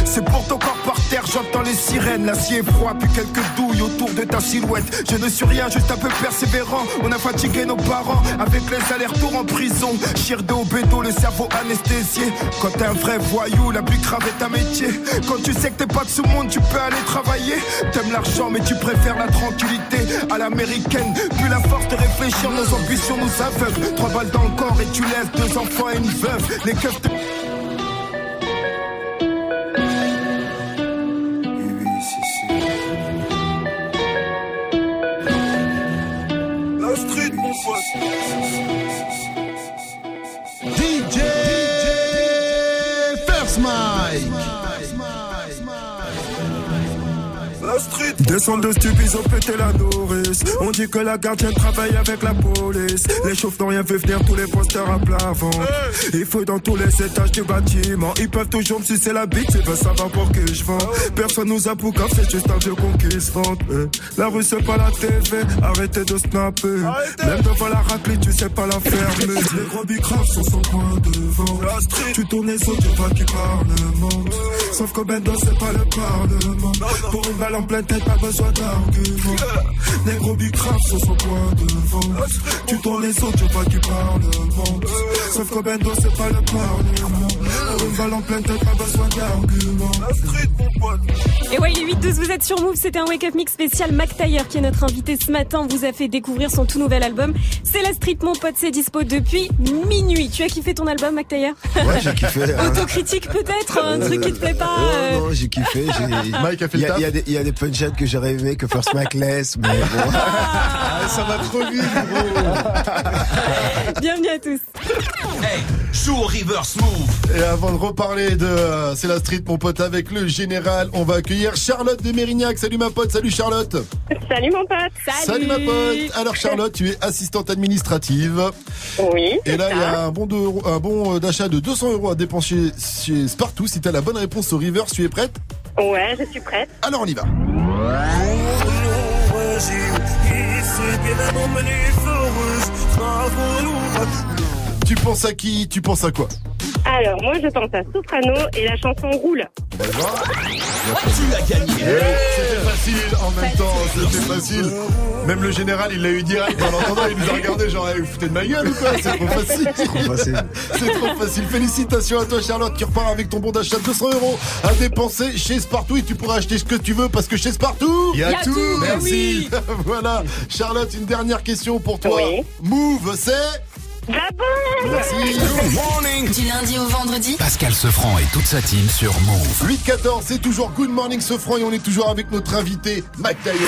C'est pour ton corps par terre, j'entends les sirènes, l'acier froid, puis quelques douilles autour de ta silhouette. Je ne suis rien, juste un peu persévérant. On a fatigué nos parents avec les allers-retours en prison. Chir de au le cerveau anesthésié. Quand t'es un vrai voyou, la plus grave est un métier. Quand tu sais que t'es pas de ce monde, tu peux aller travailler. T'aimes l'argent, mais tu préfères la tranquillité à l'américaine. Plus la force de réfléchir, nos ambitions nous aveuglent. Trois balles dans le corps et tu laisses deux enfants et une veuve. Les keufs te- street. Descend de stup, ils ont pété la nourrice. On dit que la gardienne travaille avec la police. Les chauffes n'ont rien vu venir, tous les posters à plat ventre. Il faut dans tous les étages du bâtiment. Ils peuvent toujours me sucer la bite, ils veulent savoir pour qui je vends. Personne nous a boucaf, c'est juste un vieux con qui se vante. La rue, c'est pas la TV, arrêtez de snapper. Même devant la raclée, tu sais pas la fermer. Les gros bicraves sont son coin devant. Tu tournes les autres, tu vois qui parlement. Sauf que Bendo, c'est pas le parlement. Pour une balle en pleine tête, pas besoin d'arguments. Les gros bicraves sont son coin devant. Tu tournes les autres, tu vois qui parlement. Sauf que Bendo, c'est pas le parlement. Une balle en pleine tête, pas besoin d'arguments. La street, mon pote. Et ouais, il est 8-12, vous êtes sur Move. C'était un Wake Up Mix spécial. Mac Taylor, qui est notre invité ce matin, vous a fait découvrir son tout nouvel album. C'est la Street, mon pote, c'est dispo depuis minuit. Tu as kiffé ton album, Mac Taylor Ouais, j'ai kiffé. hein. Autocritique peut-être, un truc qui te plaît pas. Euh, non, j'ai kiffé. Mike a fait Il y le a, taf. il y a des, il y a des punchlines que j'aurais aimé que First Mac laisse, mais bon. Ah, ça va trop vite, Bienvenue à tous. Joue au reverse move. Et avant de reparler de euh, C'est la street, mon pote, avec le général, on va accueillir Charlotte de Mérignac. Salut ma pote, salut Charlotte. Salut mon pote. Salut ma pote. Alors Charlotte, tu es assistante administrative. Oui. Et là, il y a un bon de- un bon euh, d'achat de 200 euros à dépenser chez Spartoo. Si tu as la bonne réponse au reverse, tu es prête? Ouais, je suis prête. Alors on y va. Tu penses à qui? Tu penses à quoi? Alors, moi, je pense à Soprano et la chanson Roule. Voir. Tu as gagné. C'était facile en même temps, c'était facile. Même le général, il l'a eu direct en l'entendant, il nous a regardé genre, Eh, vous foutez de ma gueule ou quoi? C'est trop facile. C'est trop facile. C'est trop facile. Félicitations à toi, Charlotte, qui repart avec ton bon d'achat de 200 euros à dépenser chez Spartoo. Et tu pourras acheter ce que tu veux parce que chez Spartoo, Il y a tout, Merci. oui. voilà. Charlotte, une dernière question pour toi. Oui. Move, c'est Merci. Du lundi au vendredi Pascal Sefranc et toute sa team sur Move. 8-14, c'est toujours Good Morning Sofran et on est toujours avec notre invité, Mac Taylor.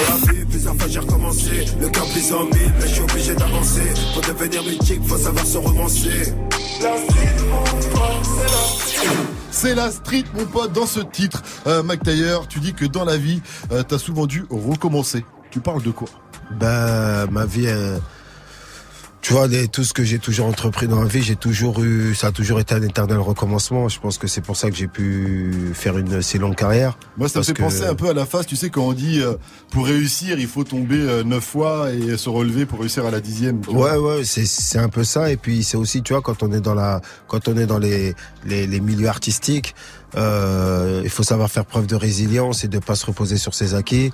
Plusieurs fois j'ai recommencé, le cœur brise en mille, mais je suis obligé d'avancer. Pour devenir mythique, faut savoir se romancer. La street, mon pote, c'est la C'est la street, mon pote, dans ce titre. Euh, Mac Taylor, tu dis que dans la vie, euh, t'as souvent dû recommencer. Tu parles de quoi? Ben, ma vie, euh, tu vois, les- tout ce que j'ai toujours entrepris dans ma vie, j'ai toujours eu, ça a toujours été un éternel recommencement. Je pense que c'est pour ça que j'ai pu faire une si longue carrière. Moi, ça me fait que- penser un peu à la phase, tu sais, quand on dit euh, pour réussir, il faut tomber euh, neuf fois et se relever pour réussir à la dixième. Ouais, ouais, c'est c'est un peu ça. Et puis c'est aussi, tu vois, quand on est dans la, quand on est dans les les, les milieux artistiques, euh, il faut savoir faire preuve de résilience et de pas se reposer sur ses acquis.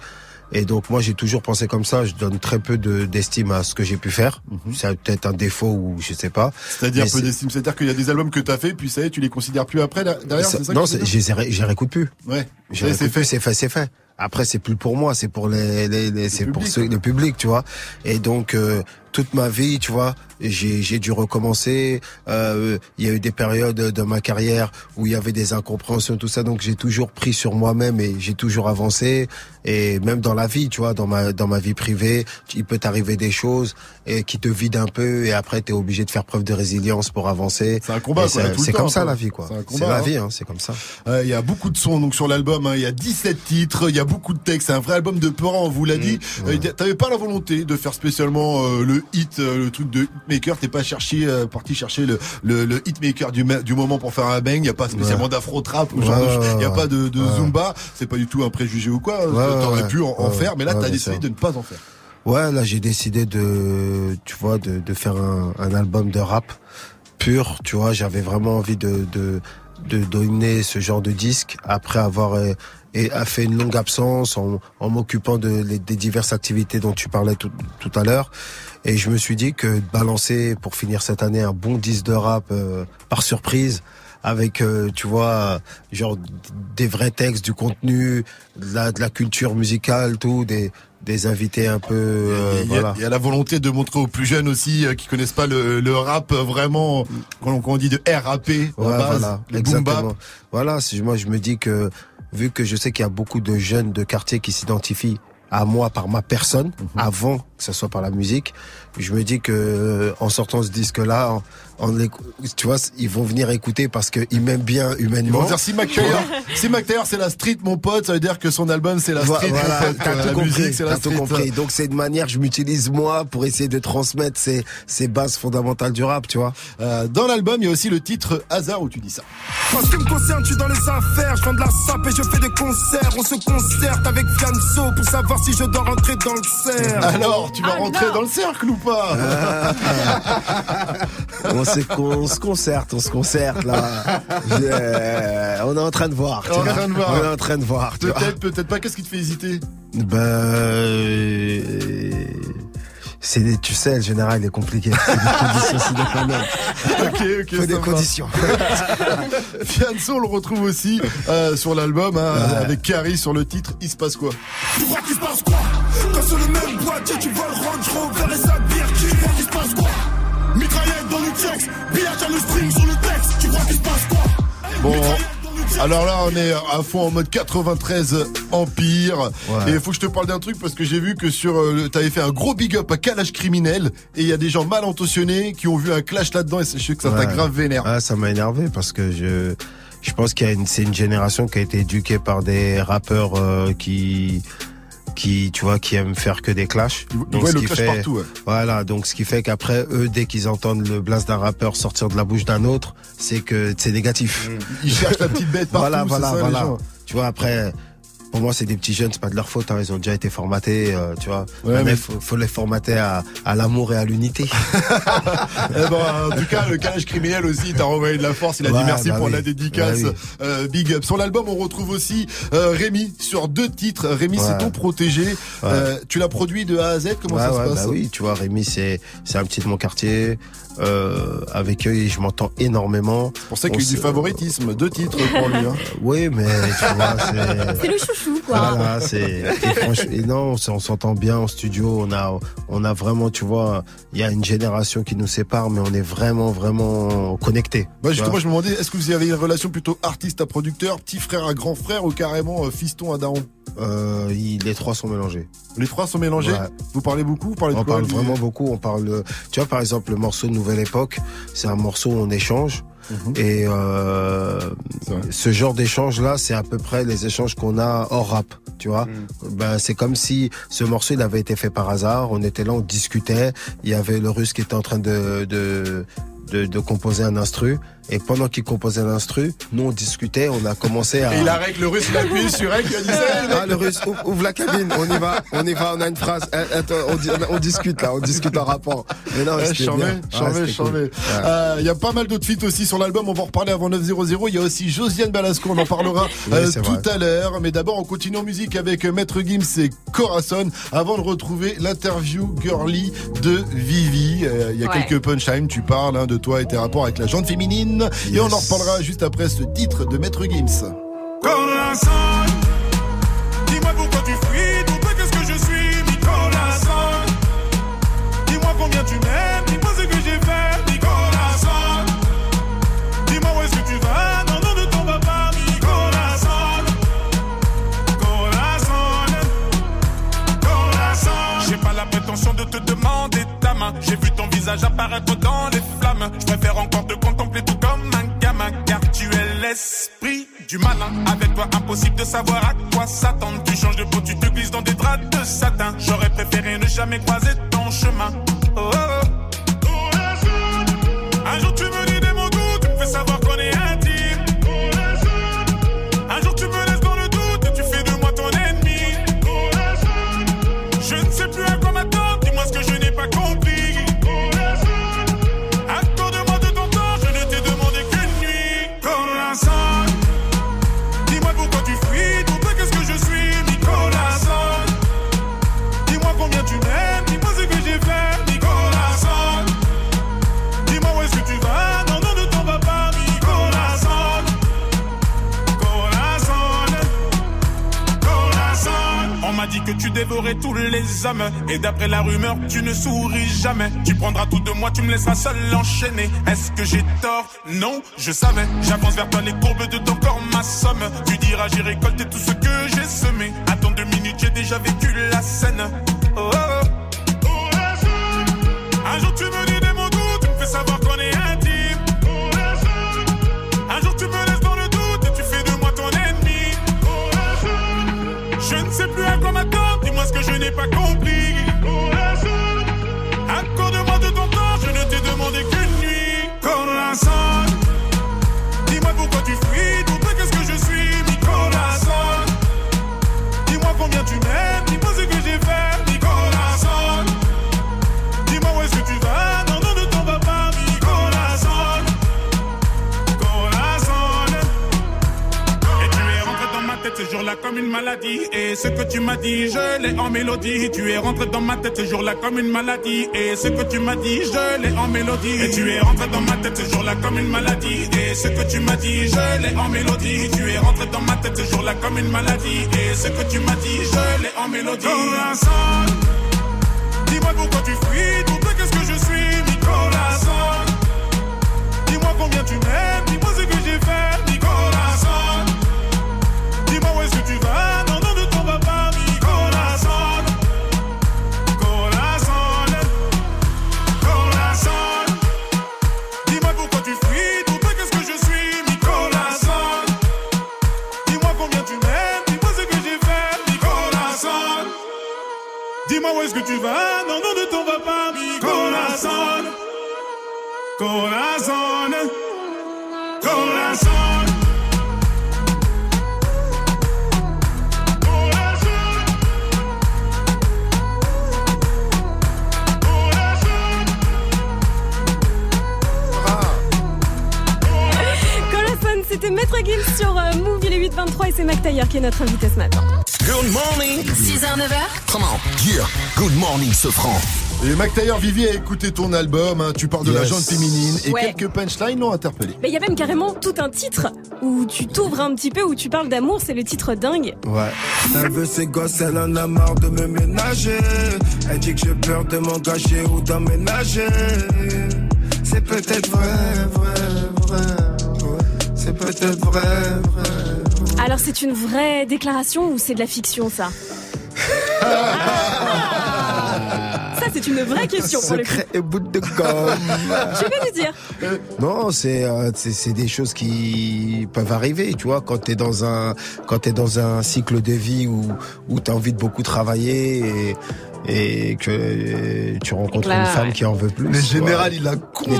Et donc moi j'ai toujours pensé comme ça. Je donne très peu de d'estime à ce que j'ai pu faire. C'est peut-être un défaut ou je sais pas. Mhm. C'est-à-dire peu d'estime, c'est-à-dire qu'il y a des albums que t'as fait, puis ça y est, tu les considères plus après là, derrière. Ça- c'est ça non, les réécoute plus. Ouais. C'est plus, c'est fait, c'est fait. Après, c'est plus pour moi, c'est pour les, les, les- c'est pour ceux, le public, tu vois. Et donc, euh, toute ma vie, tu vois, j'ai, dû recommencer. Euh, Il y a eu des périodes de ma carrière où il y avait des incompréhensions, tout ça. Donc, j'ai toujours pris sur moi-même et j'ai toujours avancé. Et même dans la vie, tu vois, dans ma, dans ma vie privée, il peut t'arriver des choses et qui te vident un peu et après, t'es obligé de faire preuve de résilience pour avancer. C'est un combat, quoi, c'est- le comme ça quoi. la vie, quoi. C'est la hein. vie, hein, c'est comme ça. Euh, Il y a beaucoup de sons donc sur l'album, hein. il y a 17 titres, il y a beaucoup de textes, c'est un vrai album de peurant, on vous l'a dit. Euh, T'avais pas la volonté de faire spécialement euh, le hit, euh, le truc de hitmaker, t'es pas cherché, euh, parti chercher le, le, le hitmaker du, du moment pour faire un bang, il y a pas spécialement Ouais. d'afro-trap, ou genre de- y a pas de, de zumba, c'est pas du tout un préjugé ou quoi, Ouais, t'aurais pu en, faire, mais là t'as décidé de ne pas en faire. Ouais, là j'ai décidé de, tu vois, de, de faire un, un album de rap pur. Tu vois, j'avais vraiment envie de, de, de donner ce genre de disque après avoir euh, et a fait une longue absence en, en m'occupant de, les- des diverses activités dont tu parlais tout, tout à l'heure. Et je me suis dit que de balancer pour finir cette année un bon disque de rap euh, par surprise avec euh, tu vois genre des vrais textes du contenu de la, de la culture musicale tout des des invités un peu euh, Il y, a, voilà il y a la volonté de montrer aux plus jeunes aussi euh, qui connaissent pas le, le rap vraiment quand on, quand on dit de RAP Ouais, base, voilà, le boom bap. exactement. Voilà, moi je me dis que vu que je sais qu'il y a beaucoup de jeunes de quartier qui s'identifient à moi par ma personne Mhm. avant que ce soit par la musique, je me dis que euh, en sortant ce disque là, en, en écou- tu vois, ils vont venir écouter parce qu'ils m'aiment bien Ils humainement. vont dire si Mac Taylor, si c'est la street mon pote, ça veut dire que son album c'est la street. Voilà, t'as tout compris, musique c'est la t'as tout street. compris. Donc c'est une manière, je m'utilise moi pour essayer de transmettre ces, ces bases fondamentales du rap, tu vois. Euh, dans l'album, il y a aussi le titre Hasard où tu dis ça. En ce qui me concerne, je suis dans les affaires, je vends de la sape et je fais des concerts. On se concerte avec Fianso pour savoir si je dois rentrer dans le cercle. Alors, tu vas rentrer dans le cercle ou pas on, se, on se concerte, on se concerte là. On est en train de voir. On est en train de voir. On est en train de voir. tu vois. Peut-être, peut-être pas. Qu'est-ce qui te fait hésiter? Ben, euh, c'est des- tu sais, le général il est compliqué. C'est des conditions sine qua non. Ok, ok. Faut des va. conditions. Fianso, on le retrouve aussi euh, sur l'album hein, avec Carrie sur le titre. Il se passe quoi? Tu crois qu'il se passe quoi? Quand sur le même boîtier, tu vois le Range Rover et sa Birkin. Tu crois qu'il se passe quoi? Mitraillette dans le texte, billard à le string sur le texte. Tu crois qu'il se passe quoi? Bon, alors là, on est à fond en mode 93 Empire. Ouais. Et il faut que je te parle d'un truc parce que j'ai vu que sur, euh, le- t'avais fait un gros big up à Calage Criminel et il y a des gens mal intentionnés qui ont vu un clash là-dedans et je sais que ça t'a grave vénère. Ah, ça m'a énervé parce que je, je pense qu'il y a une, c'est une génération qui a été éduquée par des rappeurs euh, qui, qui, tu vois, qui aiment faire que des clashs. ce le qui clash fait- partout, ouais. Voilà, donc ce qui fait qu'après eux, dès qu'ils entendent le blast d'un rappeur sortir de la bouche d'un autre, c'est que c'est négatif. Ils cherchent la petite bête partout, Voilà, voilà, ça, voilà. Tu vois, après, pour moi, c'est des petits jeunes, c'est pas de leur faute, hein, ils ont déjà été formatés, euh, tu vois. Ouais, Maintenant, mais- il faut, faut les formater à, à l'amour et à l'unité. Eh ben, en tout cas, le calage criminel aussi, il t'a renvoyé de la force. Il a dit merci bah pour oui. la dédicace. Bah oui. Euh, big up. Sur l'album, on retrouve aussi euh, Rémi sur deux titres. Rémi, c'est ton protégé. Euh, tu l'as produit de A à Z? Comment ouais, ça ouais, se passe? bah oui, tu vois, Rémi, c'est, c'est un petit de mon quartier. Euh, avec eux, je m'entends énormément. C'est pour ça qu'il y a eu du favoritisme. Deux titres pour lui. Hein. Oui, mais tu vois, c'est. C'est le chouchou chouchou, quoi. Voilà, c'est et franchement, et non, on s'entend bien en studio. On a, on a vraiment, tu vois, il y a une génération qui nous sépare, mais on est vraiment, vraiment connectés. Bah tu justement, vois. je me demandais, est-ce que vous avez une relation plutôt artiste à producteur, petit frère à grand frère ou carrément euh, fiston à daron? Euh, il- les trois sont mélangés. Les trois sont mélangés? Ouais. Vous parlez beaucoup Vous parlez de On quoi parle vraiment beaucoup. On parle, de- tu vois, par exemple, le morceau Nouvelle Époque, c'est un morceau où on échange. Mhm. Et euh, ce genre d'échange-là, c'est à peu près les échanges qu'on a hors rap, tu vois. Mhm. Ben, c'est comme si ce morceau il avait été fait par hasard. On était là, on discutait. Il y avait le Russe qui était en train de de de, de composer un instru. Et pendant qu'il composait l'instru, nous on discutait. On a commencé à. Et il arrête le russe, il a appuyé sur elle, il a dit ça. Ah, le russe, ouvre, ouvre la cabine, on y va, on y va, on a une phrase. Eh, Attends, on, discute là, on discute en rapport. Mais non, charmé, charmé, charmé. Euh, Il y a pas mal d'autres feats aussi sur l'album. On va en reparler avant 9.00. Il y a aussi Josiane Balasco. On en parlera Oui, euh, tout vrai. à l'heure. Mais d'abord, on continue en musique avec Maître Gims et Corazon avant de retrouver l'interview girly de Vivi. Euh, Il y a Ouais. quelques punchlines. Tu parles hein, de toi et tes rapports avec la jante féminine. Et on en reparlera juste après ce titre de Maître Gims. Corazon, dis-moi pourquoi tu fuis, tout peu qu'est-ce que je suis, mi corazon. Dis-moi combien tu m'aimes, dis-moi ce que j'ai fait, mi corazon. Dis-moi où est-ce que tu vas, non, non, ne t'en vas pas, mi corazon. Corazon, corazon. J'ai pas la prétention de te demander ta main. J'ai vu ton visage apparaître dans les l'esprit du malin. Avec toi, impossible de savoir à quoi s'attendre. Tu changes de peau, tu te glisses dans des draps de satin. J'aurais préféré ne jamais croiser ton chemin. Dévorais tous les hommes. Et d'après la rumeur, tu ne souris jamais. Tu prendras tout de moi, tu me laisseras seul enchaîner. Est-ce que j'ai tort? Non, je savais. J'avance vers toi, les courbes de ton corps, ma somme. Tu diras, j'ai récolté tout ce que j'ai semé. Attends deux minutes, j'ai déjà vécu la scène. Oh, oh, oh. Un jour tu me dis des mots doux, tu me fais savoir qu'on est intime. Un jour tu me laisses dans le doute et tu fais de moi ton ennemi. Je ne sais plus à quoi m'attendre, dis-moi ce que je n'ai pas compris. Accorde-moi de ton temps, je ne t'ai demandé qu'une nuit. Corazon, jour-là comme une maladie. Et ce que tu m'as dit, je l'ai en mélodie. Tu es rentré dans ma tête ce jour-là comme une maladie. Et ce que tu m'as dit, je l'ai en mélodie. Et tu es rentré dans ma tête ce jour-là comme une maladie. Et ce que tu m'as dit, je l'ai en mélodie. Tu es rentré dans ma tête ce jour-là comme une maladie. Et ce que tu m'as dit, je l'ai en mélodie. Dis-moi pourquoi tu fuis. Tout qu'est-ce que je suis, corazon. Dis-moi combien tu m'aimes, dis-moi ce que j'ai fait, est-ce que tu vas, non, non, ne t'en vas pas, corazon. Corazon, corazon. C'était Maître Gims sur euh, Move, il est 8 7h23 et c'est Mac Taylor qui est notre invité ce matin. Good morning. 6h, 9h. Come on. Yeah. Good morning, Sofran. Et Mac Taylor, Vivi a écouté ton album, hein, tu parles de la Yes. jante féminine et Ouais. quelques punchlines l'ont interpellé. Mais il y a même carrément tout un titre où tu t'ouvres un petit peu, où tu parles d'amour, c'est le titre dingue. Ouais. Elle veut ses gosses, elle en a marre de me ménager. Elle dit que j'ai peur de m'engager ou d'emménager. C'est peut-être vrai, vrai, vrai. ouais. C'est peut-être vrai, vrai. Alors c'est une vraie déclaration ou c'est de la fiction ça Ça c'est une vraie question pour le coup. Secret et bout de gomme. Tu peux nous dire Non, c'est euh, c'est c'est des choses qui peuvent arriver, tu vois, quand t'es dans un quand t'es dans un cycle de vie où où t'as envie de beaucoup travailler et et que tu rencontres Là, une femme ouais. qui en veut plus. Le général, il a contourné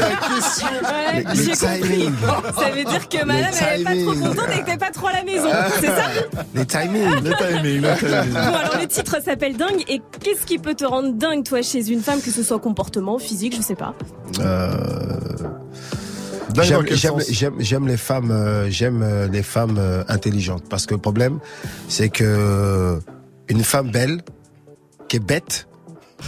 la question. Ouais, Le- le. Ça veut dire que madame elle est pas trop contente et que t'es pas trop à la maison, c'est ça Les timings. Le timing, le timing. Bon alors le titre s'appelle Dingue et qu'est-ce qui peut te rendre dingue toi chez une femme, que ce soit comportement, physique, je sais pas. Euh, Dingue dans J'aime quel j'aime- sens j'aime- j'aime les femmes, euh, j'aime euh, les femmes euh, intelligentes parce que le problème, c'est que une femme belle qui est bête.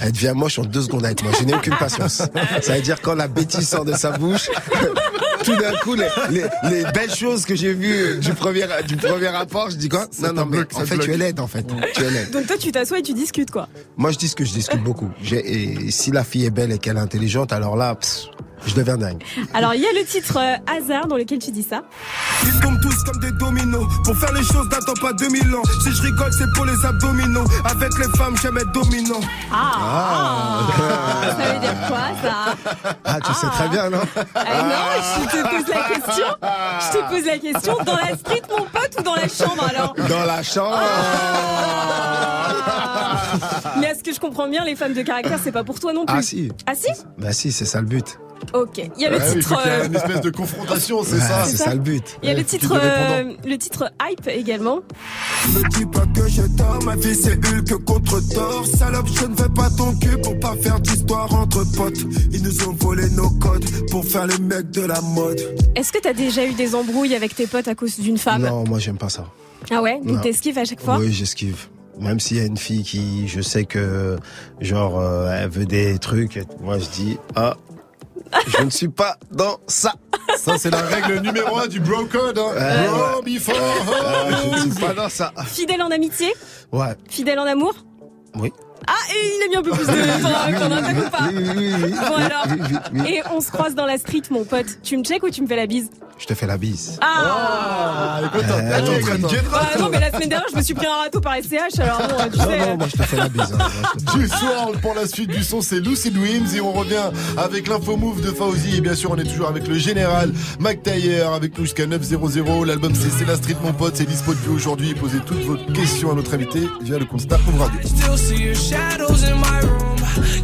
Elle devient moche en deux secondes avec moi. Je n'ai aucune patience. Ça veut dire quand la bêtise sort de sa bouche, tout d'un coup, les, les, les belles choses que j'ai vues du premier, du premier rapport, je dis quoi? Non, non, mais en ça fait, tu es laide, en fait. Tu es laide. Donc toi tu t'assois et tu discutes quoi. Moi, je dis que je discute beaucoup. Et si la fille est belle et qu'elle est intelligente, alors là, pff, je deviens dingue. Alors il y a le titre euh, Hasard dans lequel tu dis ça. Ils tombent tous comme des dominos. Pour faire les choses, n'attends pas 2000 ans. Si je rigole, c'est pour les abdominaux. Avec les femmes, j'aime être dominant. Ah, Ça veut dire quoi ça Ah, tu sais très bien, non Ah non, je te pose la question. Je te pose la question dans la street mon pote ou dans la chambre alors? Dans la chambre. Mais est-ce que je comprends bien les femmes de caractère c'est pas pour toi non plus Ah si. Ah si Bah si, c'est ça le but. Ok. Il y a le Ouais, oui, titre. qu'il y ait euh, une espèce de confrontation, c'est Ouais, ça c'est ça le but. Il y a le Ouais, titre, euh, le titre hype également. Me dis pas que j'ai tort, ma vie c'est Hulk contre tort. Salope, je ne veux pas ton cul pour pas faire d'histoire entre potes. Ils nous ont volé nos codes pour faire les mecs de la mode. Est-ce que t'as déjà eu des embrouilles avec tes potes à cause d'une femme? Non, moi j'aime pas ça. Ah ouais? Donc t'esquives à chaque fois? Oui, j'esquive. Même s'il y a une fille qui, je sais que, genre, euh, elle veut des trucs, moi je dis, ah, je ne suis pas dans ça. Ça, c'est la règle numéro un du bro code. Hein. Bro before Ah, je ne suis pas dans ça. Fidèle en amitié Ouais, Fidèle en amour oui. Ah, et il a mis un peu plus de temps qu'on attaque ou pas Oui, oui, oui. Bon alors, et on se croise dans la street mon pote. Tu me check ou tu me fais la bise Je te fais la bise. Ah, Ah, écoute, Euh, attends, attends, attends. Ah non mais la semaine dernière je me suis pris un râteau par SCH alors bon tu Non, sais non, moi je te fais la bise. hein. Fais- Du soir, pour la suite du son, c'est Lucy Dreams et on revient avec l'info move de Fauzi et bien sûr on est toujours avec le général Mac Taylor avec nous jusqu'à 900. L'album c'est C'est la street mon pote, c'est dispo depuis aujourd'hui. Posez toutes vos questions à notre invité via le compte Star Radio. Still see your shadows in my room.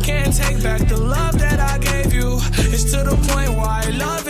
Can't take back the love that I gave you. It's to the point why I love and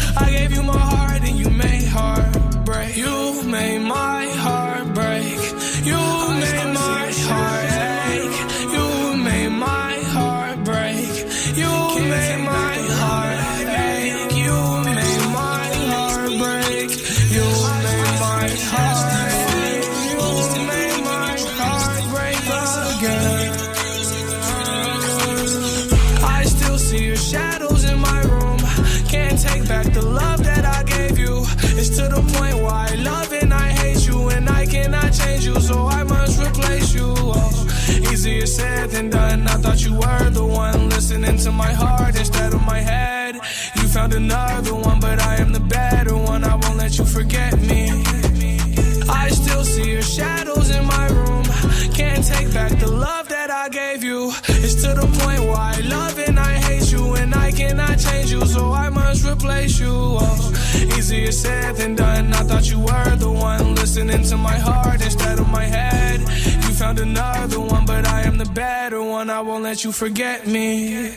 Said than done. I thought you were the one listening to my heart instead of my head. You found another one, but I am the better one. I won't let you forget me.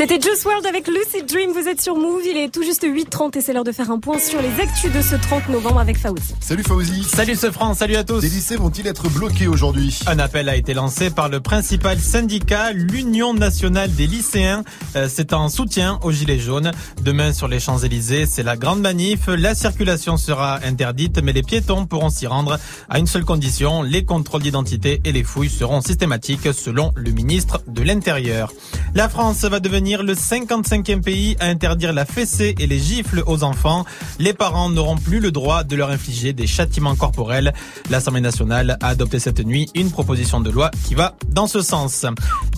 C'était Juice World avec Lucid Dream. Vous êtes sur Move. Il est tout juste 8h30 et c'est l'heure de faire un point sur les actus de ce 30 novembre avec Fauzi. Salut Fauzi. Salut ce France, salut à tous. Des lycées vont-ils être bloqués aujourd'hui? Un appel a été lancé par le principal syndicat, l'Union nationale des lycéens. Euh, C'est en soutien aux Gilets jaunes. Demain sur les Champs-Élysées, c'est la grande manif. La circulation sera interdite, mais les piétons pourront s'y rendre à une seule condition. Les contrôles d'identité et les fouilles seront systématiques selon le ministre de l'Intérieur. La France va devenir le 55e pays à interdire la fessée et les gifles aux enfants. Les parents n'auront plus le droit de leur infliger des châtiments corporels. L'Assemblée nationale a adopté cette nuit une proposition de loi qui va dans ce sens.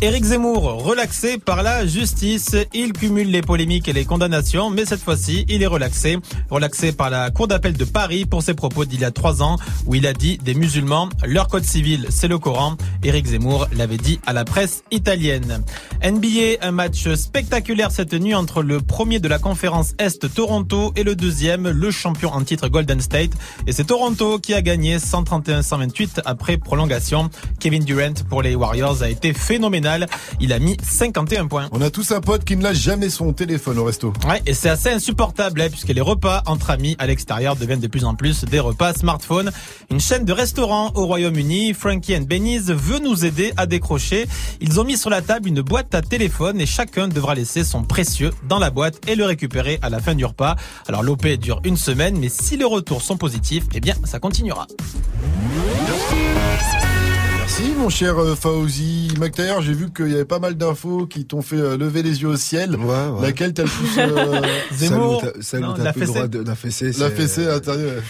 Éric Zemmour, relaxé par la justice, il cumule les polémiques et les condamnations, mais cette fois-ci, il est relaxé. Relaxé par la Cour d'appel de Paris pour ses propos d'il y a trois ans, où il a dit des musulmans, leur code civil, c'est le Coran. Éric Zemmour l'avait dit à la presse italienne. NBA, un match spectaculaire cette nuit entre le premier de la conférence Est Toronto et le deuxième, le champion en titre Golden State. Et c'est Toronto qui a gagné 131-128 après prolongation. Kevin Durant pour les Warriors a été phénoménal. Il a mis 51 points. On a tous un pote qui ne lâche jamais son téléphone au resto. Ouais, et c'est assez insupportable hein, puisque les repas entre amis à l'extérieur deviennent de plus en plus des repas smartphone. Une chaîne de restaurants au Royaume-Uni, Frankie and Benny's, veut nous aider à décrocher. Ils ont mis sur la table une boîte à téléphone et chacun devra laisser son précieux dans la boîte et le récupérer à la fin du repas. Alors l'OP dure une semaine, mais si les retours sont positifs, eh bien ça continuera. Merci mon cher euh, Fauzi. McTayer, j'ai vu qu'il y avait pas mal d'infos qui t'ont fait euh, lever les yeux au ciel. Laquelle t'as le plus... euh, Celle où t'as- plus le droit de la fessée. La fessée, intérieure.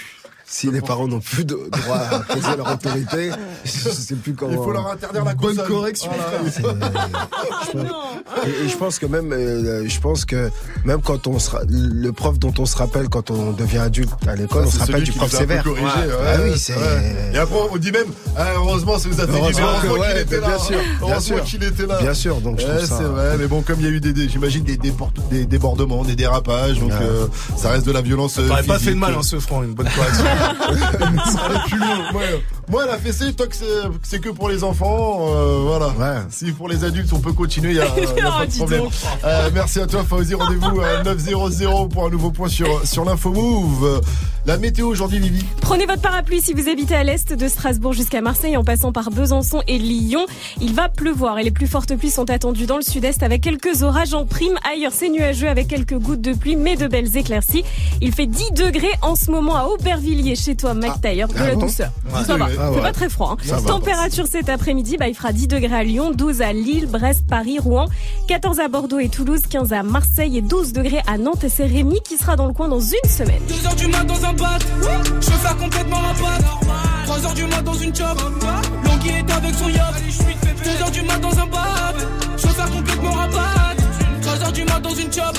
Si les parents n'ont plus de droit à poser leur autorité, je sais plus comment. Il faut leur interdire la Bonne correction. Voilà. Et, et je pense que même, euh, je pense que même quand on sera, le prof dont on se rappelle quand on devient adulte à l'école, Ah, on se rappelle du prof nous sévère. corrigé, ouais, ah oui, ouais, c'est. ouais. Et après, on dit même, ah, heureusement, ça vous a fait du bien. Heureusement qu'il ouais, était là. bien sûr, bien Heureusement sûr. qu'il était là. Bien sûr, donc je Ouais, trouve ça- c'est vrai, mais bon, comme il y a eu des, des- j'imagine des, débordements, des dérapages, donc euh, ça reste de la violence. euh, T'aurais pas fait de mal en ce franc, une bonne correction. Ça allait plus loin. Moi, moi, la fessée, toi, que c'est- que c'est que pour les enfants, euh, voilà. Si pour les adultes, on peut continuer, il y a, pas de dis problème. Euh, merci à toi, Fauzi. Rendez-vous à 900 pour un nouveau point sur, sur l'info Move. Euh, La météo aujourd'hui, Vivi. Prenez votre parapluie si vous habitez à l'est de Strasbourg jusqu'à Marseille en passant par Besançon et Lyon. Il va pleuvoir et les plus fortes pluies sont attendues dans le sud-est avec quelques orages en prime. Ailleurs, c'est nuageux avec quelques gouttes de pluie mais de belles éclaircies. Il fait 10 degrés en ce moment à Aubervilliers chez toi, Mike Taylor, de ah la bon douceur. Ouais. Ça va, Ah c'est pas très froid. hein. Température cet après-midi, bah, il fera 10 degrés à Lyon, 12 à Lille, Brest, Paris, Rouen, 14 à Bordeaux et Toulouse, 15 à Marseille et 12 degrés à Nantes. Et c'est Rémi qui sera dans le coin dans une semaine. 2 heures du mat dans un bat, je veux faire complètement ma patte. 3 heures du mat dans une chop, Longhi est avec son yacht. 2 heures du mat dans un bat, je veux faire complètement ma patte. 3 heures du mat dans une chop,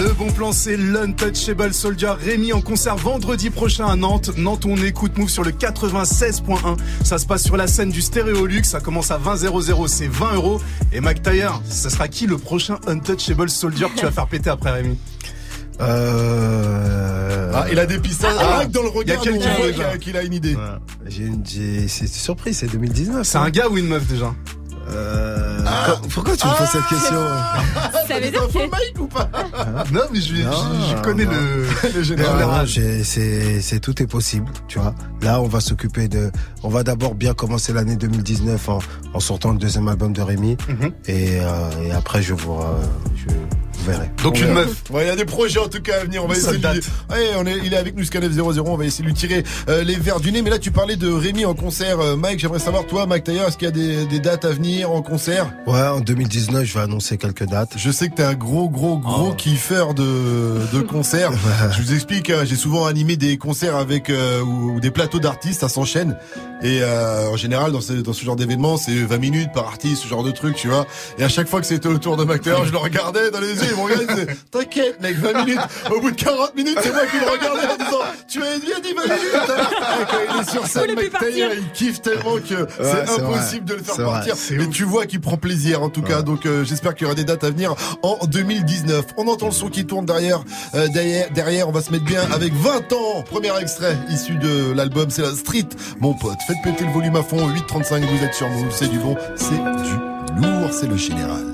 Le bon plan, c'est l'Untouchable Soldier Rémi en concert vendredi prochain à Nantes. Nantes, on écoute Move sur le 96.1. Ça se passe sur la scène du Stéréolux. Ça commence à 20 00, c'est 20 euros. Et Mac Taylor, ça sera qui le prochain Untouchable Soldier que tu vas faire péter après Rémi? Euh... Ah, il a des pistes. Ah, dans le regard, il y a qu'il a- une idée. J'ai une, j'ai- c'est surpris, c'est 2019. C'est un gars ou une meuf déjà? Euh, co- Pourquoi tu me poses cette question Ça veut dire que. Mike ou pas Non, mais je, je- je connais non. le, général. c'est, c'est tout est possible, tu vois. Là, on va s'occuper de, on va d'abord bien commencer l'année 2019 en, en sortant le deuxième album de Rémi, Mhm. et, euh, et après je vous, euh, je vous. Donc une meuf. Ouais, il y a des projets en tout cas à venir. On va essayer de lui... Ouais, on est, il est avec nous, Scanef 00. On va essayer de lui tirer euh, les verres du nez. Mais là, tu parlais de Rémi en concert. Euh, Mike, j'aimerais savoir, toi, Mike Taylor, est-ce qu'il y a des, des dates à venir en concert? Ouais, en 2019, je vais annoncer quelques dates. Je sais que t'es un gros, gros, gros Oh. kiffeur de, de concerts. Je vous explique, hein, j'ai souvent animé des concerts avec euh, ou, ou des plateaux d'artistes, ça s'enchaîne. Et euh, en général, dans ce, dans ce genre d'événement, c'est 20 minutes par artiste, ce genre de truc, tu vois. Et à chaque fois que c'était au tour de Mike Taylor, je le regardais dans les yeux, il me regardait, il disait, t'inquiète, mec, 20 minutes. Au bout de 40 minutes, c'est moi qui le regardais en disant, tu as bien dit 20 minutes. hein. Et quand il est sur scène, Mike Taylor, il kiffe tellement que c'est vrai. impossible de le faire partir. Mais ouf. tu vois qu'il prend plaisir en tout cas. Donc euh, j'espère qu'il y aura des dates à venir en 2019. On entend le son qui tourne derrière. Euh, derrière, derrière, on va se mettre bien avec 20 ans. Premier extrait issu de l'album, c'est la Street. Mon pote, faites péter le volume à fond. 8.35, vous êtes sur Move. C'est du bon, c'est du lourd, c'est le général.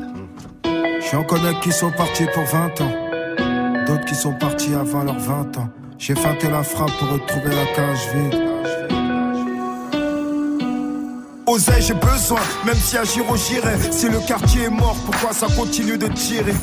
J'en connais qui sont partis pour 20 ans. D'autres qui sont partis avant leurs 20 ans. J'ai feinté la frappe pour retrouver la cage vide. Oseille, j'ai besoin, même si à Giro j'irai. Si le quartier est mort, pourquoi ça continue de tirer?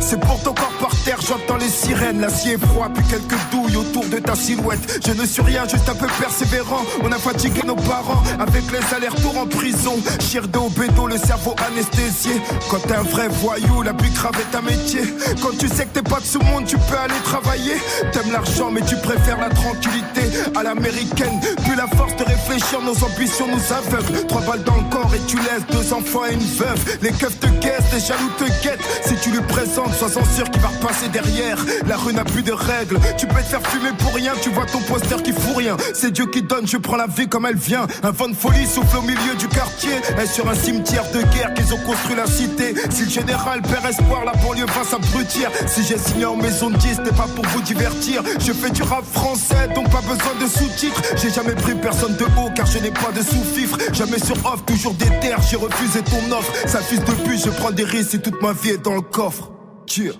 C'est pour ton corps par terre, j'entends les sirènes. L'acier froid, puis quelques douilles autour de ta silhouette. Je ne suis rien, juste un peu persévérant. On a fatigué nos parents avec les allers-retours en prison. Chir au bédo, le cerveau anesthésié. Quand t'es un vrai voyou, la plus grave est un métier. Quand tu sais que t'es pas de ce monde, tu peux aller travailler. T'aimes l'argent, mais tu préfères la tranquillité à l'américaine. Plus la force de réfléchir, nos ambitions nous aveuglent. Trois balles dans le corps et tu laisses deux enfants et une veuve. Les keufs te guettent, les jaloux te guettent. Si tu lui présentes, sois-en sûr qu'il va repasser derrière. La rue n'a plus de règles. Tu peux te faire fumer pour rien, tu vois ton poster qui fout rien. C'est Dieu qui donne, je prends la vie comme elle vient. Un vent de folie souffle au milieu du quartier. Et sur un cimetière de guerre qu'ils ont construit la cité. Si le général perd espoir, la banlieue va s'abrutir. Si j'ai signé en maison de 10, c'était pas pour vous divertir. Je fais du rap français, donc pas besoin de sous-titres. J'ai jamais pris personne de haut car je n'ai pas de sous-fifre. Jamais sur off, toujours des terres, j'ai refusé ton offre. Ça fils de pute, je prends des risques et toute ma vie est dans le coffre. 去。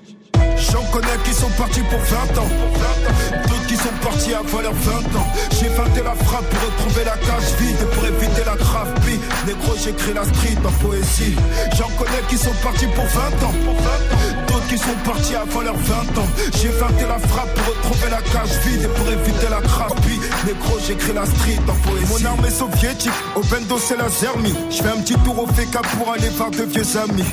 J'en connais qui sont partis pour 20 ans. D'autres qui sont partis avant leurs 20 ans. J'ai feinté la frappe pour retrouver la cage vide et pour éviter la grave bille. Négro, j'écris la street en poésie. J'en connais qui sont partis pour 20 ans. D'autres qui sont partis avant leurs 20 ans. J'ai feinté la frappe pour retrouver la cage vide et pour éviter la grave bille. Négro, j'écris la street en poésie. Mon arme est soviétique, au bendo c'est la zermie. Je fais un petit tour au FK pour aller voir de vieux amis.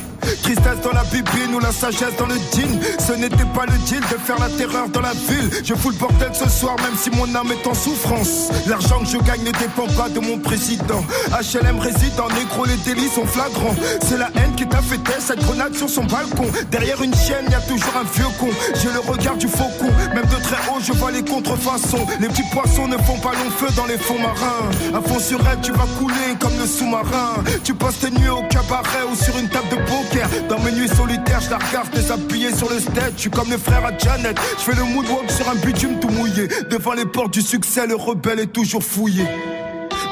Tristesse dans la bibine ou la sagesse dans le jean. Ce n'était pas le deal de faire la terreur dans la ville. Je fous le bordel ce soir, même si mon âme est en souffrance. L'argent que je gagne ne dépend pas de mon président. HLM résident, négro, les délits sont flagrants. C'est la haine qui t'a fait cette grenade sur son balcon. Derrière une chienne, y a toujours un vieux con. J'ai le regard du faucon, même de très haut, je vois les contrefaçons. Les petits poissons ne font pas long feu dans les fonds marins. À fond sur elle, tu vas couler comme le sous-marin. Tu passes tes nuits au cabaret ou sur une table de poker. Dans mes nuits solitaires, je la regarde déshabillée sur le Je suis comme le frère à Janet. Je fais le moonwalk sur un bitume tout mouillé. Devant les portes du succès, le rebelle est toujours fouillé.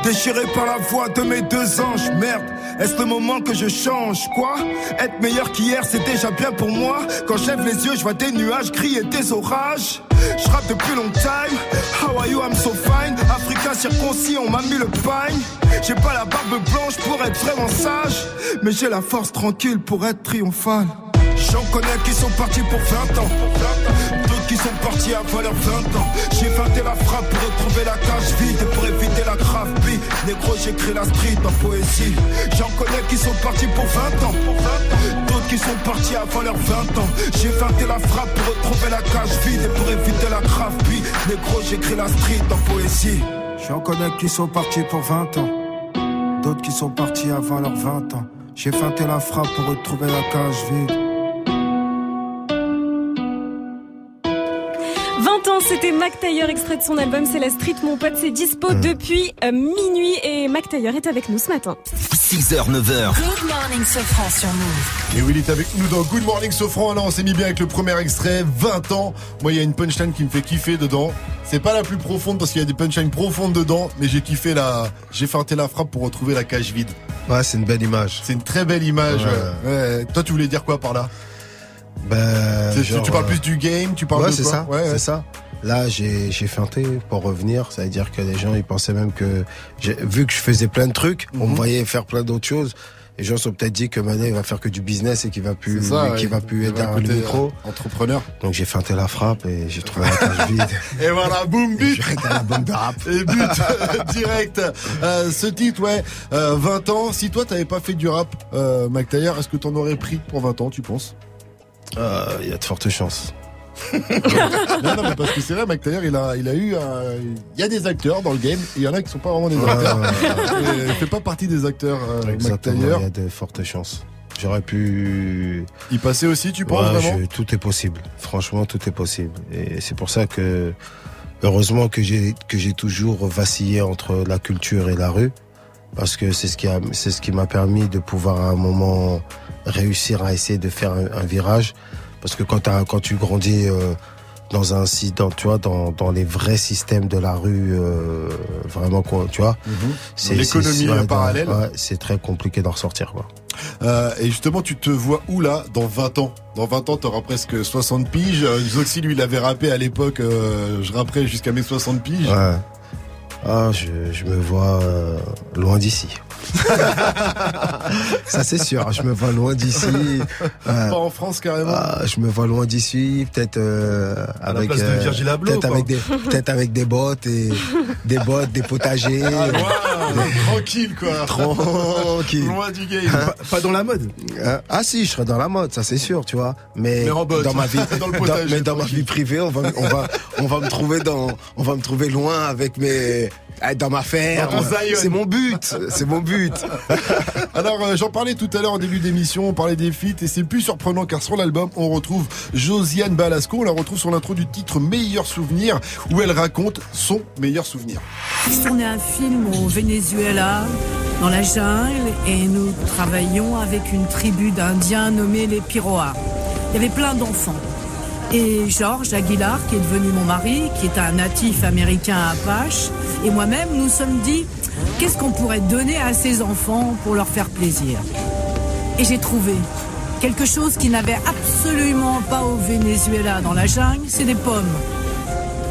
Déchiré par la voix de mes deux anges, merde, est-ce le moment que je change Quoi? Être meilleur qu'hier, c'est déjà bien pour moi. Quand je lève les yeux, je vois des nuages gris et des orages. Je rappe depuis long time. How are you, I'm so fine. Africain circoncis, on m'a mis le pagne. J'ai pas la barbe blanche pour être vraiment sage. Mais j'ai la force tranquille pour être triomphal. J'en connais qui sont partis pour 20 ans. Sont partis avant leurs 20 ans. J'ai feinté la frappe pour retrouver la cage vide et pour éviter la grave bille. Négro, j'écris la street en poésie. J'en connais qui sont partis pour 20 ans. D'autres qui sont partis avant leurs 20 ans. J'ai feinté la frappe pour retrouver la cage vide et pour éviter la grave bille. Négro, j'écris la street en poésie. J'en connais qui sont partis pour 20 ans. D'autres qui sont partis avant leurs 20 ans. J'ai feinté la frappe pour retrouver la cage vide. 20 ans, c'était Mac Taylor, extrait de son album C'est la street, mon pote, c'est dispo depuis euh, minuit et Mac Taylor est avec nous ce matin. 6h, 9h. Good morning, Sofran sur Move. Et Will est avec nous dans Good Morning Sofran. Alors on s'est mis bien avec le premier extrait, 20 ans. Moi il y a une punchline qui me fait kiffer dedans. C'est pas la plus profonde parce qu'il y a des punchlines profondes dedans, mais j'ai kiffé la, j'ai feinté la frappe pour retrouver la cage vide. Ouais, c'est une belle image. C'est une très belle image. Ouais. Toi tu voulais dire quoi par là? Ben, Tu- tu, genre, tu parles euh, plus du game, tu parles ouais, de c'est quoi ça, Ouais, ouais. c'est ça. Là, j'ai j'ai feinté pour revenir. Ça veut dire que les gens, ils pensaient même que, j'ai- vu que je faisais plein de trucs, on Mhm. me voyait faire plein d'autres choses. Les gens se sont peut-être dit que maintenant, il va faire que du business et qu'il va plus, qu'il va plus être côté, micro. euh, entrepreneur. Donc j'ai feinté la frappe et j'ai trouvé la cage vide. Et voilà, boum, but la bombe de rap. Et but direct. Euh, ce titre, ouais, euh, 20 ans. Si toi, t'avais pas fait du rap, euh, Mac Taylor, est-ce que t'en aurais pris pour 20 ans, tu penses? Euh, Il y a de fortes chances. Non, non, mais parce que c'est vrai, Mac Taylor, il a, il a eu un... Il y a des acteurs dans le game, et il y en a qui sont pas vraiment des acteurs. il fait pas partie des acteurs, euh, Taylor. il y a de fortes chances. J'aurais pu. Y passer aussi, tu penses Ouais, vraiment je- Tout est possible. Franchement, tout est possible. Et c'est pour ça que, heureusement que j'ai que j'ai toujours vacillé entre la culture et la rue, parce que c'est ce qui a c'est ce qui m'a permis de pouvoir à un moment réussir à essayer de faire un, un virage, parce que quand quand tu grandis euh, dans un site, dans, tu vois, dans, dans les vrais systèmes de la rue, euh, vraiment quoi, tu vois. Dans l'économie, c'est- euh, ouais, parallèle. ouais, c'est très compliqué d'en ressortir, quoi. Euh, et justement, tu te vois où là dans 20 ans? Dans 20 ans, t'auras presque 60 piges. Euh, Zoxy, lui, il avait rappé à l'époque, euh, je rapperai jusqu'à mes 60 piges. Ouais. Ah, je, je me vois euh, loin d'ici. Ça c'est sûr, je me vois loin d'ici. Euh, Pas en France carrément. ah, je me vois loin d'ici, peut-être euh, avec de Abloh, peut-être avec des peut-être avec des bottes et des bottes, des potagers. Ah, tranquille quoi. Tranquille. Loin du game. Hein? Pas dans la mode. Euh, ah si, je serais dans la mode, ça c'est sûr, tu vois. Mais, Mais en botte. dans ma vie, Dans le potager, mais dans ma vie privée, on va, on va, on va me trouver dans, on va me trouver loin avec mes, dans ma ferme. Dans ton Zion. C'est mon but, c'est mon but. Alors euh, j'en parlais tout à l'heure en début d'émission, on parlait des feats et c'est plus surprenant car sur l'album on retrouve Josiane Balasco, on la retrouve sur l'intro du titre Meilleur souvenir où elle raconte son meilleur souvenir. Je tournais un film au Venezuela, dans la jungle, et nous travaillions avec une tribu d'Indiens nommée les Piroas? Il y avait plein d'enfants. Et Georges Aguilar, qui est devenu mon mari, qui est un natif américain Apache, et moi-même, nous sommes dit, qu'est-ce qu'on pourrait donner à ces enfants pour leur faire plaisir? Et j'ai trouvé quelque chose qui n'avait absolument pas au Venezuela, dans la jungle, c'est des pommes.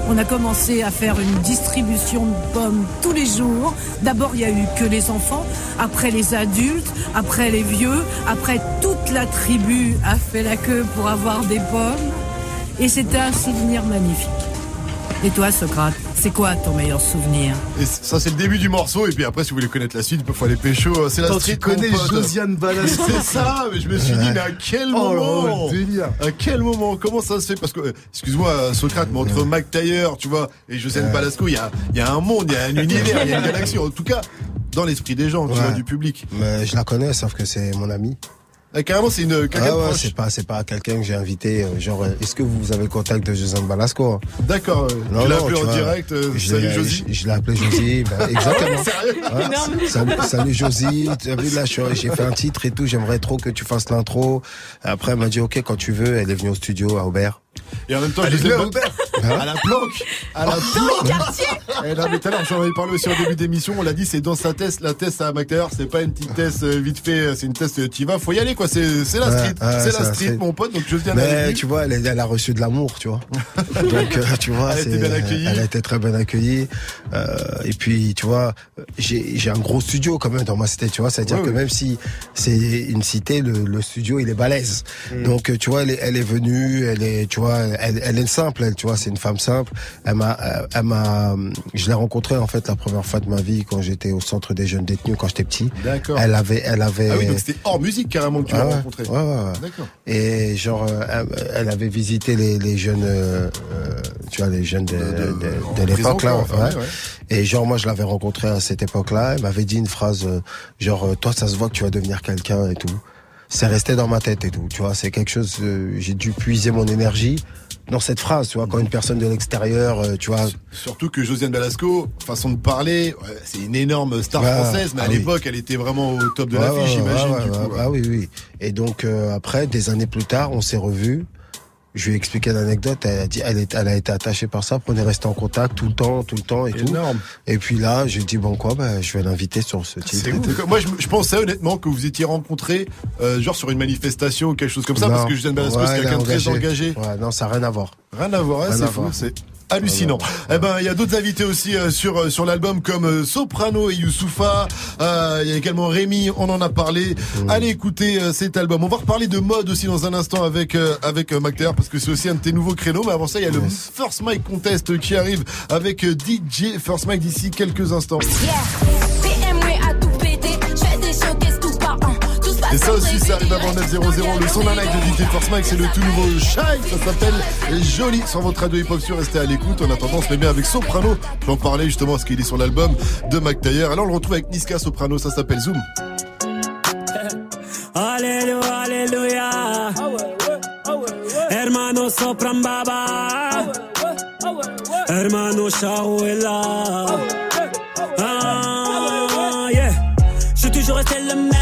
On a commencé à faire une distribution de pommes tous les jours. D'abord, il y a eu que les enfants, après les adultes, après les vieux, après toute la tribu a fait la queue pour avoir des pommes. Et c'était un souvenir magnifique. Et toi, Socrate, c'est quoi ton meilleur souvenir? Et ça c'est le début du morceau et puis après si vous voulez connaître la suite, il faut aller pécho. euh, C'est la street. tu connais. Josiane Balasco C'est ça, mais je me suis dit mais à quel Oh moment le délire. À quel moment Comment ça se fait? Parce que, euh, excuse-moi euh, Socrate, mais entre Mac Taylor, tu vois, et Josiane Balasco, il y a, il y a un monde, il y a un univers, il y a une galaxie. En tout cas, dans l'esprit des gens, tu Ouais. vois, du public. Mais je la connais, sauf que c'est mon ami. Ah, carrément, c'est une quelqu'un Ah ouais, proche. c'est pas, c'est pas quelqu'un que j'ai invité. euh, Genre, euh, est-ce que vous avez le contact de Josiane Balasco D'accord. euh, Non, tu l'as appelé en vois, direct. euh, je salut l'ai- Josie. Je, je l'ai appelé Josie, bah, exactement. Sérieux Ouais, Énorme. salut, salut Josie, tu as vu là, j'ai fait un titre et tout, j'aimerais trop que tu fasses l'intro. Après, elle m'a dit ok quand tu veux, elle est venue au studio à Aubert. Et en même temps, Elle je est venue à Aubert. À la planque, à la planque. Et non, mais tout à l'heure, j'en avais parlé aussi au début d'émission. On l'a dit, c'est dans sa test. La test à McTayer, c'est pas une petite test euh, vite fait. C'est une test. euh, Tu y vas, faut y aller quoi. C'est c'est la street, ouais, c'est c'est la la street, mon pote. Donc elle est Mais tu vois, elle, elle a reçu de l'amour, tu vois. Donc euh, tu vois, Elle a été c'est- bien accueillie. Elle a été très bien accueillie. Euh, et puis tu vois, j'ai j'ai un gros studio quand même dans ma cité, tu vois. C'est-à-dire que même si c'est une cité, le, le studio il est balèze. Mm. Donc euh, tu vois, elle est, elle est venue, elle est, tu vois, elle, elle est simple, elle, tu vois, c'est une femme simple. Elle m'a, euh, elle m'a, je l'ai rencontrée en fait la première fois de ma vie quand j'étais au centre des jeunes détenus quand j'étais petit. D'accord. Elle avait, elle avait. Ah oui, donc c'était hors musique carrément que tu l'as Ouais, ouais. Ouais. D'accord. Et genre, euh, elle- avait visité les, les jeunes, euh, euh, tu vois, les jeunes de, de, de, de l'époque là. enfin, ouais. Et genre, moi, je l'avais rencontré à cette époque-là. Elle m'avait dit une phrase, euh, genre, euh, toi, ça se voit que tu vas devenir quelqu'un et tout. C'est resté dans ma tête et tout. Tu vois, c'est quelque chose. euh, j'ai dû puiser mon énergie dans cette phrase, tu vois, quand une personne de l'extérieur, euh, tu vois. Surtout que Josiane Balasco, façon de parler, ouais, c'est une énorme star française, mais ah à oui. l'époque, elle était vraiment au top de Ouais, l'affiche, ouais, j'imagine. Ah oui, oui. Et donc euh, après, des années plus tard, on s'est revus. Je lui ai expliqué l'anecdote. Elle a dit, elle, est, elle a été attachée par ça. On est resté en contact tout le temps, tout le temps et Énorme. tout. Et puis là, j'ai dit bon quoi, bah, je vais l'inviter sur ce titre. C'est ouf. Moi, je, je pensais honnêtement que vous étiez rencontrés, euh, genre sur une manifestation ou quelque chose comme ça, Non. parce que Josiane Balasco, Ouais, c'est quelqu'un de très engagé. Ouais, non, ça n'a rien à voir. Rien à voir, hein, Rien c'est à fou, hallucinant. Eh ben, il y a d'autres invités aussi euh, sur euh, sur l'album comme euh, Soprano et Youssoufa. Euh, Il y a également Rémi, on en a parlé. Mm. Allez écouter euh, cet album. On va reparler de mode aussi dans un instant avec euh, avec euh, parce que c'est aussi un de tes nouveaux créneaux. Mais avant ça, il y a le First Mic Contest qui arrive avec euh, DJ First Mic d'ici quelques instants. Et ça en aussi, ça arrive avant 9.00. Le son d'un like de DJ Force Mike, c'est le tout nouveau Shy. Ça s'appelle Joli sur votre radio hip-hop sur Restez à l'écoute. En attendant, on se met bien avec Soprano. J'en parlais justement parce qu'il est sur l'album de Mac Taylor. Alors, on le retrouve avec Niska Soprano. Ça s'appelle Zoom. Alléluia, alléluia. Hermano sopran baba. Hermano Shaouela. Ah, yeah. Je suis toujours resté le même,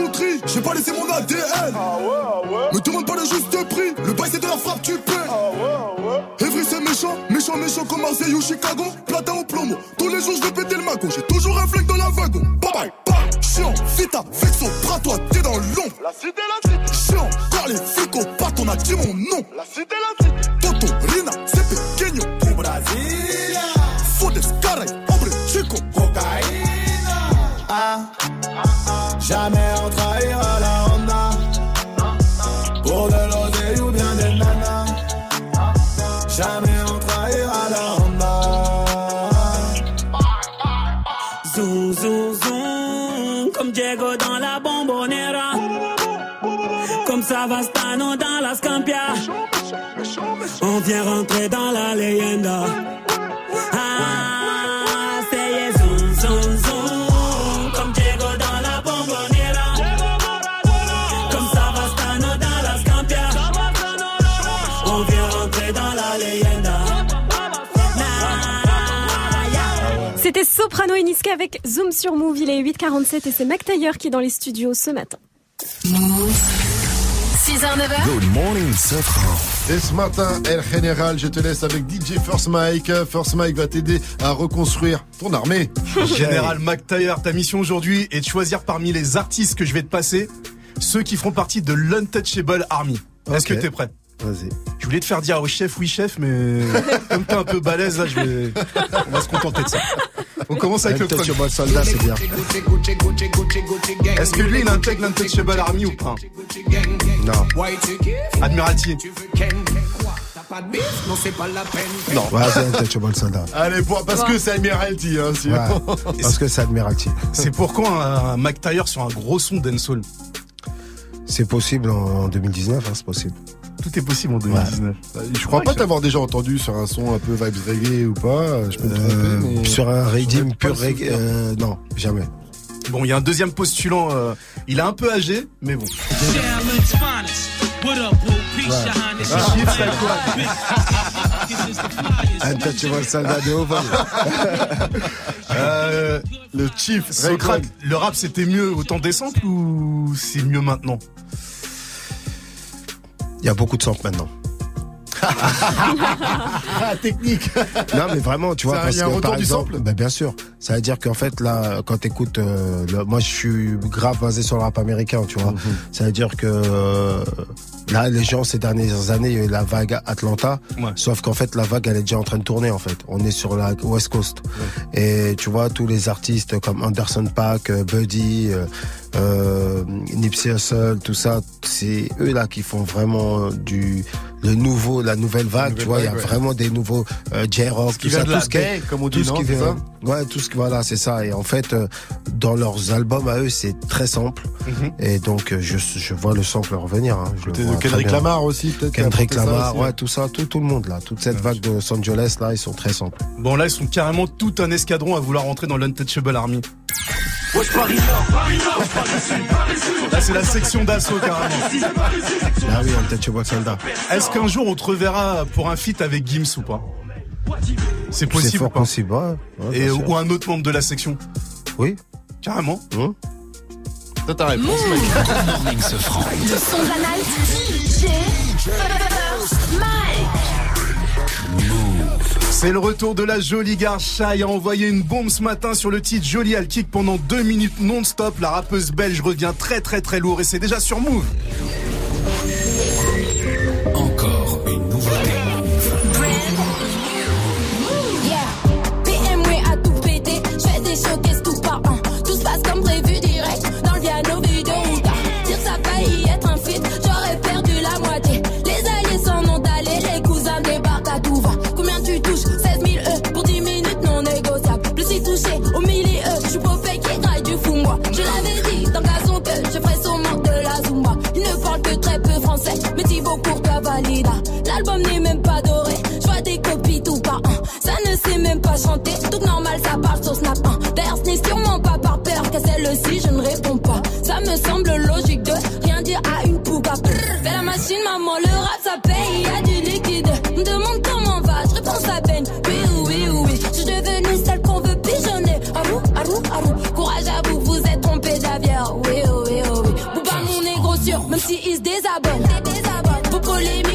bijouterie, j'ai pas laissé mon ADN. Me demande pas le juste prix, le bail c'est de la frappe, tu paies. Evry c'est méchant, méchant, méchant comme Marseille ou Chicago. Platin au plomo, tous les jours je vais péter le mago. J'ai toujours un flingue dans la wagon. Bye bye, bye. Chiant, vita, vexo, bras toi, t'es dans l'ombre. La cité, la cité. Chiant, car les flics au pat, on a dit mon nom. Soprano et Niska avec Zoom sur Move. Il est 8h47 et c'est Mac Taylor qui est dans les studios ce matin. 6h, 9h. Good morning, Et ce matin, El General, je te laisse avec DJ First Mike. First Mike va t'aider à reconstruire ton armée. Général McTayer, ta mission aujourd'hui est de choisir parmi les artistes que je vais te passer ceux qui feront partie de l'Untouchable Army. Est-ce Ok. que t'es prêt? Vas-y. Je voulais te faire dire au chef oui chef, mais comme t'es un peu balèze là, je vais... on va se contenter de ça. On commence avec le premier. soldat, c'est bien. Est-ce que lui il intègre l'Untouchable Army ou pas Non. Admiralty. Non, c'est pas la peine. Non. Vas-y, Untouchable soldat. Allez, pour, parce que c'est Admiralty. Hein, si- Ouais, parce que c'est Admiralty. C'est pourquoi un, un McTayer sur un gros son dancehall C'est possible en 2019, hein, c'est possible. Tout est possible en 2019. Je crois pas t'avoir déjà entendu sur un son un peu vibes reggae ou pas. Je peux me tromper. Euh, mais- Sur un redeem Pas pur reggae, euh, non, jamais. Bon, il y a un deuxième postulant, euh, il est un peu âgé, mais bon. Ah, Untouchable. Euh, le Chief, Socrate, le rap c'était mieux au temps des samples ou c'est mieux maintenant? Il y a beaucoup de samples maintenant. Ah, technique. Non mais vraiment, tu vois, Ça, parce y a un que par du exemple, ben, bien sûr, ça veut dire qu'en fait là, quand t'écoutes, euh, le- moi je suis grave basé sur le rap américain, tu Mhm. vois. Ça veut dire que euh, là, les gens ces dernières années, il y a eu la vague Atlanta, sauf qu'en fait la vague elle est déjà en train de tourner en fait. On est sur la West Coast et tu vois tous les artistes comme Anderson Paak, euh, Buddy. euh, euh, Nipsey Hussle, tout ça, c'est eux là qui font vraiment euh, du le nouveau, la nouvelle vague. nouvelle tu vois, il y a ouais. vraiment des nouveaux euh, J-Rock, tout ça, de tout ce qui est- comme on dit, tout ce non, qui c'est vient- ça ouais, tout ce qui voilà, c'est ça. Et en fait, euh, dans leurs albums à eux, c'est très simple. Mhm. Et donc, euh, je, je vois le sample revenir. Hein, je le de vois très Kendrick. Lamar aussi, peut-être. Kendrick Lamar, aussi, ouais, tout ça, tout, tout le monde là, toute cette vague de Los Angeles là, ils sont très simples. Bon là ils sont carrément tout un escadron à vouloir rentrer dans l'Untouchable Army. Là c'est la section d'assaut carrément. Ah oui, Soldat. Est-ce qu'un jour on te reverra pour un feat avec Gims ou pas? C'est possible C'est ou fort pas? possible, ouais. ouais, Et bien sûr. ou un autre membre de la section? Oui. Carrément. T'as ta réponse, Morning ce franc. Le son de la night, DJ C'est le retour de la jolie gare Shai a envoyé une bombe ce matin sur le titre Jolie Al Kick pendant deux minutes non-stop. La rappeuse belge revient très très très lourd et c'est déjà sur Move. Encore une nouveauté. Yeah, BMW a tout pété, j'fais des français, mais Thibaut Courtois valida. L'album n'est même pas doré, je vois des copies tout par un. Ça ne sait même pas chanter, tout normal ça parle sur Snap 1. D'ailleurs ce n'est sûrement pas par peur qu'à celle-ci je ne réponds pas. Ça me semble logique de rien dire à une pouca. Fais la machine maman, le rap ça paye, y a du liquide. Demande comment même si il se désabonne. Vos polémiques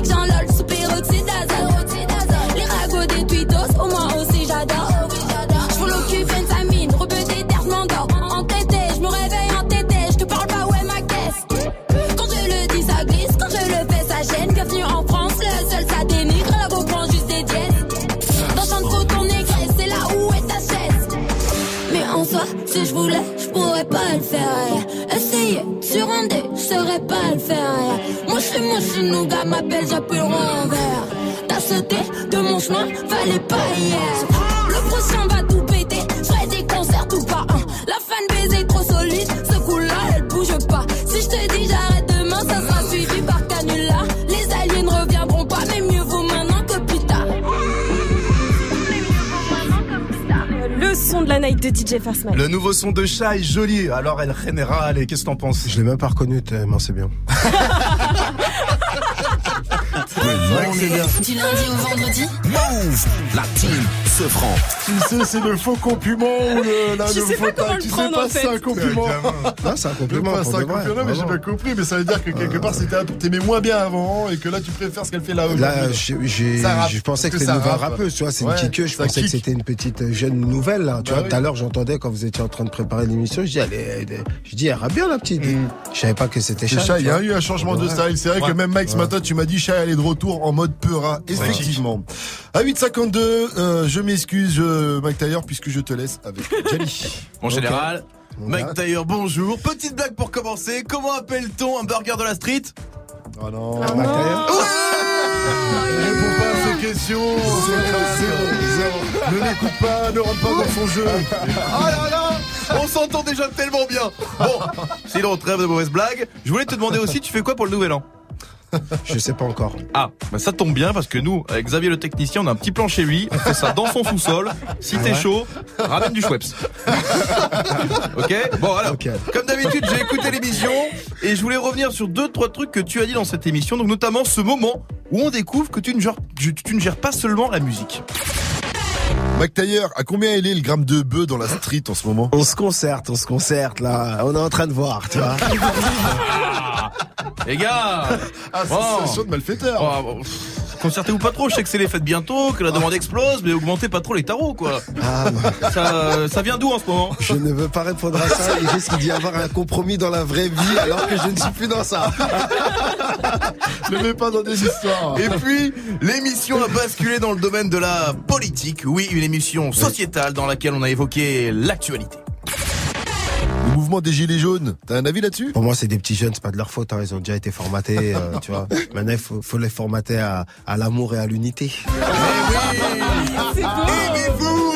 je saurais pas le faire. Moi je suis moi, je nougat, m'appelle, j'appuie le renvers. T'as sauté de mon chemin, fallait pas hier. Le prochain va tout péter, je des concerts tout par un. La fan baiser trop solide, de la night de DJ First Mike. Le nouveau son de Shai, joli. Alors elle générale, et qu'est-ce que t'en penses? Je l'ai même pas reconnu, tellement c'est bien. Du lundi au vendredi. Move La team se franc. Tu sais, c'est le faux compliment ou le, la, Je le sais faux pas comment le Tu sais pas en si c'est fait. un compliment. Non, c'est un compliment. C'est un compliment, mais j'ai pas compris. Mais ça veut dire que quelque part, c'était un- t'aimais moins bien avant et que là, tu préfères ce qu'elle fait là aujourd'hui. Là, je pensais que c'était une nouvelle rappe rappeuse, tu vois, c'est Ouais, une kickeuse, je ça pensais que c'était une petite euh, jeune nouvelle, là. Tu Bah vois, tout à l'heure, j'entendais quand vous étiez en train de préparer l'émission, je dis, je dis, elle rappe bien, la petite. Je savais pas que c'était tu il y a eu un changement de style. C'est vrai que même Mike ce matin, tu m'as dit Shai, elle est de retour en mode Peura. Effectivement. À 8h52, euh, je m'excuse, Mike Taylor, puisque je te laisse avec Jenny. Mon général, Mike. Taylor, bonjour. Petite blague pour commencer. Comment appelle-t-on un burger de la street? Oh non. Ah, Mike Taylor Ne réponds pas à ces questions. C'est Ne l'écoute pas, ne rentre pas dans son jeu. Oh là là On s'entend déjà tellement bien. Bon, sinon trêve de mauvaises blagues. Je voulais te demander aussi, tu fais quoi pour le nouvel an? Je sais pas encore. Ah, bah ça tombe bien parce que nous, avec Xavier le technicien, on a un petit plan chez lui. On fait ça dans son sous-sol. Si t'es ouais chaud, ramène du Schweppes. ok Bon alors, Ok. comme d'habitude, j'ai écouté l'émission et je voulais revenir sur deux trois trucs que tu as dit dans cette émission. Donc notamment ce moment où on découvre que tu ne gères, tu ne gères pas seulement la musique. Mac Taylor, à combien il est le gramme de bœuf dans la street en ce moment? On se concerte, on se concerte là. On est en train de voir, tu vois. Les gars Ah, c'est chaud de malfaiteur. Oh, bon, pff, Concertez-vous pas trop, je sais que c'est les fêtes bientôt, que la demande explose, mais augmentez pas trop les tarots, quoi. Ah, bah, Ça, ça vient d'où en ce moment? Je ne veux pas répondre à ça. Il risque d'y avoir un compromis dans la vraie vie alors que je ne suis plus dans ça. Ne mets pas dans des histoires. Et puis, l'émission a basculé dans le domaine de la politique. Oui, une émission sociétale dans laquelle on a évoqué l'actualité. Le mouvement des Gilets jaunes, t'as un avis là-dessus? Pour moi, c'est des petits jeunes, c'est pas de leur faute. hein. Ils ont déjà été formatés, euh, tu vois. Maintenant, il faut, faut les formater à, à l'amour et à l'unité. Aimez-vous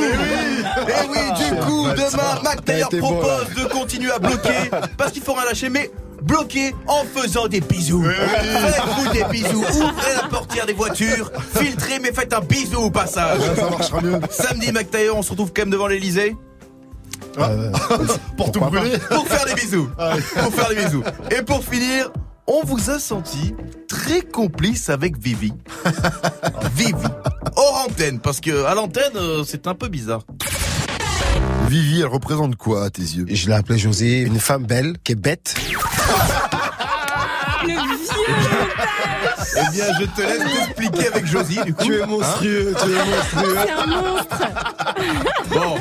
Et oui, du coup, demain, Mac Taylor été bon, propose de continuer à bloquer, parce qu'il faut rien lâcher, mais bloquer en faisant des bisous. Faites-vous des bisous, ouvrez la portière des voitures, filtrez, mais faites un bisou au passage. Ça marchera mieux. Samedi, Mac Taylor, on se retrouve quand même devant l'Elysée Euh, Pour tout brûler. pour faire des bisous. Pour faire des bisous. Et pour finir, on vous a senti très complice avec Vivi. Vivi. Hors antenne, parce que à l'antenne, euh, c'est un peu bizarre. Vivi, elle représente quoi à tes yeux? Je l'ai appelée Josie, une femme belle, qui est bête. Le vieux Eh bien, je te laisse t'expliquer avec Josie, du coup. Tu es monstrueux, tu es monstrueux. C'est un monstre. Bon,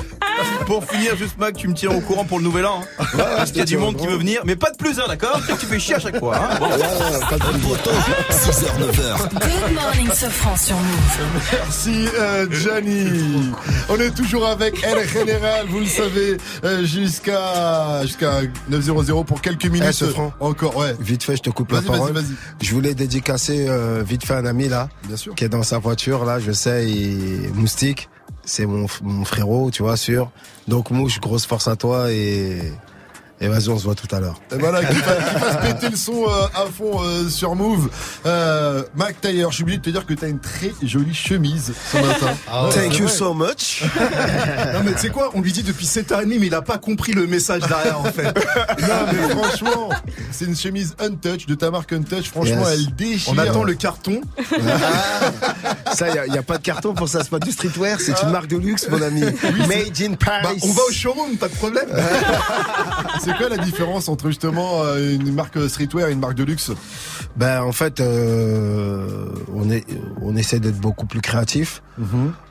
pour finir, juste Mac, tu me tiens au courant pour le nouvel an. hein. Parce qu'il y a du monde qui veut venir, mais pas de plus, hein, d'accord? Tu fais chier à chaque fois. Hein Bon. 6h, 9h. Good morning, Sofran sur Move. Merci euh, Gianni. On est toujours avec El Général, vous le savez, euh, jusqu'à jusqu'à 900 pour quelques minutes. Eh, Sofran. Encore, ouais. Vite fait, je te coupe la Vas-y, vas-y, parole. vas-y. Je voulais dédicacer euh, vite fait un ami là, Bien sûr. qui est dans sa voiture là, je sais, il... Moustique, c'est mon, mon frérot, tu vois, sûr. Donc Mouche, grosse force à toi et, et vas-y, on se voit tout à l'heure. Et voilà, qui va, qui va se péter le son euh, à fond euh, sur Move. Euh, Mac Taylor, je suis obligé de te dire que t'as une très jolie chemise ce matin. Ouais, Thank you vrai. so much. Non mais tu sais quoi, on lui dit depuis cette année, mais il a pas compris le message derrière en fait. Non mais franchement, c'est une chemise Untouch de ta marque Untouch. Franchement, Yes. elle déchire. On attend le carton. Ça, il n'y a, pas de carton pour ça, c'est pas du streetwear, c'est une marque de luxe, mon ami. Made in Bah, Paris. on va au showroom, pas de problème. C'est quoi la différence entre justement euh, une marque streetwear et une marque de luxe? Ben en fait, euh, on est, on essaie d'être beaucoup plus créatif.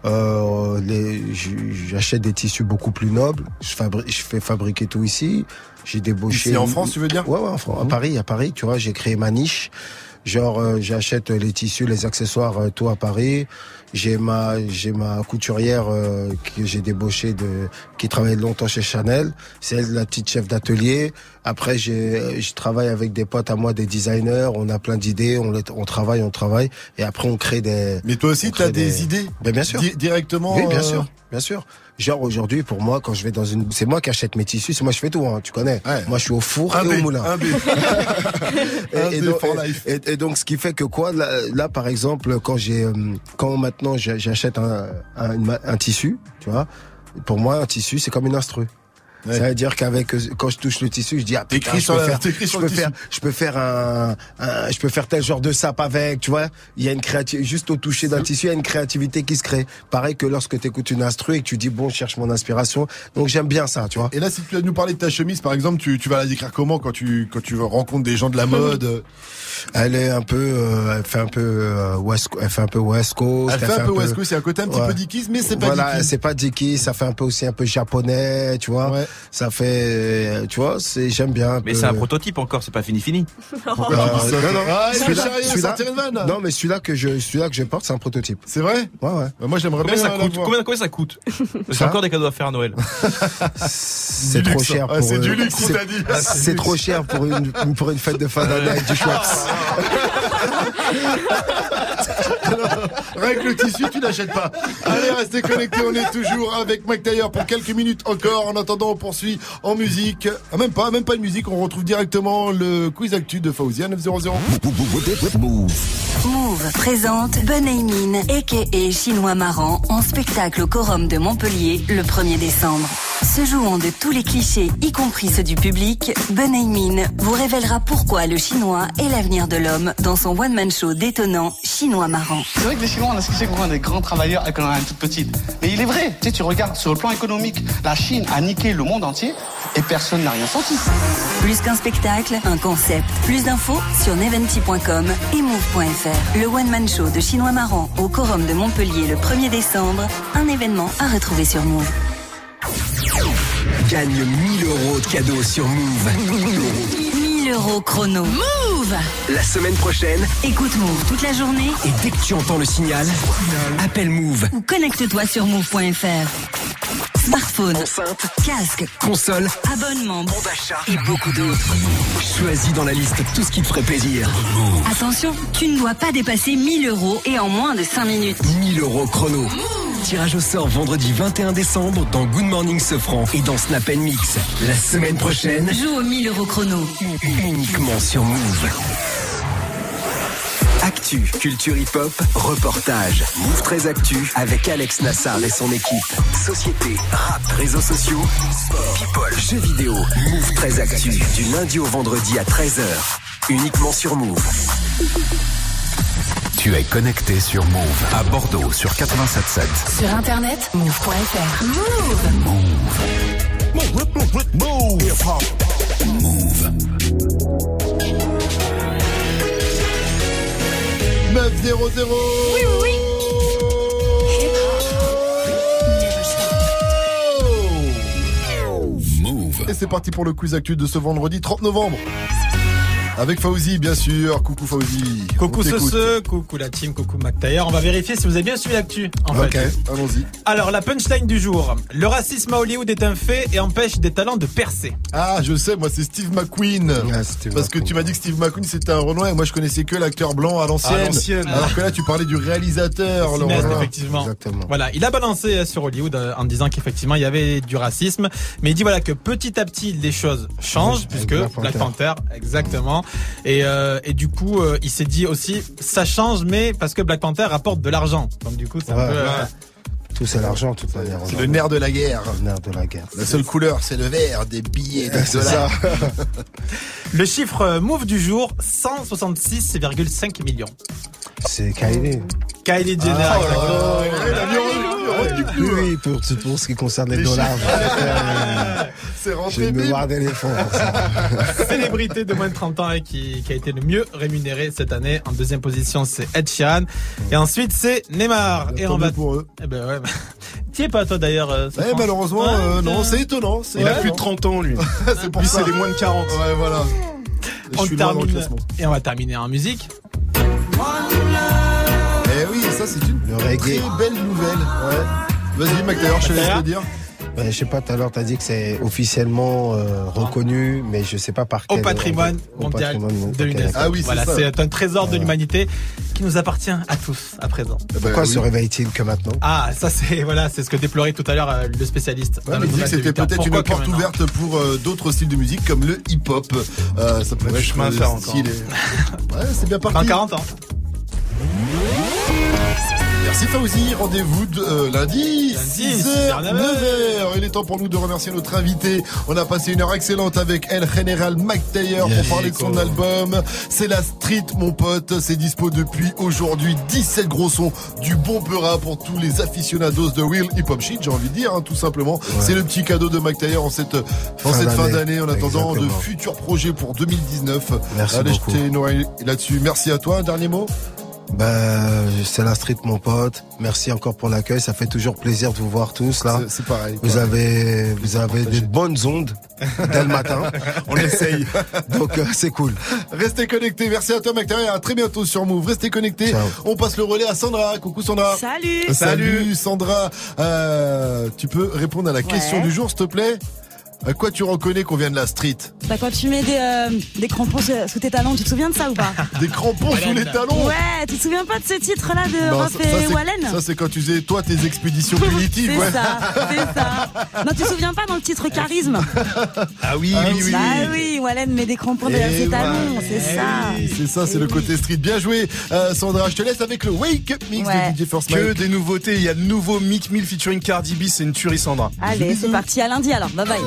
Euh, les- j- J'achète des tissus beaucoup plus nobles. Je, fabri- je fais fabriquer tout ici. J'ai débauché. Ici en France, tu veux dire? Ouais, ouais, en France, à Paris, à Paris. Tu vois, j'ai créé ma niche. Genre, euh, j'achète les tissus, les accessoires, euh, tout à Paris. J'ai ma, j'ai ma couturière euh, que j'ai débauchée de, qui travaille longtemps chez Chanel. C'est elle la petite chef d'atelier. Après, j'ai, je travaille avec des potes à moi, des designers. On a plein d'idées. On, on travaille, on travaille. Et après, on crée des. Mais toi aussi, crée t'as des idées Ben bien sûr. Di- directement. Oui, bien euh, sûr, bien sûr. Genre aujourd'hui, pour moi, quand je vais dans une, c'est moi qui achète mes tissus, c'est moi je fais tout, hein, tu connais. Moi, je suis au four Un et B, au moulin. un B. et, Un et donc, for et- life. et- donc, ce qui fait que quoi, là, là, par exemple, quand j'ai, euh, quand maintenant j'achète un, un, un tissu, tu vois, pour moi, un tissu, c'est comme une instru. Ça veut dire qu'avec euh, quand je touche le tissu, je dis ah putain, je peux faire, je peux faire, je peux faire un, un- je peux faire tel genre de sape avec, tu vois. Il y a une créativité, juste au toucher d'un tissu, il y a une créativité qui se crée. Pareil que lorsque tu écoutes une instru et que tu dis bon, je cherche mon inspiration. Donc j'aime bien ça, tu vois. Et là, si tu vas nous parler de ta chemise, par exemple, tu, tu vas la décrire comment quand tu quand tu rencontres des gens de la mode? Elle est un peu, euh, elle fait un peu euh, West, elle fait un peu West Coast. Elle fait un peu West Coast, a un côté un petit peu Dickies, mais c'est pas Voilà, c'est pas Dickies, ça fait un peu aussi un peu japonais, tu vois. Ça fait, tu vois, c'est j'aime bien. Mais c'est un prototype encore, c'est pas fini fini. Euh, non, Ah, celui-là- mais celui-là que je, celui-là que je porte, c'est un prototype. C'est vrai? Ouais, ouais. Bah, Moi, j'aimerais Combien bien ça coûte combien, combien ça coûte? C'est encore des cadeaux à faire à Noël. C'est trop luxe, cher pour. Ah, c'est du euh, luxe, il c'est- t'a dit. c'est trop cher pour une pour une fête de fin d'année avec du Schweppes. Que le tissu, tu n'achètes pas. Allez, restez connectés, on est toujours avec Mike Taylor pour quelques minutes encore. En attendant, on poursuit en musique. Ah, même pas, même pas de musique, on retrouve directement le quiz actu de Fauzia 900. Move. Move présente Benaymin, a.k.a. Chinois Marrant, en spectacle au Corum de Montpellier le 1er décembre. Se jouant de tous les clichés, y compris ceux du public, Benaymin vous révélera pourquoi le chinois est l'avenir de l'homme dans son one-man show détonnant Chinois Marrant. C'est vrai que les Chinois, on a ce qu'on est des grands travailleurs et qu'on a une toute petite. Mais il est vrai, tu sais, tu regardes sur le plan économique, la Chine a niqué le monde entier et personne n'a rien senti. Plus qu'un spectacle, un concept. Plus d'infos sur neventi.com et move.fr. Le one-man show de Chinois Marrant au Corum de Montpellier le 1er décembre. Un événement à retrouver sur Move. Gagne 1000 euros de cadeaux sur Move. 1000 euros chrono. Move La semaine prochaine, Écoute Move toute la journée et dès que tu entends le signal, appelle Move. ou connecte-toi sur move.fr. Smartphone, enceinte, casque, console, abonnement, bon d'achat et beaucoup d'autres. Choisis dans la liste tout ce qui te ferait plaisir. Attention, tu ne dois pas dépasser 1000 euros et en moins de 5 minutes. 1000 euros chrono. Tirage au sort vendredi 21 décembre dans Good Morning Sofran et dans Snap Mix. La semaine prochaine, Joue au 1000 euros chrono. uniquement sur Move. Actu, culture hip-hop, reportage. Move 13 Actu avec Alex Nassar et son équipe. Société, rap, réseaux sociaux, sport, people, jeux vidéo. Move 13 Actu du lundi au vendredi à 13h. Uniquement sur Move. Tu es connecté sur Move à Bordeaux sur 87.7. Sur internet, move.fr. Move Move. 900. Oui, oui, Move. Et c'est parti pour le quiz actu de ce vendredi 30 novembre. Avec Fauzi, bien sûr. Coucou Fauzi. Coucou ce coucou la team, coucou McTayer. On va vérifier si vous avez bien suivi l'actu. En Ok, allons-y. Alors, la punchline du jour. Le racisme à Hollywood est un fait et empêche des talents de percer. Ah, je sais, moi c'est Steve McQueen. Ah, Parce que tu m'as dit que Steve McQueen c'était un Renoir et moi je connaissais que l'acteur blanc à l'ancienne. Alors que là tu parlais du réalisateur, le Cinéaste, Renoir. effectivement. Voilà, il a balancé euh, sur Hollywood euh, en disant qu'effectivement il y avait du racisme, mais il dit voilà que petit à petit les choses changent Oui, puisque Black Panther, exactement. Et euh, et du coup euh, il s'est dit aussi ça change mais parce que Black Panther rapporte de l'argent. Donc du coup c'est un Ouais, peu, euh. Tout c'est l'argent, de toute manière. C'est le nerf de la guerre. Le nerf de la guerre. La seule couleur c'est le vert des billets dollars. Le chiffre move du jour 166,5 millions. C'est Kylie. Kylie Jenner. Ah, oh là exactement. là, il a mis en- retenu plus, Oui, hein. oui, pour, pour ce qui concerne les, Les dollars. C'est J'ai rentré une mémoire d'éléphant. célébrité de moins de 30 ans et qui, qui a été le mieux rémunéré cette année. En deuxième position, c'est Ed Sheeran. Et ensuite, c'est Neymar. Et on va. pour eux. Eh ben ouais. T'y es pas toi d'ailleurs. euh, Safran malheureusement, Ouais, euh, non, c'est étonnant. Il a plus de 30 ans, lui. c'est pour Lui, ça. c'est les moins de 40. Ouais, voilà. Je On suis loin dans le termine et on va terminer en musique. Eh oui, ça c'est une Le très belle nouvelle. Ouais. Vas-y, McTayer, je te laisse le dire. Ouais, je sais pas, tout à l'heure, t'as dit que c'est officiellement euh, reconnu, mais je sais pas par Au quel patrimoine au mondial patrimoine de ok, l'UNESCO. Ah oui, c'est voilà, ça. c'est un trésor de l'humanité qui nous appartient à tous à présent. Ben, Pourquoi oui. se réveille-t-il que maintenant? Ah, ça c'est voilà, c'est ce que déplorait tout à l'heure euh, le spécialiste. Ouais, dans de c'était 8 heures. peut-être une porte ouverte pour euh, d'autres styles de musique comme le hip-hop. Euh, ça pourrait être chemin à faire encore. stylé. Ouais, c'est bien Dans parti. 40 ans. Merci Fauzi, rendez-vous de, euh, lundi, Lundi, 6h, 6h, 9h. Il est temps pour nous de remercier notre invité. On a passé une heure excellente avec El General Mike Taylor pour parler de son album. C'est la street, mon pote. C'est dispo depuis aujourd'hui. 17 gros sons, du bon peura pour tous les aficionados de real hip hop shit, j'ai envie de dire, hein, tout simplement. C'est le petit cadeau de Mike Taylor en cette, en Fin cette fin d'année. en attendant de futurs projets pour 2019. Merci Allez beaucoup. jeter une oreille là-dessus. Merci à toi. Un dernier mot? Ben, c'est la street, mon pote. Merci encore pour l'accueil. Ça fait toujours plaisir de vous voir tous là. C'est- pareil. Vous avez, vous avez des bonnes ondes dès le matin. On essaye. Donc euh, c'est cool. Restez connectés. Merci à toi, McTayer. et À très bientôt sur Move. Restez connectés. Ciao. On passe le relais à Sandra. Coucou Sandra. Salut Salut Sandra. Euh, tu peux répondre à la question du jour, s'il te plaît? À quoi tu reconnais qu'on vient de la street Bah, quand tu mets des, euh, des crampons sous, tes talons, tu te souviens de ça ou pas Des crampons sous les talons Ouais, tu te souviens pas de ce titre-là de Non, Raph ça, ça, et c'est- Wallen Ça, c'est quand tu faisais, toi, tes expéditions punitives. C'est ouais. ça, c'est ça. Non, tu te souviens pas dans le titre Charisme Ah oui, oui, oui. Bah oui. Wallen met des crampons derrière Eh ses talons, ouais. c'est ça. C'est ça, c'est le côté street. Bien joué, Euh, Sandra. Je te laisse avec le Wake Up Mix Ouais. de DJ First Que Mike. des nouveautés. Il y a le nouveau Mick Mill featuring Cardi B. C'est une tuerie, Sandra. Allez, c'est parti à lundi alors, bye bye.